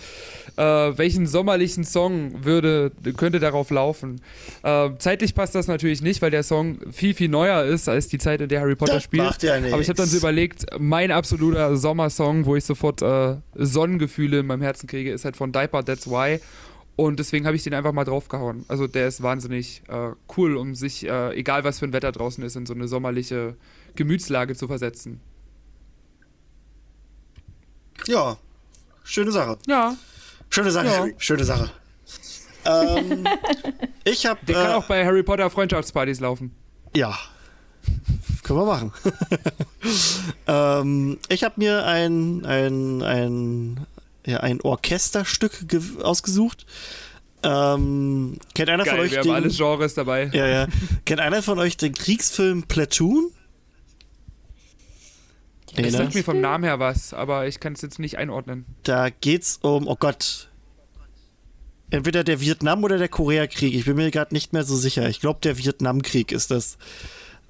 äh, welchen sommerlichen Song würde, könnte darauf laufen? Äh, zeitlich passt das natürlich nicht, weil der Song viel, viel neuer ist als die Zeit, in der Harry Potter Das spielt. macht ja nichts. Aber ich habe dann so überlegt, mein absoluter Sommersong, wo ich sofort äh, Sonnengefühle in meinem Herzen kriege, ist halt von Diaper, That's Why. Und deswegen habe ich den einfach mal draufgehauen. Also der ist wahnsinnig äh, cool, um sich, äh, egal was für ein Wetter draußen ist, in so eine sommerliche Gemütslage zu versetzen. Ja. Schöne Sache. Ja, Schöne Sache, Ja. Harry. Schöne Sache. ähm, ich habe. der kann auch bei Harry Potter Freundschaftspartys laufen. Ja. Können wir machen. ähm, ich habe mir ein, ein, ein, ja, ein Orchesterstück ge- ausgesucht. Ähm, kennt einer von Geil, euch wir haben den, alle Genres dabei. ja, ja. Kennt einer von euch den Kriegsfilm Platoon? Nee, Ich ne? sag mir vom Namen her was, aber ich kann es jetzt nicht einordnen. Da geht's um, oh Gott, entweder der Vietnam- oder der Koreakrieg. Ich bin mir gerade nicht mehr so sicher. Ich glaube, der Vietnamkrieg ist das.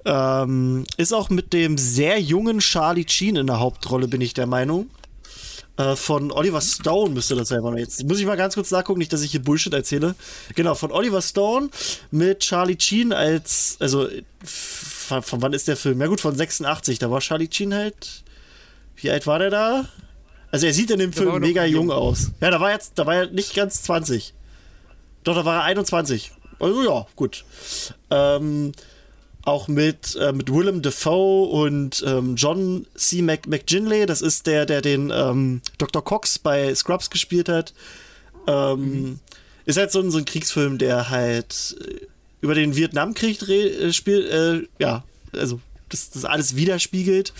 Ähm, ist auch mit dem sehr jungen Charlie Sheen in der Hauptrolle, bin ich der Meinung. Äh, von Oliver Stone müsste das sein. Jetzt muss ich mal ganz kurz nachgucken, nicht, dass ich hier Bullshit erzähle. Genau, von Oliver Stone mit Charlie Sheen als, also, von, von wann ist der Film? Ja gut, von 86. Da war Charlie Sheen halt, wie alt war der da? Also er sieht in dem Da Film mega jung. jung aus. Ja, da war jetzt, da war er nicht ganz 20. Doch, da war er 21. Also ja, gut. Ähm, auch mit, äh, mit Willem Dafoe und ähm, John C. Mc McGinley. Das ist der, der den ähm, Dr. Cox bei Scrubs gespielt hat. Ähm, Ist halt so ein, so ein Kriegsfilm, der halt äh, über den Vietnamkrieg äh, spielt. Äh, ja, also das, das alles widerspiegelt.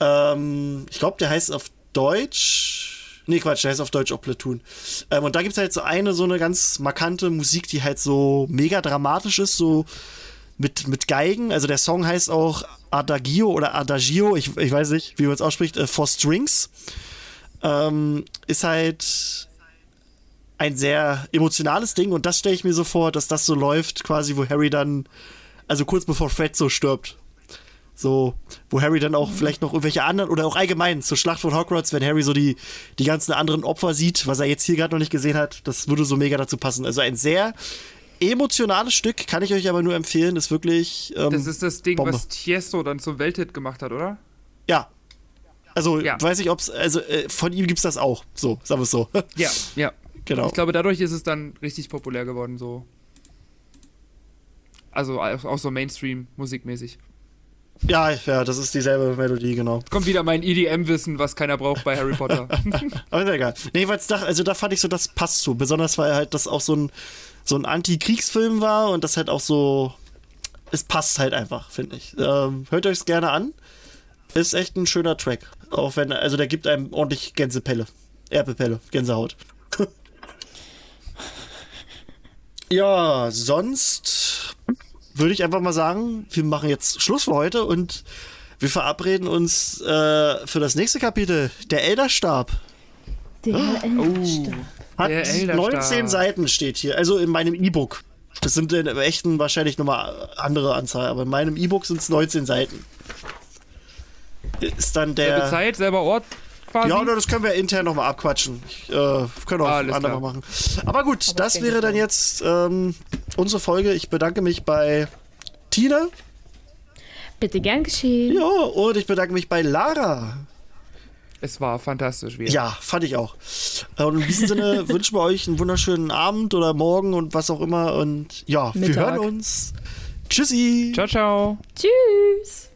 Ähm, ich glaube, der heißt auf Deutsch. Nee, Quatsch, der heißt auf Deutsch auch Platoon. Ähm, und da gibt es halt so eine, so eine ganz markante Musik, die halt so mega dramatisch ist, so mit, mit Geigen. Also der Song heißt auch Adagio oder Adagio, ich, ich weiß nicht, wie man es ausspricht, äh, For Strings. Ähm, ist halt ein sehr emotionales Ding und das stelle ich mir so vor, dass das so läuft, quasi, wo Harry dann, also kurz bevor Fred so stirbt. So, wo Harry dann auch vielleicht noch irgendwelche anderen oder auch allgemein zur Schlacht von Hogwarts, wenn Harry so die, die ganzen anderen Opfer sieht, was er jetzt hier gerade noch nicht gesehen hat, das würde so mega dazu passen. Also ein sehr emotionales Stück, kann ich euch aber nur empfehlen, ist wirklich. Ähm, Das ist das Ding, Bombe. was Tiesto dann zum Welthit gemacht hat, oder? Ja. Also, Ja. weiß ich, ob es, also äh, von ihm gibt's das auch. So, sagen wir es so. Ja, ja. genau. Ich glaube, dadurch ist es dann richtig populär geworden, so. Also auch so Mainstream-musikmäßig. Ja, ja, das ist dieselbe Melodie, genau. Kommt wieder mein EDM-Wissen, was keiner braucht bei Harry Potter. Aber ist ja egal. Nee, jedenfalls da, also da fand ich so, das passt so. Besonders weil halt das auch so ein, so ein Anti-Kriegsfilm war und das halt auch so. Es passt halt einfach, finde ich. Ähm, hört euch es gerne an. Ist echt ein schöner Track. Auch wenn, also der gibt einem ordentlich Gänsepelle. Erpepelle, Gänsehaut. ja, sonst würde ich einfach mal sagen, wir machen jetzt Schluss für heute und wir verabreden uns äh, für das nächste Kapitel. Der Elderstab. Der Oh. Hat Der Elderstab. 19 Seiten steht hier, also in meinem E-Book. Das sind in echten wahrscheinlich nochmal andere Anzahl, aber in meinem E-Book sind es 19 Seiten. Ist dann Selbe der. Zeit, selber Ort quasi. Ja, oder das können wir intern nochmal abquatschen. Ich, äh, können auch Alles andermal klar. machen. Aber gut, das denke wäre dann jetzt ähm, unsere Folge. Ich bedanke mich bei Tina. Bitte gern geschehen. Ja, und ich bedanke mich bei Lara. Es war fantastisch wieder. Ja, fand ich auch. Und in diesem Sinne wünschen wir euch einen wunderschönen Abend oder Morgen und was auch immer. Und ja, wir Mittag. hören uns. Tschüssi. Ciao, ciao. Tschüss.